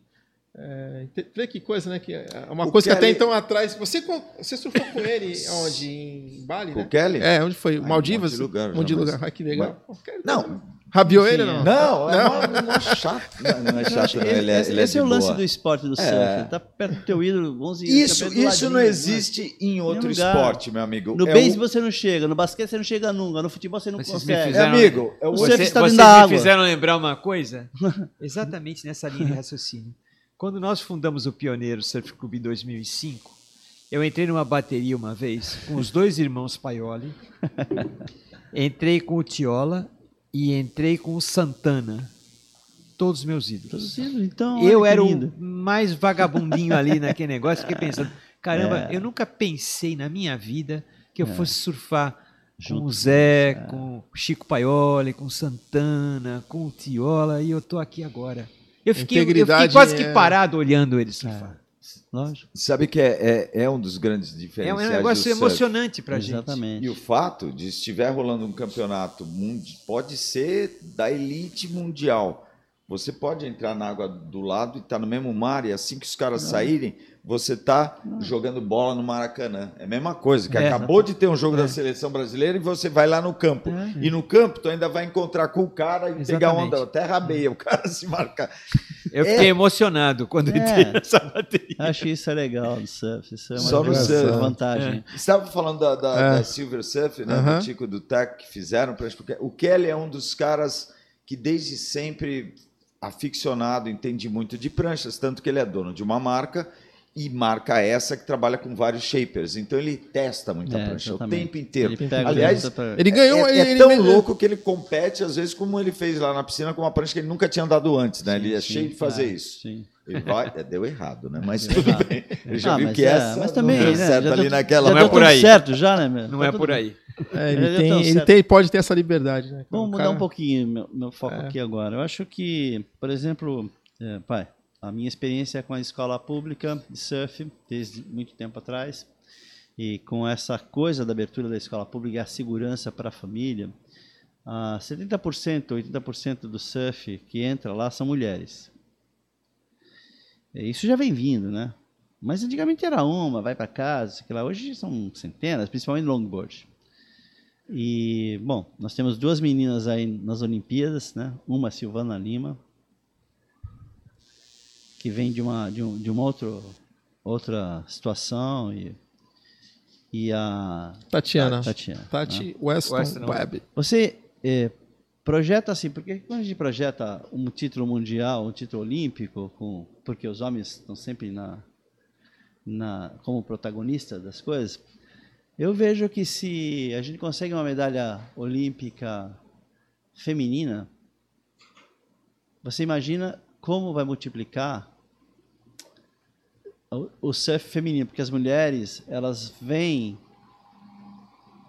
É, vê que coisa, né? Que é uma O coisa que Kelly- até então atrás. Você, você surfou com ele onde? Em Bali? Com o Né? Kelly? É, onde foi? Em Maldivas? um monte de lugar, Um monte de lugar. Ai, que legal. O Kelly- Não, Rabiou Sim, ele é. não? não, é Não. mó- mó chato. Não, não é chato, não. que Ele é, esse ele é esse é de o lance boa. do esporte do É. surf. Tá perto do teu ídolo, 11 Isso, isso não né? existe em outro esporte, meu amigo. No É beisebol o- você não chega, no basquete você não chega nunca, no futebol você não Vocês me consegue. É, fizeram- amigo, é o O Você- surf está vocês dentro da me água. fizeram lembrar uma coisa, exatamente nessa linha de raciocínio. Quando nós fundamos o Pioneiro Surf Club em 2005, eu entrei numa bateria uma vez com os dois irmãos Paioli, entrei com o Tiola e entrei com o Santana. todos os meus ídolos. Todos os ídolos, então. eu era o mais vagabundinho ali naquele negócio, fiquei pensando, caramba, É. eu nunca pensei na minha vida que eu É. fosse surfar Junto com o Zé, é. com o Chico Paioli, com o Santana, com o Tiola, e eu tô aqui agora. Eu fiquei, eu fiquei quase que é- parado olhando eles surfar. Lógico. Sabe que é, é, é um dos grandes É um diferenciais negócio emocionante pra gente. Exatamente. E o fato de estiver rolando um campeonato pode ser da elite mundial. Você pode entrar na água do lado e estar no mesmo mar, e assim que os caras saírem, você está jogando bola no Maracanã. É a mesma coisa, que É. acabou de ter um jogo da seleção brasileira e você vai lá no campo. É. E no campo, tu ainda vai encontrar com o cara e pegar Exatamente. onda, até rabeia, o cara se marca. Eu fiquei emocionado quando É. entrei nessa bateria. Acho isso é legal no surf. Isso é uma Só no grande surf. vantagem. Você estava falando da, da, É. da Silver Surf, né, do Tico do Tech que fizeram pra porque o Kelly é um dos caras que desde sempre aficionado, entende muito de pranchas, tanto que ele é dono de uma marca e marca essa que trabalha com vários shapers. Então ele testa muita É, prancha o tempo inteiro. Ele Aliás, pra- Ele ganhou. é, ele, é ele- tão ele- louco que ele compete, às vezes, como ele fez lá na piscina com uma prancha que ele nunca tinha andado antes, né? ele é Sim, cheio de fazer é, isso. Sim. Ele vai, é, deu errado, né? Mas Deu tudo errado. bem. Ele já Ah, viu mas que é, essa mas não também, deu né, certo já ali deu- naquela. já Não é por aí. certo já, né, meu? Não Tá é tudo por aí. É, ele, tem, ele tem, pode ter essa liberdade, né? Vamos mudar cara- um pouquinho meu, meu foco É. aqui agora. Eu acho que, por exemplo, é, pai, a minha experiência com a escola pública de surf, desde muito tempo atrás, e com essa coisa da abertura da escola pública e a segurança para a família, ah, 70%, 80% do surf que entra lá são mulheres. Isso já vem vindo, né? Mas antigamente era uma, vai para casa, sei lá. hoje são centenas, principalmente longboard. E, bom, nós temos duas meninas aí nas Olimpíadas, né? Uma, Silvana Lima, que vem de uma, de um, de uma outro, outra situação, e, e a Tatiana. Tatiana. né? Tati Weston, Weston Webb. Você eh, projeta assim, porque quando a gente projeta um título mundial, um título olímpico, com, porque os homens estão sempre na, na, como protagonistas das coisas, eu vejo que se a gente consegue uma medalha olímpica feminina, você imagina como vai multiplicar o, o feminino, porque as mulheres, elas vêm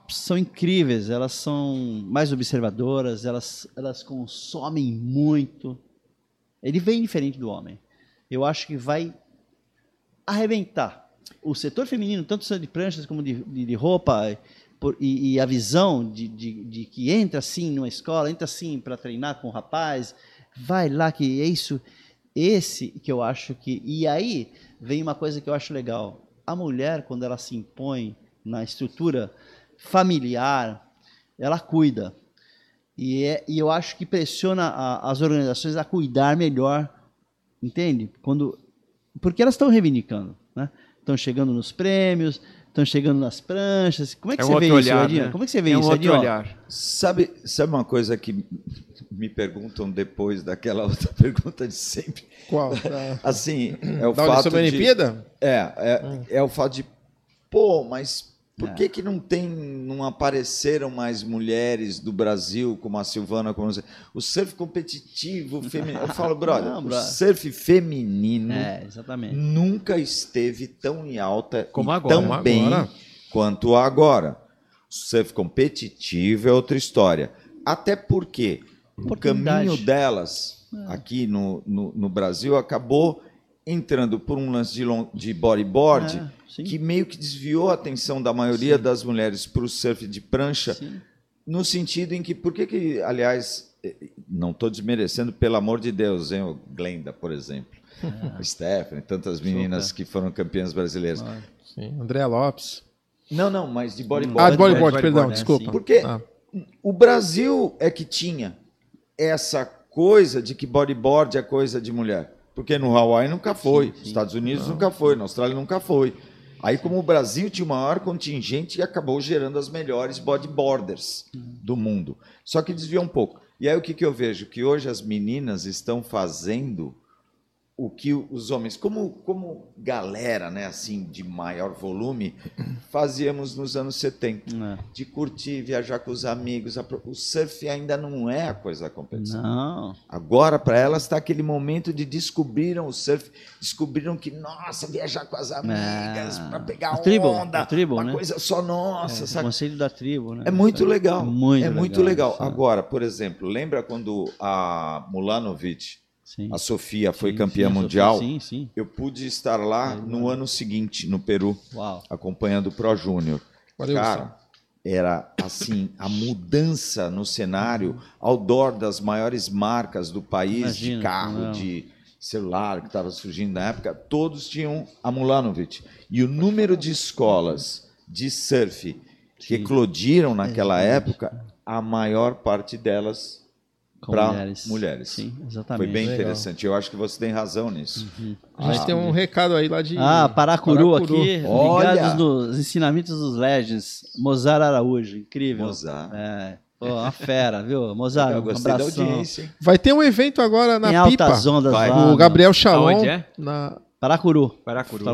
são incríveis, elas são mais observadoras, elas, elas consomem muito. Ele vem diferente do homem. Eu acho que vai arrebentar. O setor feminino, tanto de pranchas como de, de, de roupa, e, por- e, e a visão de, de, de que entra assim numa escola, entra assim para treinar com o rapaz, vai lá que é isso, esse que eu acho que. E aí vem uma coisa que eu acho legal. A mulher, quando ela se impõe na estrutura familiar, ela cuida. E, é, e eu acho que pressiona a- as organizações a cuidar melhor, entende? Quando, porque elas estão reivindicando, né? Estão chegando nos prêmios, estão chegando nas pranchas. Como é que É um você vê isso, olhar, Edinho? né? Como é que você vê É um isso, outro olhar. Sabe, sabe uma coisa que me perguntam depois daquela outra pergunta de sempre? Qual? Da, Assim, é o da fato sobre a de... Olimpíada? É, é, é o fato de, pô, mas por É. que que não tem, não apareceram mais mulheres do Brasil como a Silvana, como você? O surf competitivo feminino. Eu falo, brother, Não, o surf feminino É, exatamente. nunca esteve tão em alta Como e agora. tão Como bem agora. quanto agora. O surf competitivo é outra história. Até porque o caminho delas aqui no, no, no Brasil acabou entrando por um lance de, long, de bodyboard É, sim, que meio que desviou a atenção da maioria das mulheres para o surf de prancha sim. no sentido em que, por que que, aliás, eh, não estou desmerecendo, pelo amor de Deus, hein, o Glenda, por exemplo, a Stephanie, tantas meninas que foram campeãs brasileiras. Ah, Sim. André Lopes. Não, não, mas de bodyboard. Ah, de bodyboard, bodyboard, perdão, né? desculpa. Sim. Porque Ah, o Brasil é que tinha essa coisa de que bodyboard é coisa de mulher. Porque no Hawaii nunca foi, sim. Estados Unidos nunca foi, na Austrália nunca foi. Aí, como o Brasil tinha o maior contingente, acabou gerando as melhores bodyboarders do mundo. Só que desviou um pouco. E aí, o que, que eu vejo? Que hoje as meninas estão fazendo o que os homens, como, como galera, né, assim, de maior volume, fazíamos nos anos 70. É. De curtir, viajar com os amigos. O surf ainda não é a coisa da competição. Não. Agora, para elas, está aquele momento de descobriram o surf, descobriram que, nossa, viajar com as amigas, É. para pegar A tribo, onda, a tribo, uma né? coisa só nossa, É, o sabe? conselho da tribo, né? É muito legal. Muito é muito legal, legal. Agora, por exemplo, lembra quando a Mulanovic, Sim. a Sofia, foi Sim, campeã sim, mundial? Sim, sim. Eu pude estar lá no ano seguinte, no Peru, Uau. acompanhando o Pro Júnior. Cara, era assim, a mudança no cenário outdoor das maiores marcas do país, Imagina, de carro, não. de celular que estava surgindo na época, todos tinham a Mulanovic. E o número de escolas de surf que Sim. eclodiram naquela época, a maior parte delas para mulheres. mulheres. Sim, Foi exatamente. bem Legal. interessante. Eu acho que você tem razão nisso. A gente Ah. tem um recado aí lá de. Ah, Paracuru, Paracuru. aqui, Olha! ligados nos ensinamentos dos Legends. Mozart Araújo, incrível. Mozart. É, pô, uma fera, viu? Mozart, Eu um gostei da abração. audiência. Vai ter um evento agora na Em Pipa. altas ondas Vai. lá. O no Gabriel Shalom. Aonde é? Na... Paracuru, Paracuru.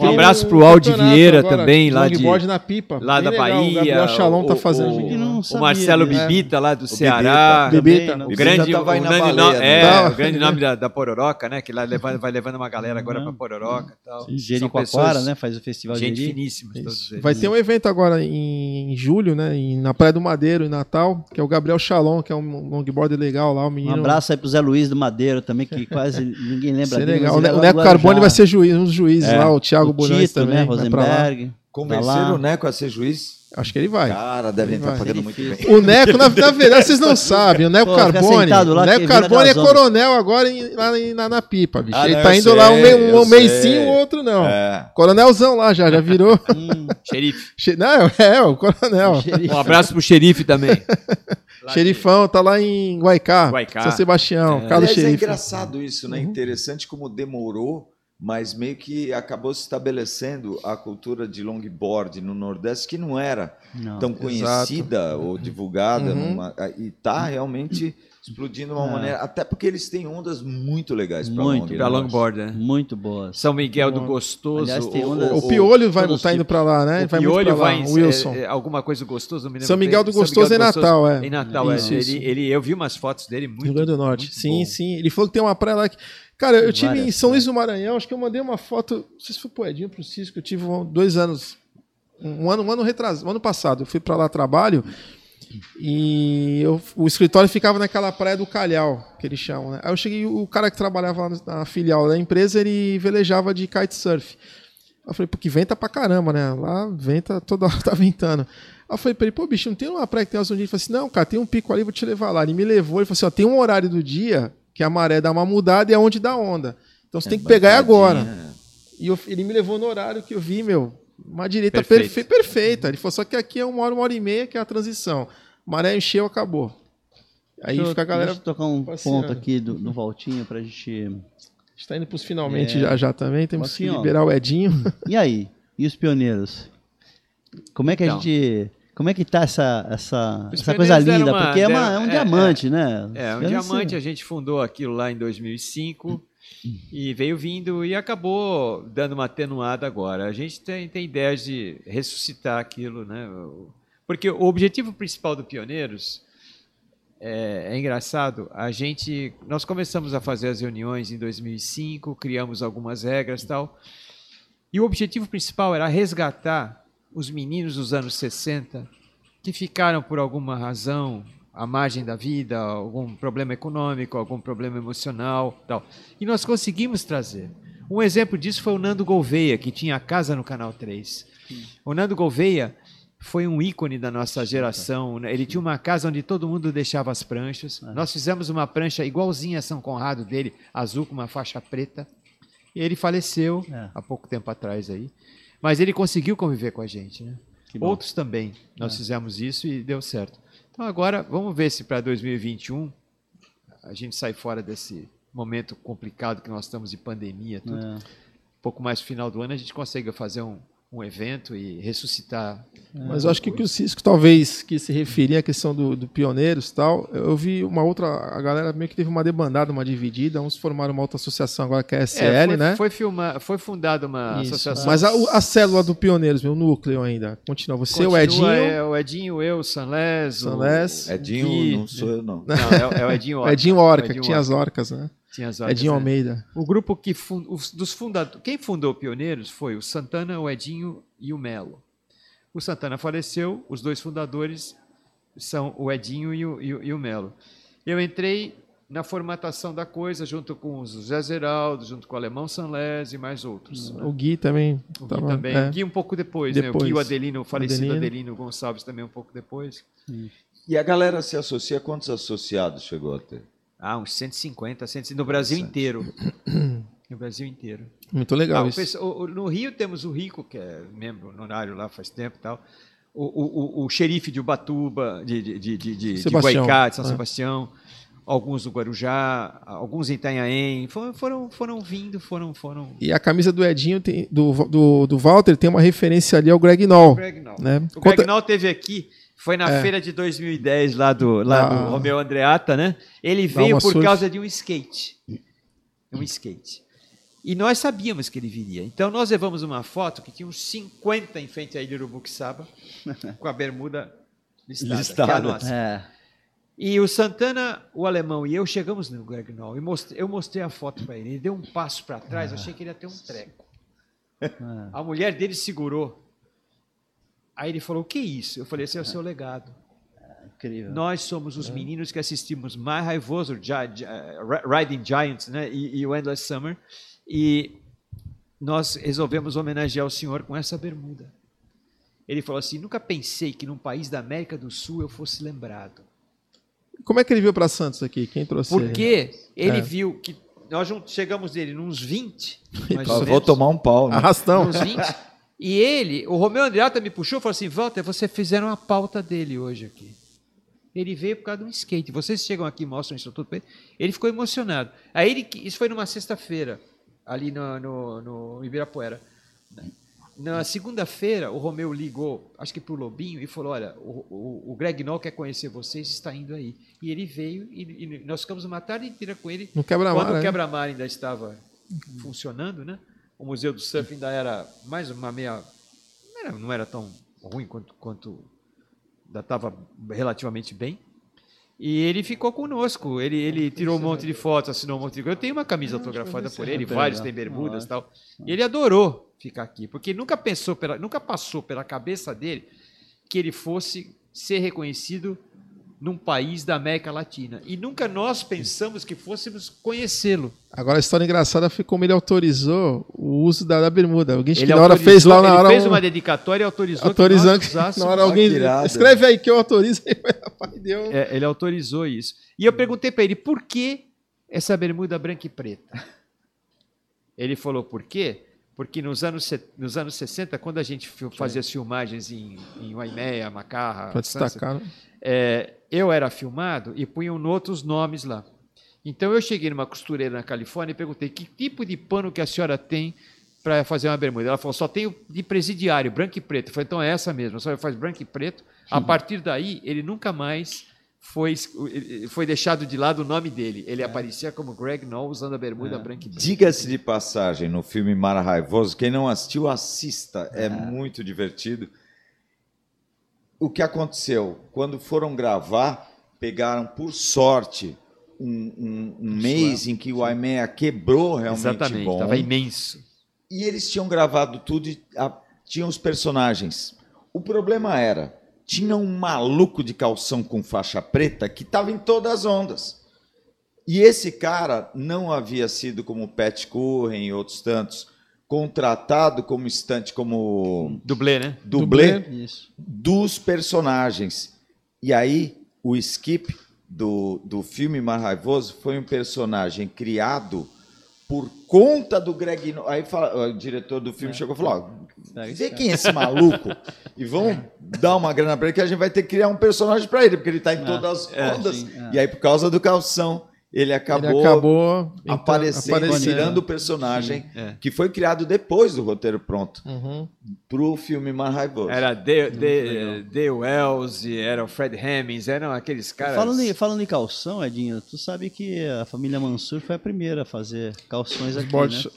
Um abraço pro Aldi Vieira agora, também, lá de- na Pipa. lá Bem da legal, Bahia, O Gabriel Shalom o- tá fazendo. o- Não O sabia Marcelo. Bibita lá do Bibita. Ceará. Bibita. Também, O né? grande, o na grande né? é, o grande nome da, da Pororoca, né? Que lá leva, vai levando uma galera agora pra Pororoca e tal. Jericoacoara, né? Faz o festival Gente de Jeri. finíssima. Vai ter um evento agora em, em julho, né? em- na Praia do Madeiro, em Natal, que é o Gabriel Shalom, que é um longboarder legal lá, o Um menino. abraço aí pro Zé Luiz do Madeiro também, que quase ninguém lembra é dele. legal. O é o Neco Carbone vai ser juiz, um dos juízes É. lá, o Thiago O Bulhões Tito, também. né? Rosenberg. Convenceram Tá lá. o Neco a ser juiz? Acho que ele vai. Cara, devem estar pagando É muito bem. O Neco, na, na verdade, vocês não sabem. O Neco Pô, Carbone. o Neco Carbone é coronel agora em- lá em- na, na pipa, bicho. Ah, ele não, tá indo lá um, sei, um eu mês sei. sim, o outro não. É. Coronelzão lá já, já virou. Hum, Xerife. Che- não, é, o coronel. xerife. Um abraço pro xerife também. Lá de- Xerifão, tá lá em Guaicá, Guaicá. São Sebastião, É. Carlos Aliás, é Xerife. engraçado isso, né? Interessante como demorou, mas meio que acabou se estabelecendo a cultura de longboard no Nordeste, que não era Não. tão conhecida ou divulgada. Uhum. numa- e tá realmente explodindo de uma É. maneira. Até porque eles têm ondas muito legais para Muito. Pra né? longboard, né? Muito boas. São Miguel do. Gostoso. Aliás, tem o- ondas- O Piolho vai, Todos tá indo pra lá, né? O vai muito Piolho lá, vai em o Wilson. é, é, alguma coisa do gostoso, não me lembro. São Miguel do São Gostoso é do Gostoso Natal, é. Em Natal, é. Isso, isso. Ele, ele- eu vi umas fotos dele muito. Rio Grande do Norte. muito Sim, bom. sim. Ele falou que tem uma praia lá que. Cara, eu tive em São praias. Luís do Maranhão, acho que eu mandei uma foto. Não sei se foi pro Edinho, pro Cisco, eu tive dois anos. Um ano, um ano retrasado, um ano passado. Eu fui pra lá trabalho e eu- o escritório ficava naquela praia do Calhau, que eles chamam, né? Aí eu cheguei, o cara que trabalhava lá na filial da empresa, ele velejava de kitesurf. Eu falei, porque venta pra caramba, né? Lá venta, toda hora tá ventando. Aí eu falei pra ele, pô, bicho, não tem uma praia que tem umas ondinhas? Ele falou assim, não, cara, tem um pico ali, vou te levar lá. Ele me levou, ele falou assim, ó, tem um horário do dia que a maré dá uma mudada e é onde dá onda. Então você tem que pegar é agora. Baixadinha. E eu- ele me levou no horário que eu vi, meu, uma direita perfe- perfeita. Ele falou, só que aqui é uma hora, uma hora e meia, que é a transição. Maré encheu, acabou. Aí eu- fica a galera. Deixa eu tocar um passeando. ponto aqui do, do Valtinho pra gente. Está indo pros finalmente É. já já também. Temos Assim, que ó. liberar o Edinho. E aí? E os pioneiros? Como é que a Então. gente. Como é que tá essa, essa, essa coisa linda? uma- Porque é, uma- é um é, diamante, né? É, um diamante, ser. a gente fundou aquilo lá em 2005 e veio vindo e acabou dando uma atenuada agora. A gente tem, tem ideias de ressuscitar aquilo, né? Porque o objetivo principal do Pioneiros é, é engraçado. A gente, nós começamos a fazer as reuniões em 2005, criamos algumas regras e tal. E o objetivo principal era resgatar os meninos dos anos 60 que ficaram por alguma razão à margem da vida, algum problema econômico, algum problema emocional, tal. E nós conseguimos trazer. Um exemplo disso foi o Nando Gouveia, que tinha a casa no Canal 3. O Nando Gouveia foi um ícone da nossa geração. né? Ele tinha uma casa onde todo mundo deixava as pranchas. Nós fizemos uma prancha igualzinha a São Conrado dele, azul com uma faixa preta. E ele faleceu É. há pouco tempo atrás aí. Mas ele conseguiu conviver com a gente, né? Outros também. Nós fizemos isso e deu certo. Então agora vamos ver se para 2021 a gente sai fora desse momento complicado que nós estamos de pandemia, tudo. É. Um pouco mais no final do ano a gente consegue fazer um, um evento e ressuscitar. Mas eu acho que o que o Cisco talvez que se referia à questão do, do pioneiros e tal, eu vi uma outra, a galera meio que teve uma debandada, uma dividida, uns formaram uma outra associação agora que é a SL, É, foi, né? foi, filma, foi fundada uma Isso. associação. Mas a, a célula do pioneiros, meu núcleo ainda, continua. Você, Continua, o Edinho, É, o Edinho, eu, o Sanlés. o- Sanlés. o Edinho, Gui. não sou eu, não. Não, é, é o Edinho o Orca. Edinho Orca, O que tinha as orcas, né? Tinha as orcas, Edinho né? Almeida. O grupo que fun- os- dos fundadores, quem fundou o Pioneiros foi o Santana, o Edinho e o Melo. O Santana faleceu, os dois fundadores são o Edinho e o, e e o Melo. Eu entrei na formatação da coisa junto com o José Zeraldo, junto com o Alemão Sanlés e mais outros. né? O Gui também. O Gui também. é. O Gui um pouco depois, né? O Depois. Gui e o Adelino, o falecido Adelino. Adelino Gonçalves também um pouco depois. E a galera se associa, quantos associados chegou a ter? Ah, uns 150, 150 no Brasil inteiro. No Brasil inteiro. Muito legal Ah, o isso. o- o- no Rio temos o Rico, que é membro honorário lá faz tempo e tal. O, o, o, o xerife de Ubatuba, de, de, de, de, de, de Sebastião, Guaicá, de São é. Sebastião. Alguns do Guarujá, alguns em Itanhaém. Foram, foram, foram vindo, foram... foram... E a camisa do Edinho, tem- do, do, do Walter, tem uma referência ali ao Greg Noll. Greg Nall. Né? O Conta- Greg Nall teve aqui, foi na É. feira de 2010 lá do, lá Ah. do Romeu Andreata, né? Ele veio por surf. causa de um skate. Um skate. E nós sabíamos que ele viria. Então nós levamos uma foto que tinha uns 50 em frente à Ilha Urubuxaba, com a bermuda listada, Listada. que é a nossa. É. E o Santana, o alemão e eu chegamos no Greg Nall e mostrei- eu mostrei a foto para ele. Ele deu um passo para trás, eu achei que ele ia ter um treco. Ah. A mulher dele segurou. Aí ele falou: O que é isso? Eu falei: Esse é o seu legado. Incrível. Nós somos os meninos que assistimos mais raivoso, Gi- Gi- Riding Giants né? e, e o Endless Summer. E nós resolvemos homenagear o senhor com essa bermuda. Ele falou assim: Nunca pensei que num país da América do Sul eu fosse lembrado. Como é que ele veio para Santos aqui? Quem trouxe ele? Porque ele É. viu que nós chegamos dele nos 20, mais Eu ou vou tomar um pau, né? Arrastão. nos 20, e ele, o Romeu Andreata me puxou e falou assim, Walter, vocês fizeram a pauta dele hoje aqui. Ele veio por causa de um skate. Vocês chegam aqui e mostram isso tudo para ele. Ele ficou emocionado. Aí ele, isso foi numa sexta-feira, ali no, no, no Ibirapuera. Na segunda-feira, o Romeu ligou, acho que para o Lobinho, e falou: Olha, o, o, o Greg Noll quer conhecer vocês, está indo aí. E ele veio, e, e nós ficamos uma tarde inteira com ele. No quebra-mar, Quando o né? quebra-mar ainda estava funcionando, né? O Museu do Surf ainda era mais uma meia. Não era, não era tão ruim quanto, quanto ainda estava relativamente bem. E ele ficou conosco. Ele, ele tirou um monte de fotos, assinou um monte de coisa. Eu tenho uma camisa autografada por ele, vários têm bermudas e tal. E ele adorou ficar aqui, porque nunca pensou pela, nunca passou pela cabeça dele que ele fosse ser reconhecido num país da América Latina. E nunca nós pensamos que fôssemos conhecê-lo. Agora a história engraçada foi como ele autorizou o uso da, da bermuda. Alguém que Ele na hora fez lá na ele hora fez um- uma dedicatória e autorizou autorizando que que nós usássemos. na hora alguém que irado. escreve aí que eu autorizo deu. É, ele autorizou isso. E eu perguntei para ele por que essa bermuda branca e preta. Ele falou por quê? Porque nos anos, nos anos 60, quando a gente fazia as filmagens em, em Waimea, Macarra, Sunset, destacar. né? É, eu era filmado e punham outros nomes lá. Então eu cheguei numa costureira na Califórnia e perguntei que tipo de pano que a senhora tem para fazer uma bermuda. Ela falou, só tenho de presidiário, branco e preto. Eu falei, então é essa mesmo, só faz branco e preto. A partir daí, ele nunca mais foi, foi deixado de lado o nome dele. Ele aparecia como Greg Noll usando a bermuda branca e preta. Diga-se de passagem, no filme Mara Raivoso, quem não assistiu, assista. É muito divertido. O que aconteceu? Quando foram gravar, pegaram, por sorte, um, um- um mês em que o Aimea quebrou realmente Exatamente, bom. estava imenso. E eles tinham gravado tudo e a- tinham os personagens. O problema era, tinha um maluco de calção com faixa preta que estava em todas as ondas. E esse cara não havia sido como o Pat Curren e outros tantos, contratado como estante, como Dublê, né? dublê, Isso. dos personagens. E aí, o Skip do, do filme Mar Raivoso foi um personagem criado por conta do Greg. Aí fala, o diretor do filme chegou e falou: ó, esse vê cara." quem é esse maluco e vamos dar uma grana para ele que a gente vai ter que criar um personagem para ele, porque ele está em todas as é, ondas. sim, é. E aí, por causa do calção. Ele acabou, Ele acabou entrando- aparecendo, aparecendo. virando o personagem É. que foi criado depois do roteiro pronto Uhum. pro filme Mar Raivoso. Era Dale, Dale, Dale Wells, era o Fred Hemmings, eram aqueles caras. Falando em, falando em calção, Edinho, tu sabe que a família Mansur foi a primeira a fazer calções aqui, board, né?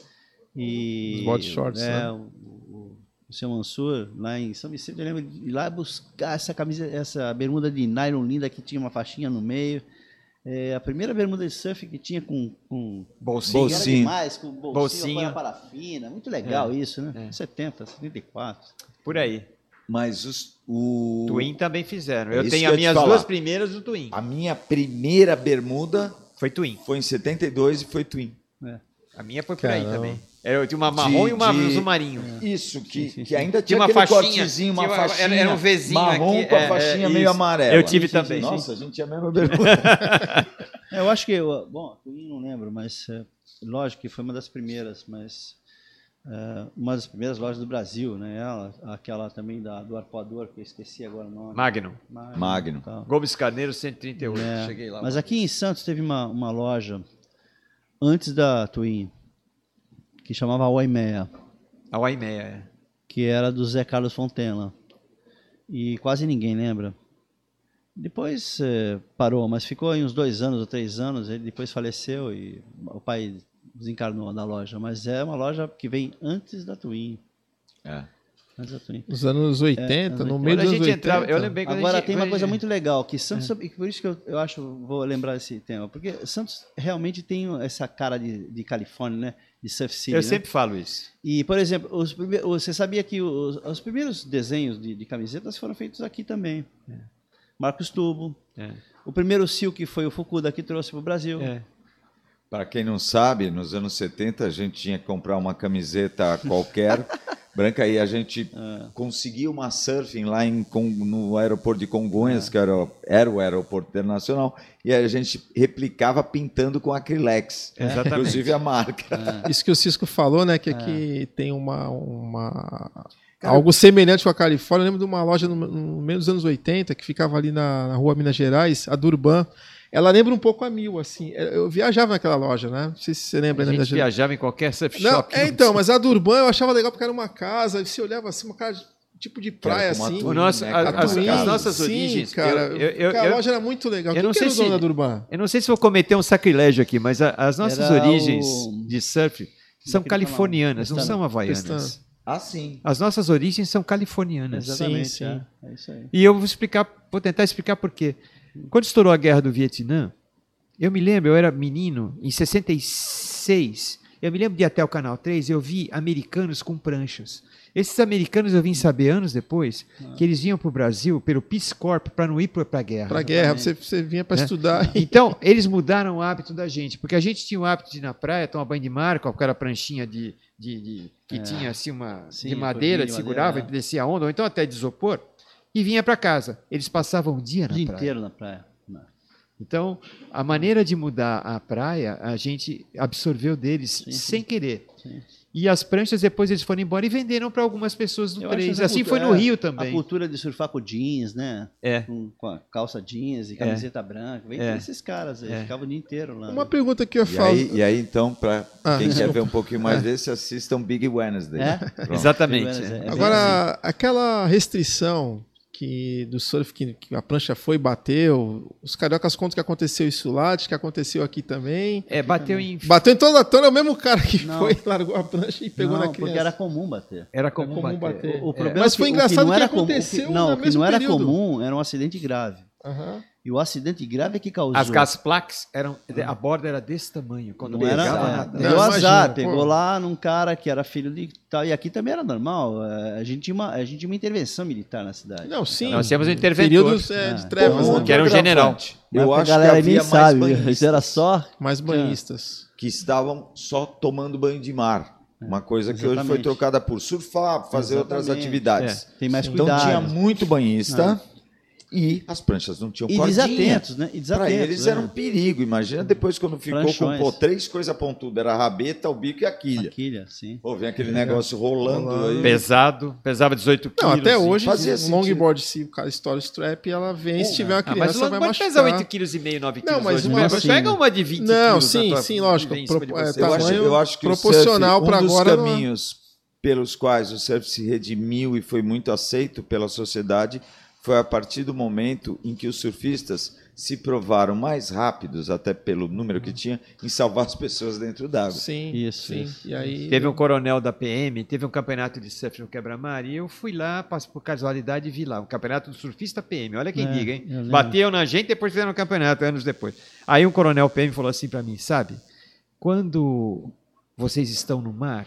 E, Os body shorts, é, né? o, o, o seu Mansur, lá em São Vicente, eu lembro de ir lá buscar essa camisa, essa bermuda de nylon linda que tinha uma faixinha no meio. É, a primeira bermuda de surf que tinha com, com Bolsinho. era Bolsinho. demais, com Bolsinho. para parafina, muito legal isso, né? é. 70, 74. Por aí. Mas os, o Twin também fizeram. É Eu tenho as te minhas falar. duas primeiras do Twin. a minha primeira bermuda Foi Twin. foi em 72 e foi Twin. A minha foi por aí Caramba. também. Era, eu tinha uma marrom De- e uma de- azul marinho. Isso, que, Sim, sim, que ainda Tinha tinha, uma aquele faixinha, cortezinho, uma faixinha era- era um Vzinho marrom aqui, com a é, faixinha é, meio isso. amarela. Eu tive Sim, também. sim, Nossa, a gente tinha a mesma bermuda. É, Eu acho que, eu, bom, Twin não lembro, mas é, lógico que foi uma das primeiras, mas é, uma das primeiras lojas do Brasil, né? Ela, aquela também da, do arpoador, que eu esqueci agora o nome. Magnum. Magno. tal. Gomes Carneiro 138. É, Cheguei lá. Mas aqui em Santos teve uma, uma loja antes da Twin, que chamava Oimeia, A Waimeia, é. que era do Zé Carlos Fontena. E quase ninguém lembra. Depois eh, parou, mas ficou aí uns dois anos ou três anos. Ele depois faleceu e o pai desencarnou da loja. Mas é uma loja que vem antes da Twin. É. Twin. Nos anos 80, no anos meio Quando dos a anos gente 80. entrava, eu lembrei quando a Agora gente, tem uma coisa gente- muito legal, que Santos, e por isso que eu, eu acho, vou lembrar esse tema, porque Santos realmente tem essa cara de, de Califórnia, né? De Surf City, Eu né? sempre falo isso. E, por exemplo, os você sabia que os, os primeiros desenhos de, de camisetas foram feitos aqui também. Marcos Tubo. É. O primeiro Silk foi o Fukuda que trouxe para o Brasil. É. Para quem não sabe, nos anos 70 a gente tinha que comprar uma camiseta qualquer branca e a gente conseguia uma surfing lá em, no aeroporto de Congonhas, que era, o- era o aeroporto internacional, e a gente replicava pintando com acrylex. Exatamente. Inclusive a marca. Isso que o Cisco falou, né? Que aqui tem uma. uma algo semelhante com a Califórnia. Eu lembro de uma loja no, no meio dos anos 80 que ficava ali na, na rua Minas Gerais, a Durban. Ela lembra um pouco a Mil, assim. Eu viajava naquela loja, né? Não sei se você lembra A né, da gente viajava em qualquer surf Não, shop. é então, mas a Durban eu achava legal porque era uma casa, você olhava assim, uma casa tipo de praia, assim. Twin, nosso- né, a- as- Twin, as nossas sim, origens, Cara, eu- eu- eu- a eu- loja era muito legal. eu Quem não sei era o dono se- da Durban? Eu não sei se vou cometer um sacrilégio aqui, mas a- as nossas Era origens o- de surf são californianas, não são havaianas. Pestana. Ah, sim. As nossas origens são californianas. Exatamente. sim. É, é isso aí. E eu vou explicar, vou tentar explicar por quê. Quando estourou a guerra do Vietnã, eu me lembro, eu era menino, em 66, eu me lembro de ir até o Canal 3, eu vi americanos com pranchas. Esses americanos eu vim saber anos depois que eles vinham para o Brasil pelo Peace Corps para não ir para a guerra. Pra guerra, você, você vinha pra Né? estudar. Então, eles mudaram o hábito da gente, porque a gente tinha o hábito de ir na praia, tomar banho de mar com aquela pranchinha de, de, de- que tinha assim uma Sim, de madeira, de segurava madeira, e descia a onda, ou então até de isopor, e vinha para casa. Eles passavam o dia O na dia praia. inteiro na praia. Então, a maneira de mudar a praia, a gente absorveu deles Sim, sim. sem querer. Sim. E as pranchas depois eles foram embora e venderam para algumas pessoas do acho três. Assim foi cultura- no Rio A também. cultura de surfar com jeans, né? É. Com, com a calça jeans e camiseta branca. Vem É. desses caras aí. É. Ficavam o dia inteiro lá. Uma pergunta que eu E falo. aí, e aí então, para Ah, quem quer desculpa. ver um pouquinho mais desse, assistam Big Wednesday. É? Exatamente. É, é bem Agora, aquela restrição que do surf que, que a prancha foi e bateu, os cariocas contam que aconteceu isso lá, diz que aconteceu aqui também. É, bateu em. Bateu em toda a tona, é o mesmo cara que Não. foi, largou a prancha e pegou não, na criança. porque era comum bater. Era comum, comum bater. bater. O, o É. problema Mas é foi que, engraçado o que não que era comum, aconteceu o que, não, no o que não era período. comum era um acidente grave. Aham. E o acidente grave é que causou. As gas plaques eram. A borda era desse tamanho. Quando não era, pegava é, na- deu Não, azar, imagina, pegou pô. lá num cara que era filho de tal. E aqui também era normal. é, A gente tinha uma, a gente tinha uma intervenção militar na cidade. Não, sim. Nós tínhamos um interventor. Períodos é, Ah, de trevas, então, né? que era um general. Eu a acho que galera nem havia mais sabe. banhistas Isso era só. Mais banhistas. que estavam só tomando banho de mar. Uma coisa que hoje foi exatamente. trocada por surfar, fazer outras Exatamente. atividades. Tem mais Então cuidado. tinha muito banhista e as pranchas não tinham E cordinha. desatentos, né? E Para desatentos. eles né? era um perigo. Imagina depois quando ficou Pranchões. com pô, três coisas pontudas. Era a rabeta, o bico e a quilha. Quilha, sim. Pô, vem aquele negócio rolando aí. Pesado, pesava 18 quilos. Não, até hoje, fazia um longboard, se o cara estoura o strap, ela vem, se tiver uma Ah, mas criança, o vai machucar. pesa 8 quilos e meio, 9 Não, quilos. mas hoje, uma- né? assim- Pega uma de 20 Não, quilos sim, tua- sim, lógico, pro- é. Eu acho, tamanho eu acho que proporcional pra um dos agora não é. caminhos pelos quais o surf se redimiu e foi muito aceito pela sociedade foi a partir do momento em que os surfistas se provaram mais rápidos, até pelo número que tinha, em salvar as pessoas dentro d'água. Sim, Isso, sim. isso. E aí, Teve um coronel da PM, teve um campeonato de surf no Quebra-Mar e eu fui lá, passo por casualidade e vi lá. Um campeonato do surfista PM. Olha quem É, diga, hein? Bateu na gente depois fizeram um campeonato, anos depois. Aí um coronel PM falou assim para mim, sabe? Quando vocês estão no mar,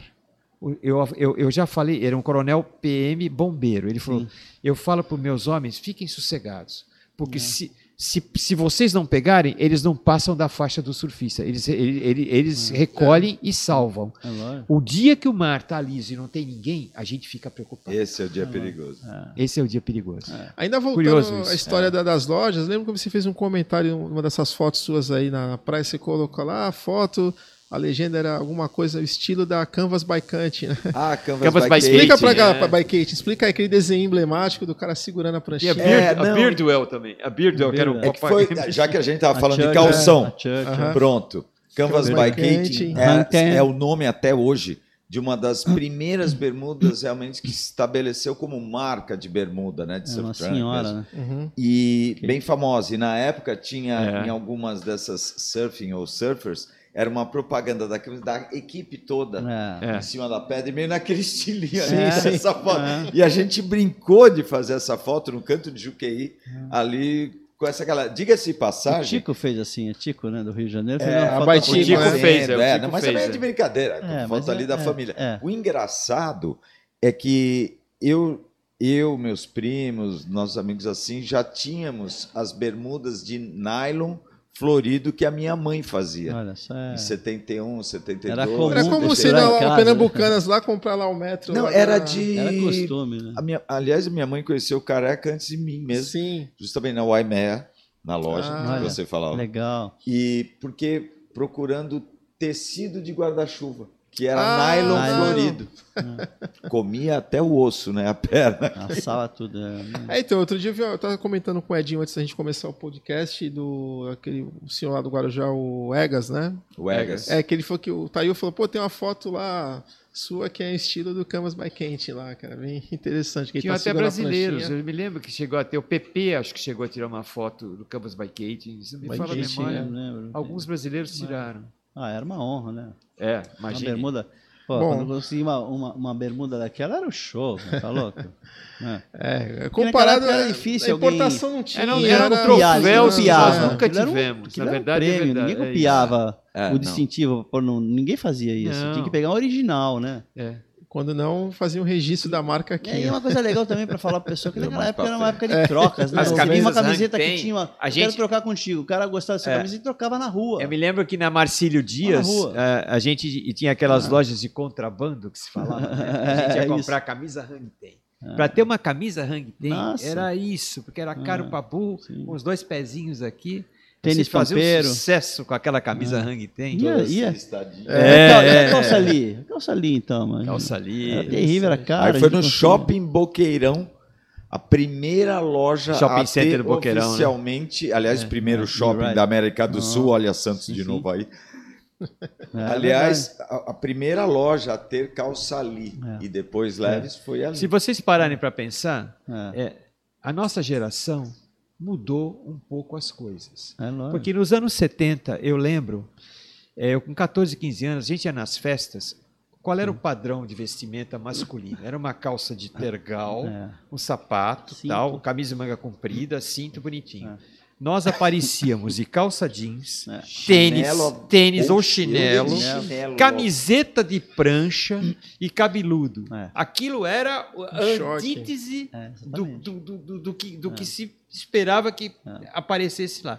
eu, eu, eu já falei, era um coronel PM bombeiro. Ele falou: Sim. eu falo para os meus homens, fiquem sossegados. Porque se, se, se vocês não pegarem, eles não passam da faixa do surfista. Eles, ele- ele- eles recolhem e salvam. É. O dia que o mar está liso e não tem ninguém, a gente fica preocupado. Esse é o dia perigoso. Esse é o dia perigoso. Ainda voltando à história da- das lojas, lembra que você fez um comentário em uma dessas fotos suas aí na praia, você colocou lá a foto, a legenda era alguma coisa, o estilo da Canvas by Kant, né? Ah, Canvas, Canvas by by Kate. Explica pra é. by Kate, explica aquele desenho emblemático do cara segurando a E a, pranchinha. Beard, É, a. Beardwell também. A Beardwell, que era o É É que foi, já que a gente estava falando de calção, Aham. pronto. Canvas Canvas by Kate Kate. é, é o nome até hoje de uma das primeiras bermudas realmente que se estabeleceu como marca de bermuda, né? De É uma senhora, né? Uhum. E bem famosa. E na época tinha, É. em algumas dessas surfing ou surfers, era uma propaganda da, da equipe toda. É. É. Em cima da pedra, e meio naquele estilinho Sim, ali, sim. essa foto. É. E a gente brincou de fazer essa foto no canto de Juqueí, ali com essa galera. Diga-se de O passagem. Tico fez assim, é Tico, né, do Rio de Janeiro. É, a foto Baitico, com- O Tico né? fez, é, o É, Tico mas fez, também é é. de brincadeira, É, foto ali é- da é, família. é. O engraçado é que eu, eu, meus primos, nossos amigos assim, já tínhamos as bermudas de nylon florido que a minha mãe fazia. Olha só. é. Em 71, 72. Era comum Era como você ir na casa, Pernambucanas lá comprar lá o metro. Não, era da- de. Era costume, né? A minha, aliás, a minha mãe conheceu o careca antes de mim mesmo. Sim. Justamente na Waimea, na loja Ah, que olha. você falava. Legal. E porque procurando tecido de guarda-chuva, que era Ah, nylon nylon. florido. Comia até o osso, né? A perna. Assava tudo. é. É, então, outro dia eu, vi- eu tava comentando com o Edinho antes da gente começar o podcast do aquele o senhor lá do Guarujá, o Egas, né? O Egas. É, que ele falou que o Taio falou, pô, tem uma foto lá sua que é estilo do Canvas by Kent lá, cara, bem interessante. Que ele Tinha tá até brasileiros. Eu me lembro que chegou a ter o PP, acho que chegou a tirar uma foto do Campus by Kate. Isso me By fala a memória. Alguns brasileiros tiraram. Ah, era uma honra, né? É, Uma imagina. bermuda. Pô, Bom. quando eu consegui uma, uma, uma bermuda daquela, era o show, né? tá louco? É. É, naquela comparado era difícil a importação não tinha. Era um, Tinha, era um era troféu nós nunca era um- tivemos. Aquilo Na era um verdade, é prêmio, verdade. ninguém é copiava É, o não. distintivo. pô, não- ninguém fazia isso. Não. Tinha que pegar um original, né? É. Quando não, fazia um registro da marca aqui. E aí uma coisa legal também para falar para pessoa que naquela época era uma época de trocas, né? As Eu vi uma camisas camiseta Hang que tinha uma, A eu gente- quero trocar contigo. O cara gostava dessa É. camiseta e trocava na rua. Eu me lembro que na Marcílio Dias, rua. eh, a gente e tinha aquelas lojas de contrabando que se falava. Né? A gente ia É, comprar camisa Hang Ten. Para ter uma camisa Hang Ten, era isso, porque era caro Ah, pra burro, com os dois pezinhos aqui. Tênis pampeiro. um sucesso com aquela camisa Hang Ten. Ia- ia. É, É, é, a calça ali. Calça ali, então, mano. Calça ali. Era terrível, era caro. Aí foi no conseguia- Shopping Boqueirão, a primeira loja Shopping a Center ter Boqueirão, né? oficialmente, aliás, primeiro é, shopping you're right. da América do Sul, Nossa, olha Santos sim, de sim. novo aí. É, aliás, a, a primeira loja a ter calça ali É. e depois leves foi ali. Se vocês pararem para pensar, é, a nossa geração mudou um pouco as coisas. É. Porque nos anos 70, eu lembro, é, eu com 14, 15 anos, a gente ia nas festas. Qual era o padrão de vestimenta masculino? Era uma calça de tergal, É. um sapato, Cinto. tal, camisa de manga comprida, cinto bonitinho. É. Nós aparecíamos de calça jeans, É. tênis, Chinelo tênis ou chinelo, chinelo, camiseta de prancha e cabeludo. É. Aquilo era a antítese É, do, do, do, do- do que, do que se esperava que É. aparecesse lá.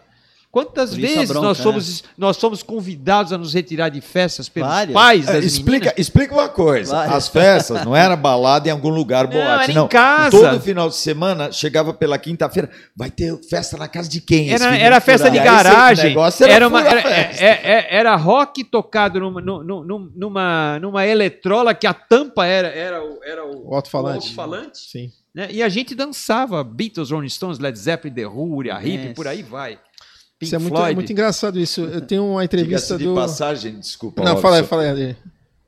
Quantas vezes bronca, nós, né? fomos, nós somos convidados a nos retirar de festas pelos Várias. pais É, das explica, meninas? explica uma coisa. Várias. As festas não era balada em algum lugar Não, boate, era em não. casa. Todo final de semana chegava pela quinta-feira, vai ter festa na casa de quem? Era, era festa de garagem. negócio Era, uma, era, festa. é- é- era rock tocado numa, nu- nu- numa, numa eletrola que a tampa era, era, o, era o, O alto-falante. o alto-falante, Sim. né? E a gente dançava Beatles, Rolling Stones, Led Zeppelin, The Who, a Hip, Yes. por aí vai. Pink Isso é muito, Floyd. é muito engraçado isso. Eu tenho uma entrevista de do. passagem, desculpa. Não, fala aí, fala aí.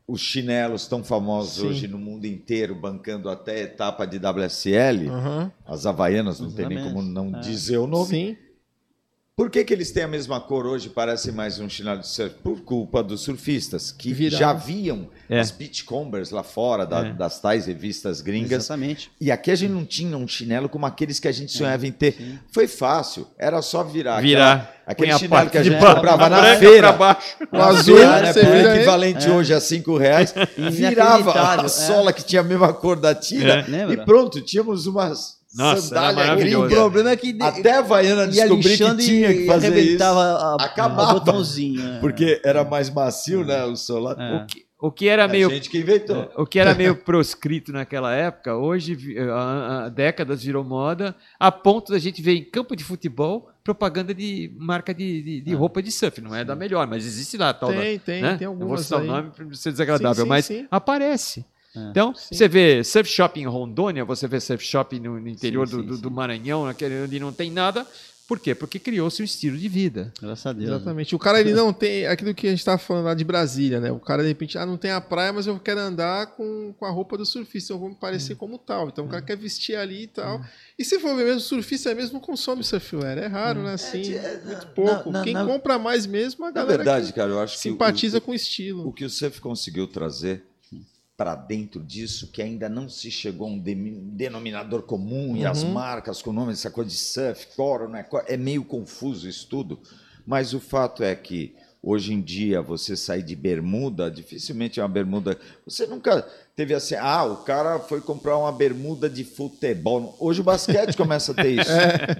Os chinelos tão famosos Sim. hoje no mundo inteiro, bancando até etapa de WSL, Aham. as havaianas, não tem nem Exatamente. como não É. dizer o nome. Sim. Por que, que eles têm a mesma cor hoje, parecem mais um chinelo de surf? Por culpa dos surfistas, que Viraram. já viam É. as beachcombers lá fora, da- É. das tais revistas gringas. Exatamente. E aqui a gente não tinha um chinelo como aqueles que a gente sonhava em ter. Foi fácil, era só virar. Virar. aquela- aquele Põe a chinelo que a gente comprava na feira. O azul, né, por vira aí. equivalente hoje a cinco reais, virava Inacreditável, a é. sola que tinha a mesma cor da tira É. E pronto, tínhamos umas Nossa, era sandálias maravilhoso. O problema é que de- Até a Havaiana ia descobri que tinha que e fazer isso. a, Acabava. o botãozinho. né? Porque era mais macio, né, o solar. É. O que, o que era A meio gente que inventou. O que era meio proscrito naquela época, hoje, há, décadas, virou moda, a ponto da gente ver em campo de futebol propaganda de marca de, de, de roupa de surf. Não é da melhor, mas existe lá a tal da- Tem, tem, né? tem Não vou algumas citar o nome para não ser desagradável, Sim, sim, mas sim. aparece. É. Então, Sim. você vê surf shop em Rondônia, você vê surf shop no, no interior Sim, do, sim, do- do Maranhão, naquele onde não tem nada. Por quê? Porque criou-se um estilo de vida. Graças a Deus. Exatamente. O cara ele não tem aquilo que a gente estava falando lá de Brasília, né? O cara de repente, ah, não tem a praia, mas eu quero andar com, com a roupa do surfista, eu vou me parecer Hum. como tal. Então o cara quer vestir ali e tal. E se for ver mesmo, surfista mesmo não consome surfwear. É raro, né? Assim, É, muito pouco. na- na- Quem na- compra mais mesmo é a Na galera verdade, que cara, eu acho que o- simpatiza com o estilo. o que o surf conseguiu trazer para dentro disso, que ainda não se chegou a um demi- denominador comum e as Uhum. marcas com nome, essa coisa de surf, core, não é, é meio confuso isso tudo. Mas o fato é que hoje em dia você sair de bermuda, dificilmente é uma bermuda. Você nunca teve assim, ah, o cara foi comprar uma bermuda de futebol. Hoje o basquete começa a ter isso,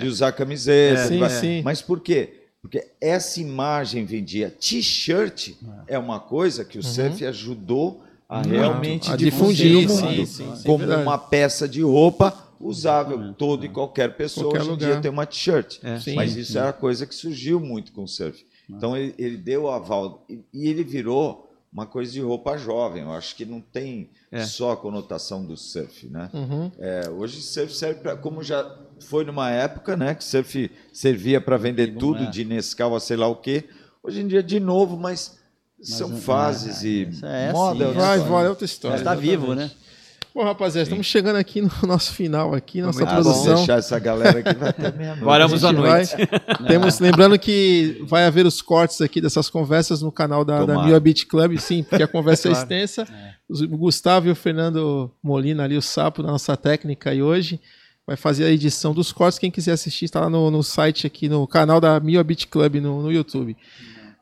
de usar camiseta. É, sim, vai- sim. Mas por quê? Porque essa imagem vendia. T-shirt é uma coisa que o surf ajudou a Muito. realmente A difundir, difundir, sim, mundo. sim, sim, como verdade. uma peça de roupa usável. Todo e qualquer pessoa Qualquer hoje em lugar. dia tem uma t-shirt. É. Sim, Mas isso era coisa que surgiu muito com o surf. Então ele, ele deu o aval e, e ele virou uma coisa de roupa jovem. Eu acho que não tem É. só a conotação do surf, né? Uhum. É, hoje surf serve para como já foi numa época, né, que surf servia para vender tudo é. de Nescau a sei lá o quê. Hoje em dia de novo, mas, são é, fases é, e isso é moda. assim, é Vai, vai, é história. outra história. Mas tá vivo, né? Bom, rapaziada, estamos chegando aqui no nosso final aqui, nossa Ah, vamos produção. deixar essa galera aqui vai até meia-noite. Paramos à noite. vai- Temos, lembrando que vai haver os cortes aqui dessas conversas no canal da, da Tomara. Mila Beach Club, sim, porque a conversa é Claro. extensa. Os- O Gustavo e o Fernando Molina ali, o sapo da nossa técnica e hoje vai fazer a edição dos cortes. Quem quiser assistir está lá no, no site aqui, no canal da Mila Beach Club no, no YouTube.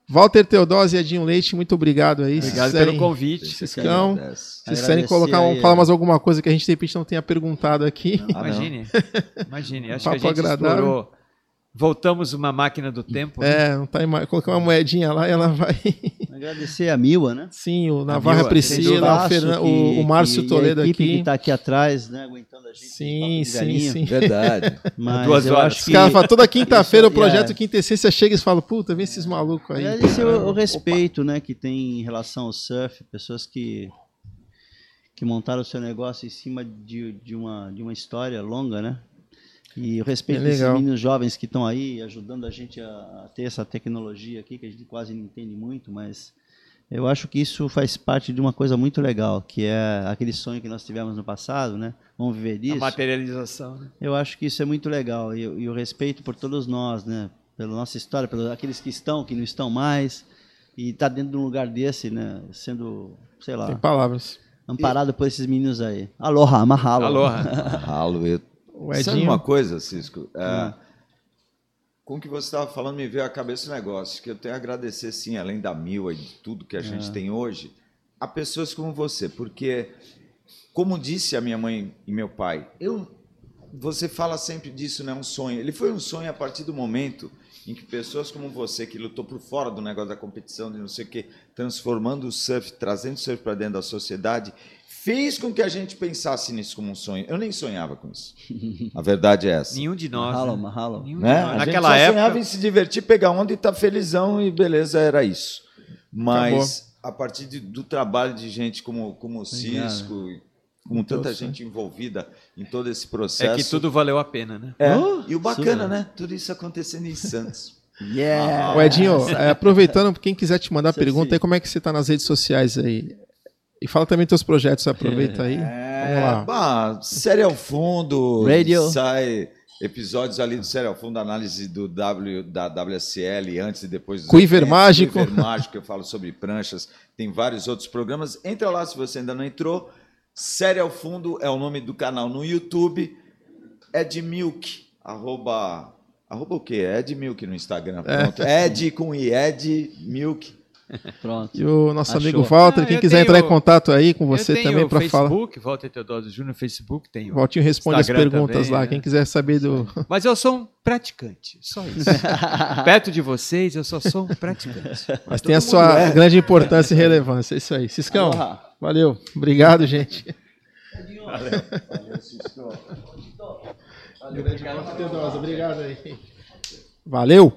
Walter Teodose e Edinho Leite, muito obrigado aí. Obrigado pelo convite. Vocês. Se vocês quiserem Agradecer colocar, aí, falar mais alguma coisa que a gente de repente não tenha perguntado aqui. Não. Imagine. Imagine. Acho Papo que a gente agradável. explorou. Voltamos uma máquina do tempo. né? É, não tá ima- colocar uma moedinha lá e ela vai. Agradecer a Mila, né? Sim, o Navarra Mila, Priscila, o, Fernan- que- o, o Márcio que- Toledo e a equipe aqui. que tá aqui atrás, né? Aguentando a gente. Sim, sim, velhinho. sim. Verdade. Mas Duas eu horas. acho Os que... caras falam, toda quinta-feira o projeto é. Quinta Essência chega e fala, puta, vem esses malucos aí. Agradecer o, o respeito, né, que tem em relação ao surf, pessoas que que montaram o seu negócio em cima de, de, uma, de uma história longa, né? E o respeito É desses legal. meninos jovens que estão aí ajudando a gente a, a ter essa tecnologia aqui, que a gente quase não entende muito, mas eu acho que isso faz parte de uma coisa muito legal, que é aquele sonho que nós tivemos no passado, né? Vamos viver A disso. materialização. né? Eu acho que isso é muito legal e, e o respeito por todos nós, né? Pela nossa história, pelos aqueles que estão, que não estão mais e tá dentro de um lugar desse, né? Sendo, sei lá, Tem palavras. amparado por esses meninos aí. Aloha, mahalo. Aloha. Ralo, eu O Sabe Edinho. uma coisa, Cisco? É, Hum. Com o que você estava falando, me veio à cabeça um negócio que eu tenho a agradecer, sim, além da mil e de tudo que a gente tem hoje, a pessoas como você, porque, como disse a minha mãe e meu pai, eu, você fala sempre disso, né? Um sonho. Ele foi um sonho a partir do momento em que pessoas como você, que lutou por fora do negócio da competição, de não sei o quê, transformando o surf, trazendo o surf para dentro da sociedade, fez com que a gente pensasse nisso como um sonho. Eu nem sonhava com isso. A verdade é essa. Nenhum de nós. Mahalo, né? mahalo. Nenhum de Né? nós. A Naquela gente só época. sonhava em se divertir, pegar onda e estar felizão e beleza, era isso. Mas a partir de- do trabalho de gente como, como o. Cisco, e com tanta Deus, gente envolvida em todo esse processo. É que tudo valeu a pena, né? É, Oh, e o bacana, super. né? Tudo isso acontecendo em Santos. Yeah! Ô, Edinho, é, aproveitando, quem quiser te mandar Sim, pergunta sim. aí, como é que você tá nas redes sociais aí? E fala também teus projetos, aproveita aí. É, Vamos lá. bah, série ao fundo. Radio. Sai episódios ali do Série ao Fundo, análise do W, da WSL antes e depois dos Quiver eventos, Mágico. Quiver Mágico, eu falo sobre pranchas. Tem vários outros programas. Entra lá se você ainda não entrou. Série ao Fundo é o nome do canal no YouTube. Ed Milk, arroba... Arroba o quê? Ed Milk no Instagram. Pronto. Ed com I, Ed Milk. Pronto. E o nosso Achou. amigo Walter, Ah, quem quiser tenho- entrar em contato aí com você eu tenho também para falar. Facebook, Walter Teodoro Júnior no Facebook, tem. O Valtinho responde Instagram as perguntas também, lá. né? Quem quiser saber do. Mas eu sou um praticante, só isso. Perto de vocês, eu só sou um praticante. Mas tem a sua grande importância e relevância. É isso aí. Ciscão, Aloha. valeu. Obrigado, gente. Grande Walter Teodosa, Obrigado aí. Valeu.